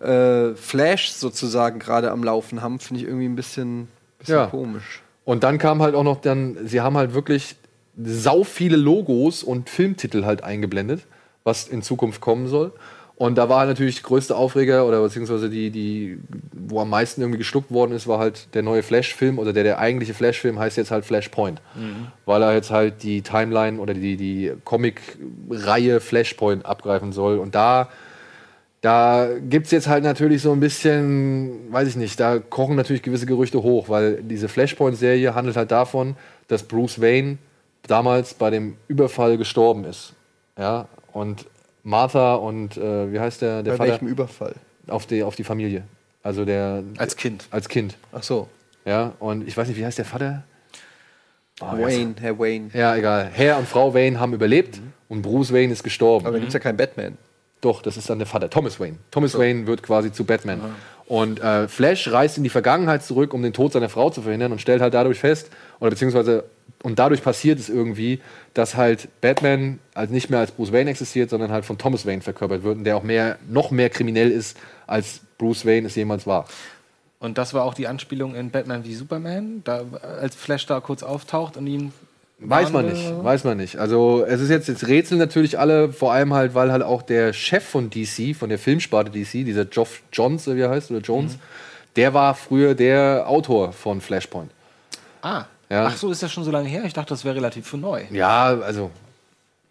äh, Flashs sozusagen gerade am Laufen haben, finde ich irgendwie ein bisschen, bisschen Ja. komisch. Und dann kam halt auch noch dann, sie haben halt wirklich sau viele Logos und Filmtitel halt eingeblendet, was in Zukunft kommen soll. Und da war natürlich der größte Aufreger oder beziehungsweise die, die, wo am meisten irgendwie geschluckt worden ist, war halt der neue Flash-Film oder der, der eigentliche Flash-Film heißt jetzt halt Flashpoint. Weil er jetzt halt die Timeline oder die, die Comic-Reihe Flashpoint abgreifen soll. Und da da gibt es jetzt halt natürlich so ein bisschen, weiß ich nicht, da kochen natürlich gewisse Gerüchte hoch, weil diese Flashpoint-Serie handelt halt davon, dass Bruce Wayne damals bei dem Überfall gestorben ist. Ja, und Martha und äh, wie heißt der, der Bei Vater? welchem Überfall? Auf die, auf die Familie. Also der. Als Kind. Als Kind. Ach so. Ja, und ich weiß nicht, wie heißt der Vater? Oh, Wayne, Herr Wayne. Ja, egal. Herr und Frau Wayne haben überlebt und Bruce Wayne ist gestorben. Aber da gibt es ja keinen Batman. Doch, das ist dann der Vater, Thomas Wayne. Thomas Wayne wird quasi zu Batman. Und äh, Flash reist in die Vergangenheit zurück, um den Tod seiner Frau zu verhindern und stellt halt dadurch fest, oder beziehungsweise, und dadurch passiert es irgendwie, dass halt Batman als nicht mehr als Bruce Wayne existiert, sondern halt von Thomas Wayne verkörpert wird und der auch mehr, noch mehr kriminell ist, als Bruce Wayne es jemals war. Und das war auch die Anspielung in Batman wie Superman, da, als Flash da kurz auftaucht und ihn. Weiß man nicht, weiß man nicht. Also es ist jetzt, jetzt rätseln natürlich alle, vor allem halt, weil halt auch der Chef von DC, von der Filmsparte DC, dieser Geoff Johns, wie er heißt, oder Jones, der war früher der Autor von Flashpoint. Ah. Ja. Ach so, ist das schon so lange her? Ich dachte, das wäre relativ neu. Ja, also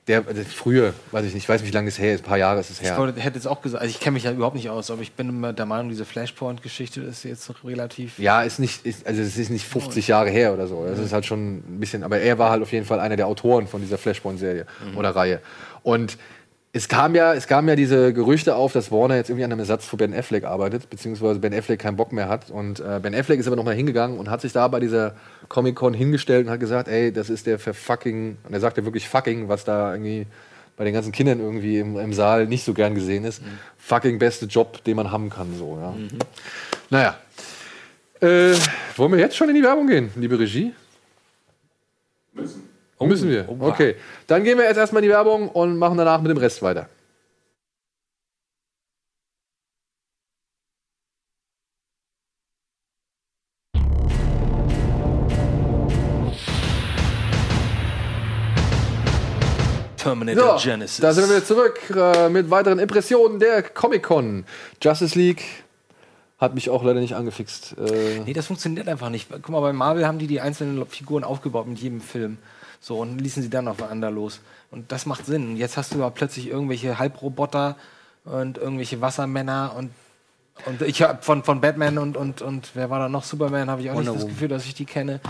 der, der früher, weiß ich nicht, ich weiß nicht, wie lange es her ist, ein paar Jahre ist es Ich her. wollte- hätte jetzt auch gesagt, also ich kenne mich ja überhaupt nicht aus, aber ich bin immer der Meinung, diese Flashpoint-Geschichte ist jetzt noch relativ. Ja, ist nicht, ist, also es ist nicht 50 Jahre her oder so. Das ist halt schon ein bisschen, aber er war halt auf jeden Fall einer der Autoren von dieser Flashpoint-Serie oder Reihe. Und es kam ja, es kamen ja diese Gerüchte auf, dass Warner jetzt irgendwie an einem Ersatz für Ben Affleck arbeitet, beziehungsweise Ben Affleck keinen Bock mehr hat. Und äh, Ben Affleck ist aber nochmal hingegangen und hat sich da bei dieser Comic-Con hingestellt und hat gesagt, ey, das ist der für fucking, und er sagte wirklich fucking, was da irgendwie bei den ganzen Kindern irgendwie im, im Saal nicht so gern gesehen ist. Fucking beste Job, den man haben kann, so, ja. Naja. Äh, wollen wir jetzt schon in die Werbung gehen, liebe Regie? Müssen. Müssen wir. Okay. Dann gehen wir jetzt erstmal in die Werbung und machen danach mit dem Rest weiter. Terminator So, Genesis. da sind wir wieder zurück äh, mit weiteren Impressionen der Comic-Con. Justice League hat mich auch leider nicht angefixt. Äh, Nee, das funktioniert einfach nicht. Guck mal, bei Marvel haben die die einzelnen Figuren aufgebaut mit jedem Film. So, und ließen sie dann aufeinander los. Und das macht Sinn. Und jetzt hast du aber plötzlich irgendwelche Halbroboter und irgendwelche Wassermänner und und ich habe von, von Batman und, und, und wer war da noch? Superman habe ich auch Wonder nicht das. Gefühl, dass ich die kenne.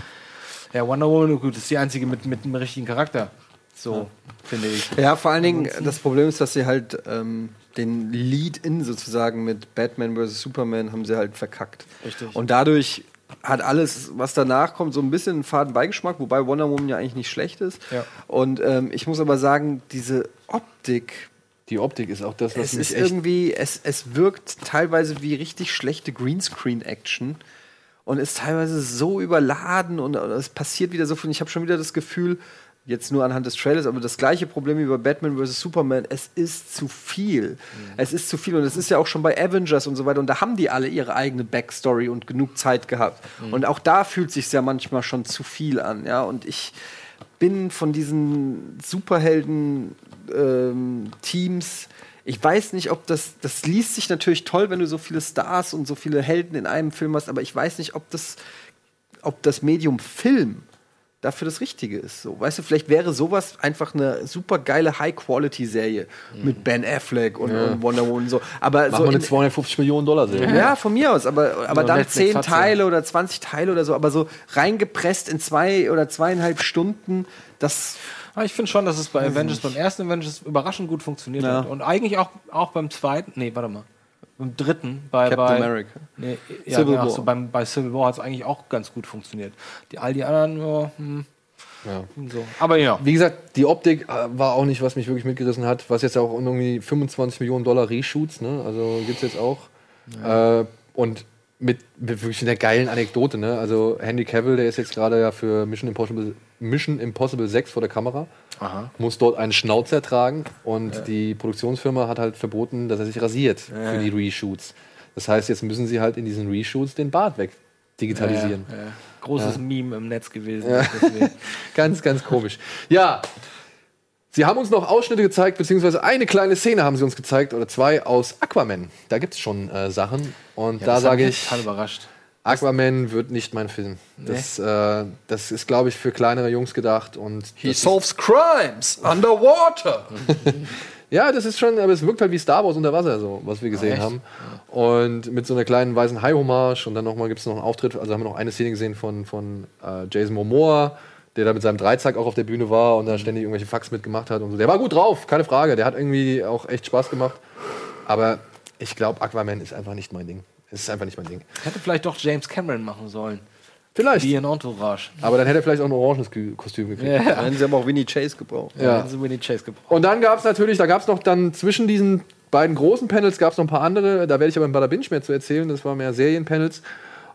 Ja, Wonder Woman, gut, ist die einzige mit, mit einem richtigen Charakter. So, finde ich. Ja, vor allen Dingen, das Problem ist, dass sie halt ähm, den Lead-In sozusagen mit Batman vs. Superman haben sie halt verkackt. Richtig. Und dadurch hat alles, was danach kommt, so ein bisschen einen faden Beigeschmack, wobei Wonder Woman ja eigentlich nicht schlecht ist. Ja. Und ähm, ich muss aber sagen, diese Optik, die Optik ist auch das, was es mich ist echt irgendwie, es, es wirkt teilweise wie richtig schlechte Greenscreen-Action und ist teilweise so überladen und, und es passiert wieder so viel. Ich habe schon wieder das Gefühl, jetzt nur anhand des Trailers, aber das gleiche Problem wie bei Batman vs. Superman, es ist zu viel. Es ist zu viel und es ist ja auch schon bei Avengers und so weiter und da haben die alle ihre eigene Backstory und genug Zeit gehabt. Und auch da fühlt sich ja manchmal schon zu viel an, ja, und ich bin von diesen Superhelden-Teams. ich weiß nicht, ob das, das liest sich natürlich toll, wenn du so viele Stars und so viele Helden in einem Film hast, aber ich weiß nicht, ob das, ob das Medium Film dafür das Richtige ist. So, weißt du, vielleicht wäre sowas einfach eine super geile High-Quality-Serie mit Ben Affleck und, und Wonder Woman und so. Aber Machen so wir eine in- 250 Millionen Dollar Serie. ja, von mir aus, aber, aber dann zehn ja. Teile oder 20 Teile oder so, aber so reingepresst in zwei oder zweieinhalb Stunden, das ich finde schon, dass es bei Avengers, beim ersten Avengers überraschend gut funktioniert Ja. hat. Und eigentlich auch, auch beim zweiten, nee, warte mal, beim dritten, bei, Captain bei America. Nee, ja, Civil ja, War. So beim, bei Civil War hat es eigentlich auch ganz gut funktioniert. Die, all die anderen, ja, hm, Ja. so. Aber ja. Wie gesagt, die Optik äh, war auch nicht, was mich wirklich mitgerissen hat. Was jetzt auch irgendwie 25 Millionen Dollar Reshoots, ne? Also gibt's jetzt auch. Äh, und mit, mit wirklich einer geilen Anekdote, ne? Also Henry Cavill, der ist jetzt gerade ja für Mission Impossible, Mission Impossible 6 vor der Kamera. Muss dort einen Schnauzer tragen und die Produktionsfirma hat halt verboten, dass er sich rasiert für die Reshoots. Das heißt, jetzt müssen sie halt in diesen Reshoots den Bart weg digitalisieren. Ja, ja. Großes Meme im Netz gewesen. Ganz, ganz komisch. Ja, sie haben uns noch Ausschnitte gezeigt, beziehungsweise eine kleine Szene haben sie uns gezeigt, oder zwei aus Aquaman. Da gibt es schon äh, Sachen. Und da Das hat sage ich, total überrascht. Aquaman wird nicht mein Film. Das, äh, das ist, glaube ich, für kleinere Jungs gedacht. Und ist, solves crimes underwater. ja, das ist schon, aber es wirkt halt wie Star Wars unter Wasser, so, was wir gesehen echt? haben. Und mit so einer kleinen weißen Hai-Hommage und dann nochmal gibt es noch einen Auftritt, also haben wir noch eine Szene gesehen von, von äh, Jason Momoa, der da mit seinem Dreizack auch auf der Bühne war und da ständig irgendwelche Fax mitgemacht hat und so. Der war gut drauf, keine Frage. Der hat irgendwie auch echt Spaß gemacht. Aber ich glaube, Aquaman ist einfach nicht mein Ding. Es ist einfach nicht mein Ding. Hätte vielleicht doch James Cameron machen sollen. Vielleicht. Wie in Entourage. Aber dann hätte er vielleicht auch ein orangenes Kü- Kostüm gekriegt. Ja. Dann hätten sie aber auch Winnie Chase gebraucht. Ja. Hätten sie Winnie Chase gebraucht. Und dann gab es natürlich, da gab es noch dann zwischen diesen beiden großen Panels gab es noch ein paar andere. Da werde ich aber im Bada Binge mehr zu erzählen. Das waren mehr Serienpanels.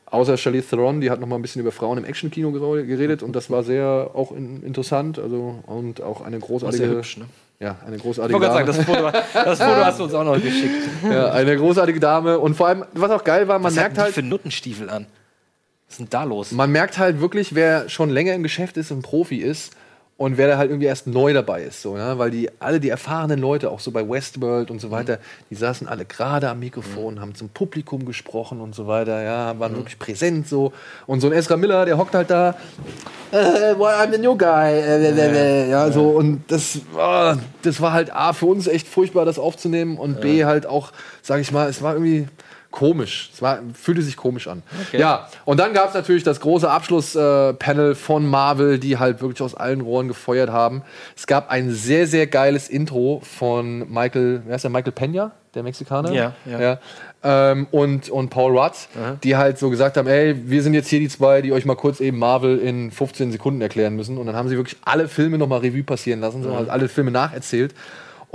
Außer Charlize Theron, die hat noch mal ein bisschen über Frauen im Actionkino geredet und das war sehr auch in, interessant. Also und auch eine großartige, Sehr hübsch, ne? Ja, eine Ich großartige wollte gerade Dame. sagen, das Foto, das Foto hast du uns auch noch geschickt. ja, eine großartige Dame und vor allem, was auch geil war, man Was merkt halt, für Nuttenstiefel an? Was ist denn da los? man merkt halt wirklich, wer schon länger im Geschäft ist und Profi ist und wer da halt irgendwie erst neu dabei ist, so, ne? weil die alle die erfahrenen Leute, auch so bei Westworld und so weiter, die saßen alle gerade am Mikrofon, haben zum Publikum gesprochen und so weiter, ja, waren wirklich präsent so. Und so ein Ezra Miller, der hockt halt da, äh, well, I'm the new guy, äh, äh, äh, ja, so. Und das, ah, das war halt a für uns echt furchtbar, das aufzunehmen und b halt auch, sag ich mal, es war irgendwie komisch. Es war, fühlte sich komisch an. Ja, und dann gab es natürlich das große Abschlusspanel äh, von Marvel, die halt wirklich aus allen Rohren gefeuert haben. Es gab ein sehr, sehr geiles Intro von Michael, wer ist der? Michael Pena, der Mexikaner? Ja, ja. Ähm, und, und Paul Rudd, die halt so gesagt haben, ey, wir sind jetzt hier die zwei, die euch mal kurz eben Marvel in 15 Sekunden erklären müssen. Und dann haben sie wirklich alle Filme nochmal Revue passieren lassen, so, halt alle Filme nacherzählt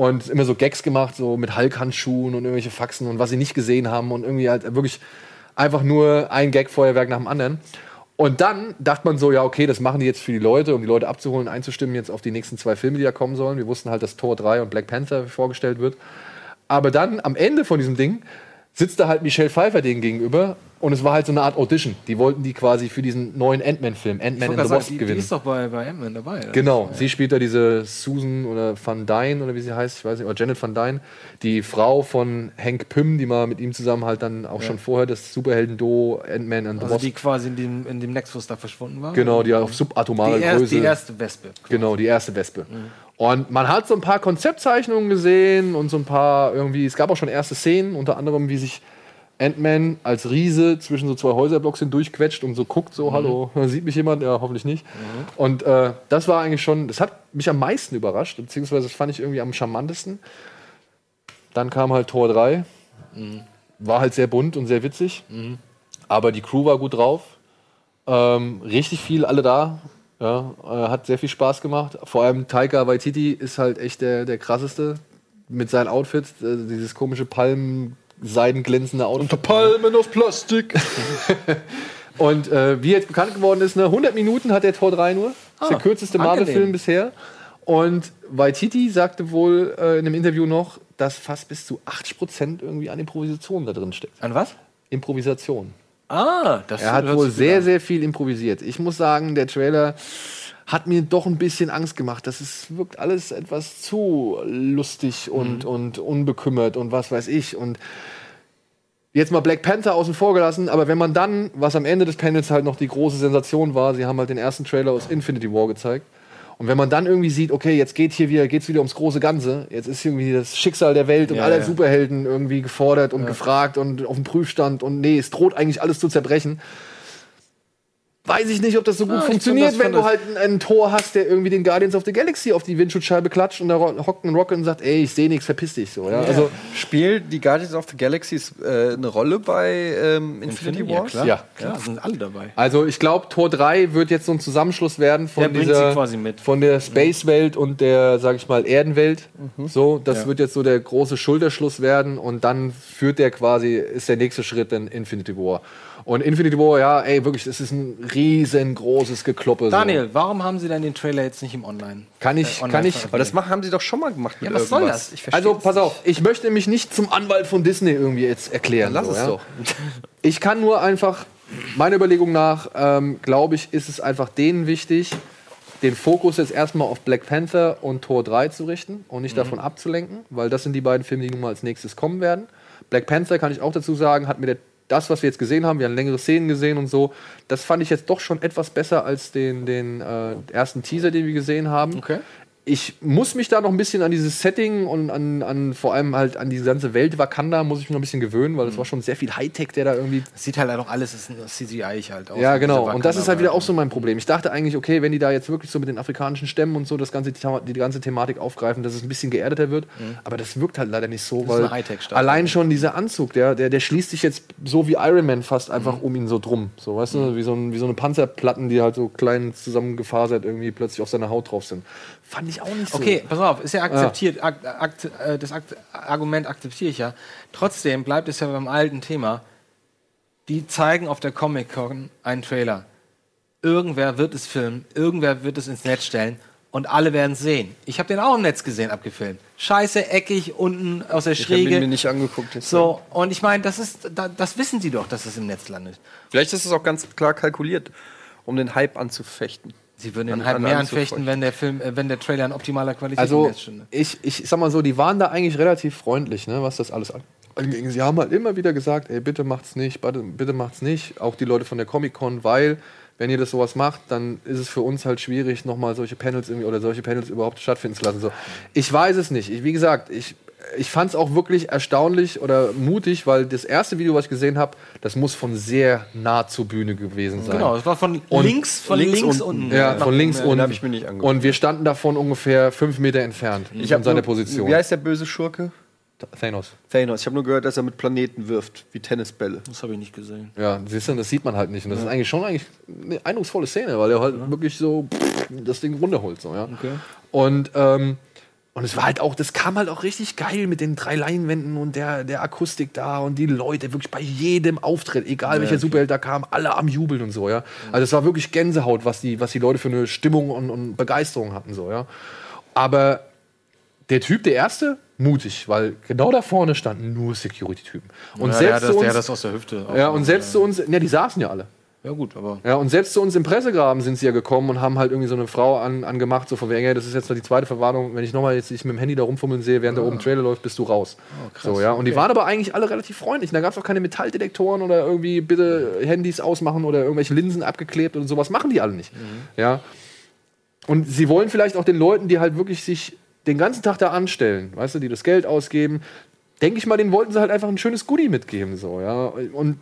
und immer so Gags gemacht, so mit Hulk-Handschuhen und irgendwelche Faxen und was sie nicht gesehen haben und irgendwie halt wirklich einfach nur ein Gag-Feuerwerk nach dem anderen. Und dann dachte man so, ja, okay, das machen die jetzt für die Leute, um die Leute abzuholen, einzustimmen jetzt auf die nächsten zwei Filme, die da kommen sollen. Wir wussten halt, dass Tor 3 und Black Panther vorgestellt wird. Aber dann am Ende von diesem Ding sitzt da halt Michelle Pfeiffer denen gegenüber und es war halt so eine Art Audition. Die wollten die quasi für diesen neuen Ant-Man-Film, Ant-Man and the Wasp, sagen, die, gewinnen. ist doch bei, bei Ant-Man dabei. Genau, sie spielt da diese Susan oder Van Dyne oder wie sie heißt, ich weiß nicht, oder Janet Van Dyne, die Frau von Hank Pym, die mal mit ihm zusammen halt dann auch schon vorher das Superhelden-Duo Ant-Man and the Also Wasp. die quasi in dem, in dem Nexus da verschwunden war. genau, die auf subatomarer die, Größe. die erste Wespe. Genau, die erste Wespe. Und man hat so ein paar Konzeptzeichnungen gesehen und so ein paar irgendwie, es gab auch schon erste Szenen, unter anderem, wie sich Ant-Man als Riese zwischen so zwei Häuserblocks hindurchquetscht und so guckt, so, hallo, sieht mich jemand? Ja, hoffentlich nicht. Und äh, das war eigentlich schon, das hat mich am meisten überrascht, beziehungsweise das fand ich irgendwie am charmantesten. Dann kam halt Tor 3. War halt sehr bunt und sehr witzig. Aber die Crew war gut drauf. Ähm, richtig viel, alle da. Ja, äh, hat sehr viel Spaß gemacht. Vor allem Taika Waititi ist halt echt der, der krasseste mit seinem Outfit. Äh, dieses komische Palmseidenglänzende Outfit. Palmen aus Plastik. Und äh, wie jetzt bekannt geworden ist, ne, 100 Minuten hat der Tor 3 nur. Das ist der kürzeste angenehm. Marvel-Film bisher. Und Waititi sagte wohl äh, in einem Interview noch, dass fast bis zu 80% irgendwie an Improvisation da drin steckt. An was? Improvisation. Ah, das Er hat wohl sehr, an. sehr viel improvisiert. Ich muss sagen, der Trailer hat mir doch ein bisschen Angst gemacht. Das ist, wirkt alles etwas zu lustig und, und unbekümmert und was weiß ich. Und jetzt mal Black Panther außen vor gelassen, aber wenn man dann, was am Ende des Panels halt noch die große Sensation war, sie haben halt den ersten Trailer aus Infinity War gezeigt. Und wenn man dann irgendwie sieht, okay, jetzt geht hier wieder, geht's wieder ums große Ganze, jetzt ist irgendwie das Schicksal der Welt und Ja, aller ja. Superhelden irgendwie gefordert und gefragt und auf dem Prüfstand und nee, es droht eigentlich alles zu zerbrechen. Weiß ich nicht, ob das so gut Ah, funktioniert, wenn du halt einen, einen Tor hast, der irgendwie den Guardians of the Galaxy auf die Windschutzscheibe klatscht und da hockt ein Rocket und sagt, ey, ich sehe nichts, verpiss dich so. Ja? Also Spielt die Guardians of the Galaxies äh, eine Rolle bei ähm, Infinity ja, Wars? klar. Ja. klar, sind alle dabei. Also ich glaube, Tor 3 wird jetzt so ein Zusammenschluss werden von Der dieser quasi mit. von der Space-Welt und der, sag ich mal, Erdenwelt. So, das Ja. wird jetzt so der große Schulterschluss werden und dann führt der quasi, ist der nächste Schritt dann Infinity War. Und Infinity War, ja, ey, wirklich, es ist ein riesengroßes Gekloppe. so. Daniel, warum haben Sie denn den Trailer jetzt nicht im Online? Kann ich, äh, online kann ich, Aber das machen, haben sie doch schon mal gemacht. Ja, mit was soll das? Also pass auf, ich möchte mich nicht zum Anwalt von Disney irgendwie jetzt erklären. Lass so, es ja? doch. Ich kann nur einfach, meiner Überlegung nach, ähm, glaube ich, ist es einfach denen wichtig, den Fokus jetzt erstmal auf Black Panther und Tor 3 zu richten und nicht davon abzulenken, weil das sind die beiden Filme, die nun mal als nächstes kommen werden. Black Panther, kann ich auch dazu sagen, hat mir der, das, was wir jetzt gesehen haben, wir haben längere Szenen gesehen und so, das fand ich jetzt doch schon etwas besser als den, den äh, ersten Teaser, den wir gesehen haben. Okay. Ich muss mich da noch ein bisschen an dieses Setting und an, an vor allem halt an diese ganze Welt Wakanda muss ich mich noch ein bisschen gewöhnen, weil das war schon sehr viel Hightech, der da irgendwie Das sieht halt auch alles, ist CGI halt aus. ja, genau. Und das ist halt wieder auch so mein Problem. Ich dachte eigentlich, okay, wenn die da jetzt wirklich so mit den afrikanischen Stämmen und so das ganze, die ganze Thematik aufgreifen, dass es ein bisschen geerdeter wird. Aber das wirkt halt leider nicht so, weil allein schon dieser Anzug, der, der, der schließt sich jetzt so wie Iron Man fast einfach um ihn so drum. So, weißt du, wie so, ein, wie so eine Panzerplatten, die halt so klein zusammengefasert irgendwie plötzlich auf seiner Haut drauf sind. Fand ich auch nicht so. Okay, pass auf, ist ja akzeptiert. Akt, akt, äh, das akt, Argument akzeptiere ich ja. Trotzdem bleibt es ja beim alten Thema. Die zeigen auf der Comic-Con einen Trailer. Irgendwer wird es filmen, irgendwer wird es ins Netz stellen und alle werden es sehen. Ich habe den auch im Netz gesehen, abgefilmt. Scheiße, eckig, unten aus der Ich habe ihn mir Schräge. nicht angeguckt. jetzt. So, und ich meine, das ist, da, das wissen sie doch, dass es im Netz landet. Vielleicht ist es auch ganz klar kalkuliert, um den Hype anzufechten. Sie würden den An- halt mehr anfechten, wenn der Film, äh, wenn der Trailer in optimaler Qualität Also, Netz stünde. ich, ich sag mal so, die waren da eigentlich relativ freundlich, ne, was das alles anging. Sie haben halt immer wieder gesagt, ey, bitte macht's nicht, bitte, bitte macht's nicht. Auch die Leute von der Comic-Con, weil, wenn ihr das sowas macht, dann ist es für uns halt schwierig, nochmal solche Panels irgendwie oder solche Panels überhaupt stattfinden zu lassen. So. Ich weiß es nicht. Ich, wie gesagt, ich, ich fand es auch wirklich erstaunlich oder mutig, weil das erste Video, was ich gesehen habe, das muss von sehr nah zur Bühne gewesen sein. Genau, es war von Und links, von links, links unten. unten. Ja, von links ja. unten. hab ich mir nicht angeguckt. Und wir standen davon ungefähr fünf Meter entfernt Ich habe von seiner Position. Wie heißt der böse Schurke? Thanos. Thanos. Ich habe nur gehört, dass er mit Planeten wirft, wie Tennisbälle. Das habe ich nicht gesehen. Ja, siehst du, das sieht man halt nicht. Und das ist eigentlich schon eigentlich eine eindrucksvolle Szene, weil er halt wirklich so das Ding runterholt. So, ja. Und, ähm, und es war halt auch, das kam halt auch richtig geil mit den drei Leinwänden und der, der Akustik da und die Leute wirklich bei jedem Auftritt, egal welcher Superheld da kam, alle am Jubeln und so, ja. Also es war wirklich Gänsehaut, was die, was die Leute für eine Stimmung und, und Begeisterung hatten, so, ja. Aber der Typ, der erste, mutig, weil genau da vorne standen nur Security-Typen. Und ja, selbst der, hat das, zu der uns, hat das aus der Hüfte. ja, und selbst zu uns, ja, die saßen ja alle. Ja, gut, aber. Ja, und selbst zu uns im Pressegraben sind sie ja gekommen und haben halt irgendwie so eine Frau an, angemacht, so von wegen, ey, das ist jetzt noch die zweite Verwarnung, wenn ich nochmal jetzt dich mit dem Handy da rumfummeln sehe, während da oben Trailer läuft, bist du raus. so, ja. Und die waren aber eigentlich alle relativ freundlich. Und da gab es auch keine Metalldetektoren oder irgendwie bitte Handys ausmachen oder irgendwelche Linsen abgeklebt und sowas machen die alle nicht. Ja. Und sie wollen vielleicht auch den Leuten, die halt wirklich sich den ganzen Tag da anstellen, weißt du, die das Geld ausgeben, denke ich mal, denen wollten sie halt einfach ein schönes Goodie mitgeben, so, ja. Und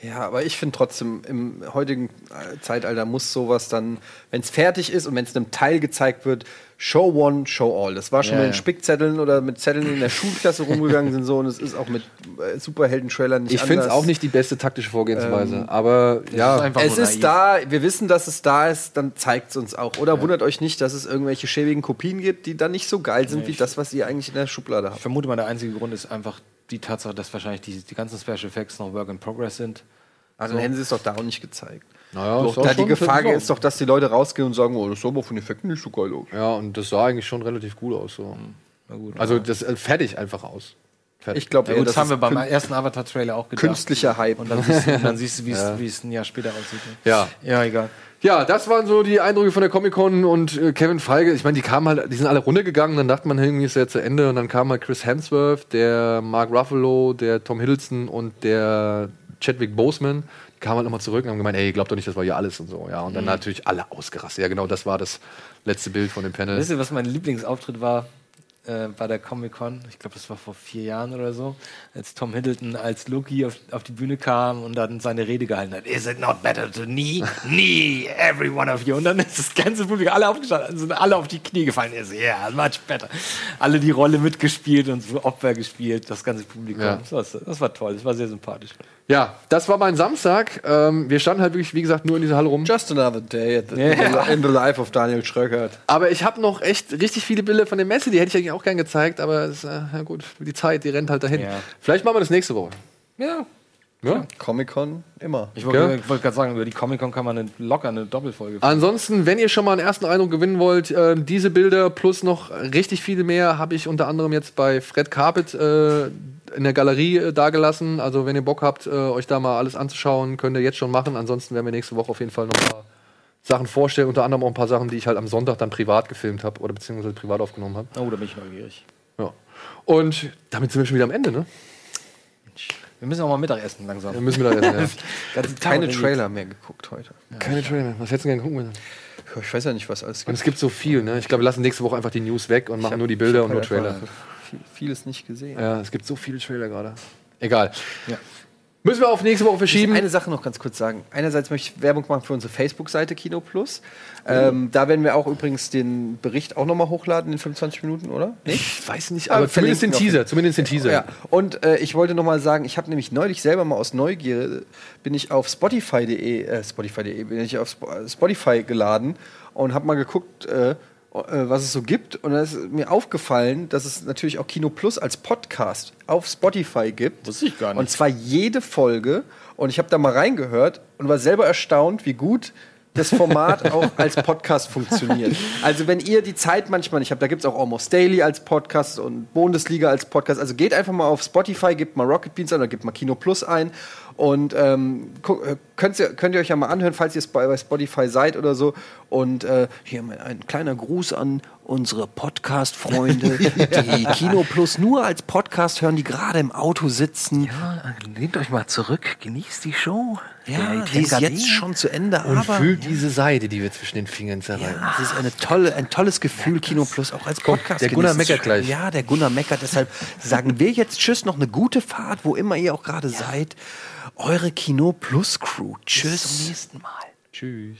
Ja, aber ich finde trotzdem, im heutigen äh, Zeitalter muss sowas dann, wenn es fertig ist und wenn es einem Teil gezeigt wird, Show One, Show All. Das war schon Ja, mit den ja. Spickzetteln oder mit Zetteln die in der Schulklasse rumgegangen sind so und es ist auch mit äh, Superhelden-Trailern nicht ich finde es auch nicht die beste taktische Vorgehensweise, aber ja. ist Es ist naiv. da, wir wissen, dass es da ist, dann zeigt es uns auch. Oder wundert euch nicht, dass es irgendwelche schäbigen Kopien gibt, die dann nicht so geil sind wie das, was ihr eigentlich in der Schublade Ich habt. vermute mal, der einzige Grund ist einfach die Tatsache, dass wahrscheinlich die, die ganzen Special Effects noch Work in Progress sind. Also dann hätten sie es doch da auch nicht gezeigt. Naja, Doch, ist auch da die Gefahr ist doch, dass die Leute rausgehen und sagen, oh, das sah aber von den Effekten nicht so geil aus. Ja, und das sah eigentlich schon relativ gut aus. So. Na gut. Also das äh, fertig einfach aus. Fertig. Ich glaube, Ja, das haben wir beim ersten Avatar-Trailer auch gedacht. künstlicher Hype. Und dann siehst du, dann siehst du wie es wie es ein Jahr später aussieht. ne? Ja. Ja, egal. Ja, das waren so die Eindrücke von der Comic-Con und äh, Kevin Feige. Ich meine, die kamen halt, die sind alle runtergegangen, dann dachte man irgendwie ist ja zu Ende und dann kam halt Chris Hemsworth, der Mark Ruffalo, der Tom Hiddleston und der Chadwick Boseman. Die kamen halt nochmal zurück und haben gemeint, ey, glaubt doch nicht, das war hier alles und so. Ja, und dann natürlich alle ausgerastet. Ja, genau, das war das letzte Bild von dem Panel. Wisst ihr, was mein Lieblingsauftritt war äh, bei der Comic-Con? Ich glaube, das war vor vier Jahren oder so, als Tom Hiddleton als Loki auf, auf die Bühne kam und dann seine Rede gehalten hat. Is it not better to knee? knee, every one of you. Und dann ist das ganze Publikum alle aufgestanden, sind alle auf die Knie gefallen. Er so, yeah, much better. Alle die Rolle mitgespielt und so Opfer gespielt, das ganze Publikum. Ja. Das, war, das war toll, das war sehr sympathisch. Ja, das war mein Samstag. Ähm, wir standen halt wirklich, wie gesagt, nur in dieser Halle rum. Just another day at the, Ja. in the life of Daniel Schröckert. Aber ich habe noch echt richtig viele Bilder von der Messe, die hätte ich eigentlich auch gern gezeigt, aber es, äh, ja gut, die Zeit, die rennt halt dahin. Ja. Vielleicht machen wir das nächste Woche. Ja. Ja? Comic-Con immer. Ich wollte wollte gerade sagen, über die Comic-Con kann man eine, locker eine Doppelfolge Ansonsten, wenn ihr schon mal einen ersten Eindruck gewinnen wollt, äh, diese Bilder plus noch richtig viele mehr habe ich unter anderem jetzt bei Fred Carpet äh, in der Galerie äh, dagelassen. Also wenn ihr Bock habt, äh, euch da mal alles anzuschauen, könnt ihr jetzt schon machen. Ansonsten werden wir nächste Woche auf jeden Fall noch paar Sachen vorstellen. Unter anderem auch ein paar Sachen, die ich halt am Sonntag dann privat gefilmt habe oder beziehungsweise privat aufgenommen habe. Oh, da bin ich neugierig. Ja. Und damit sind wir schon wieder am Ende, ne? Wir müssen auch mal Mittagessen langsam. Müssen wir da essen. Ja. Keine. Trailer mehr geguckt heute. Keine Trailer mehr. Was hättest du gerne gucken müssen? Ich weiß ja nicht, was alles Und es gibt so viel, ne? Ich glaube, wir lassen nächste Woche einfach die News weg und machen nur die Bilder und nur Trailer. Viel, vieles nicht gesehen. Ja, es gibt so viele Trailer gerade. Egal. Ja. Müssen wir auf nächste Woche verschieben. Eine Sache noch ganz kurz sagen. Einerseits möchte ich Werbung machen für unsere Facebook-Seite Kino Plus. Ähm, da werden wir auch übrigens den Bericht auch nochmal hochladen in 25 Minuten, oder? Ich weiß nicht, Aber aber zumindest den Teaser. Zumindest den Teaser. Ja, und äh, ich wollte noch mal sagen, ich habe nämlich neulich selber mal aus Neugier bin ich auf Spotify.de, äh, Spotify.de, bin ich auf Sp Spotify geladen und habe mal geguckt, äh, äh, was es so gibt. Und da ist mir aufgefallen, dass es natürlich auch Kino Plus als Podcast auf Spotify gibt. Wusste ich gar nicht. Und zwar jede Folge. Und ich habe da mal reingehört und war selber erstaunt, wie gut das Format auch als Podcast funktioniert. Also wenn ihr die Zeit manchmal nicht habt, da gibt es auch Almost Daily als Podcast und Bundesliga als Podcast. Also geht einfach mal auf Spotify, gebt mal Rocket Beans ein oder gebt mal Kino Plus ein und ähm, äh, könnt, ihr, könnt ihr euch ja mal anhören, falls ihr bei, bei Spotify seid oder so. Und äh, hier mal ein kleiner Gruß an unsere Podcast-Freunde, die Kino Plus nur als Podcast hören, die gerade im Auto sitzen. Ja, lehnt euch mal zurück, genießt die Show. Ja, die ist jetzt schon zu Ende, Und aber fühlt diese Seide, die wir zwischen den Fingern zerreiben. es ist eine tolle, ein tolles Gefühl, Kino Plus auch als Podcast. der Gunnar meckert gleich. Ja, der Gunnar meckert. Deshalb sagen wir jetzt Tschüss, noch eine gute Fahrt, wo immer ihr auch gerade seid. Eure Kino Plus Crew. Tschüss. Bis zum nächsten Mal. Tschüss.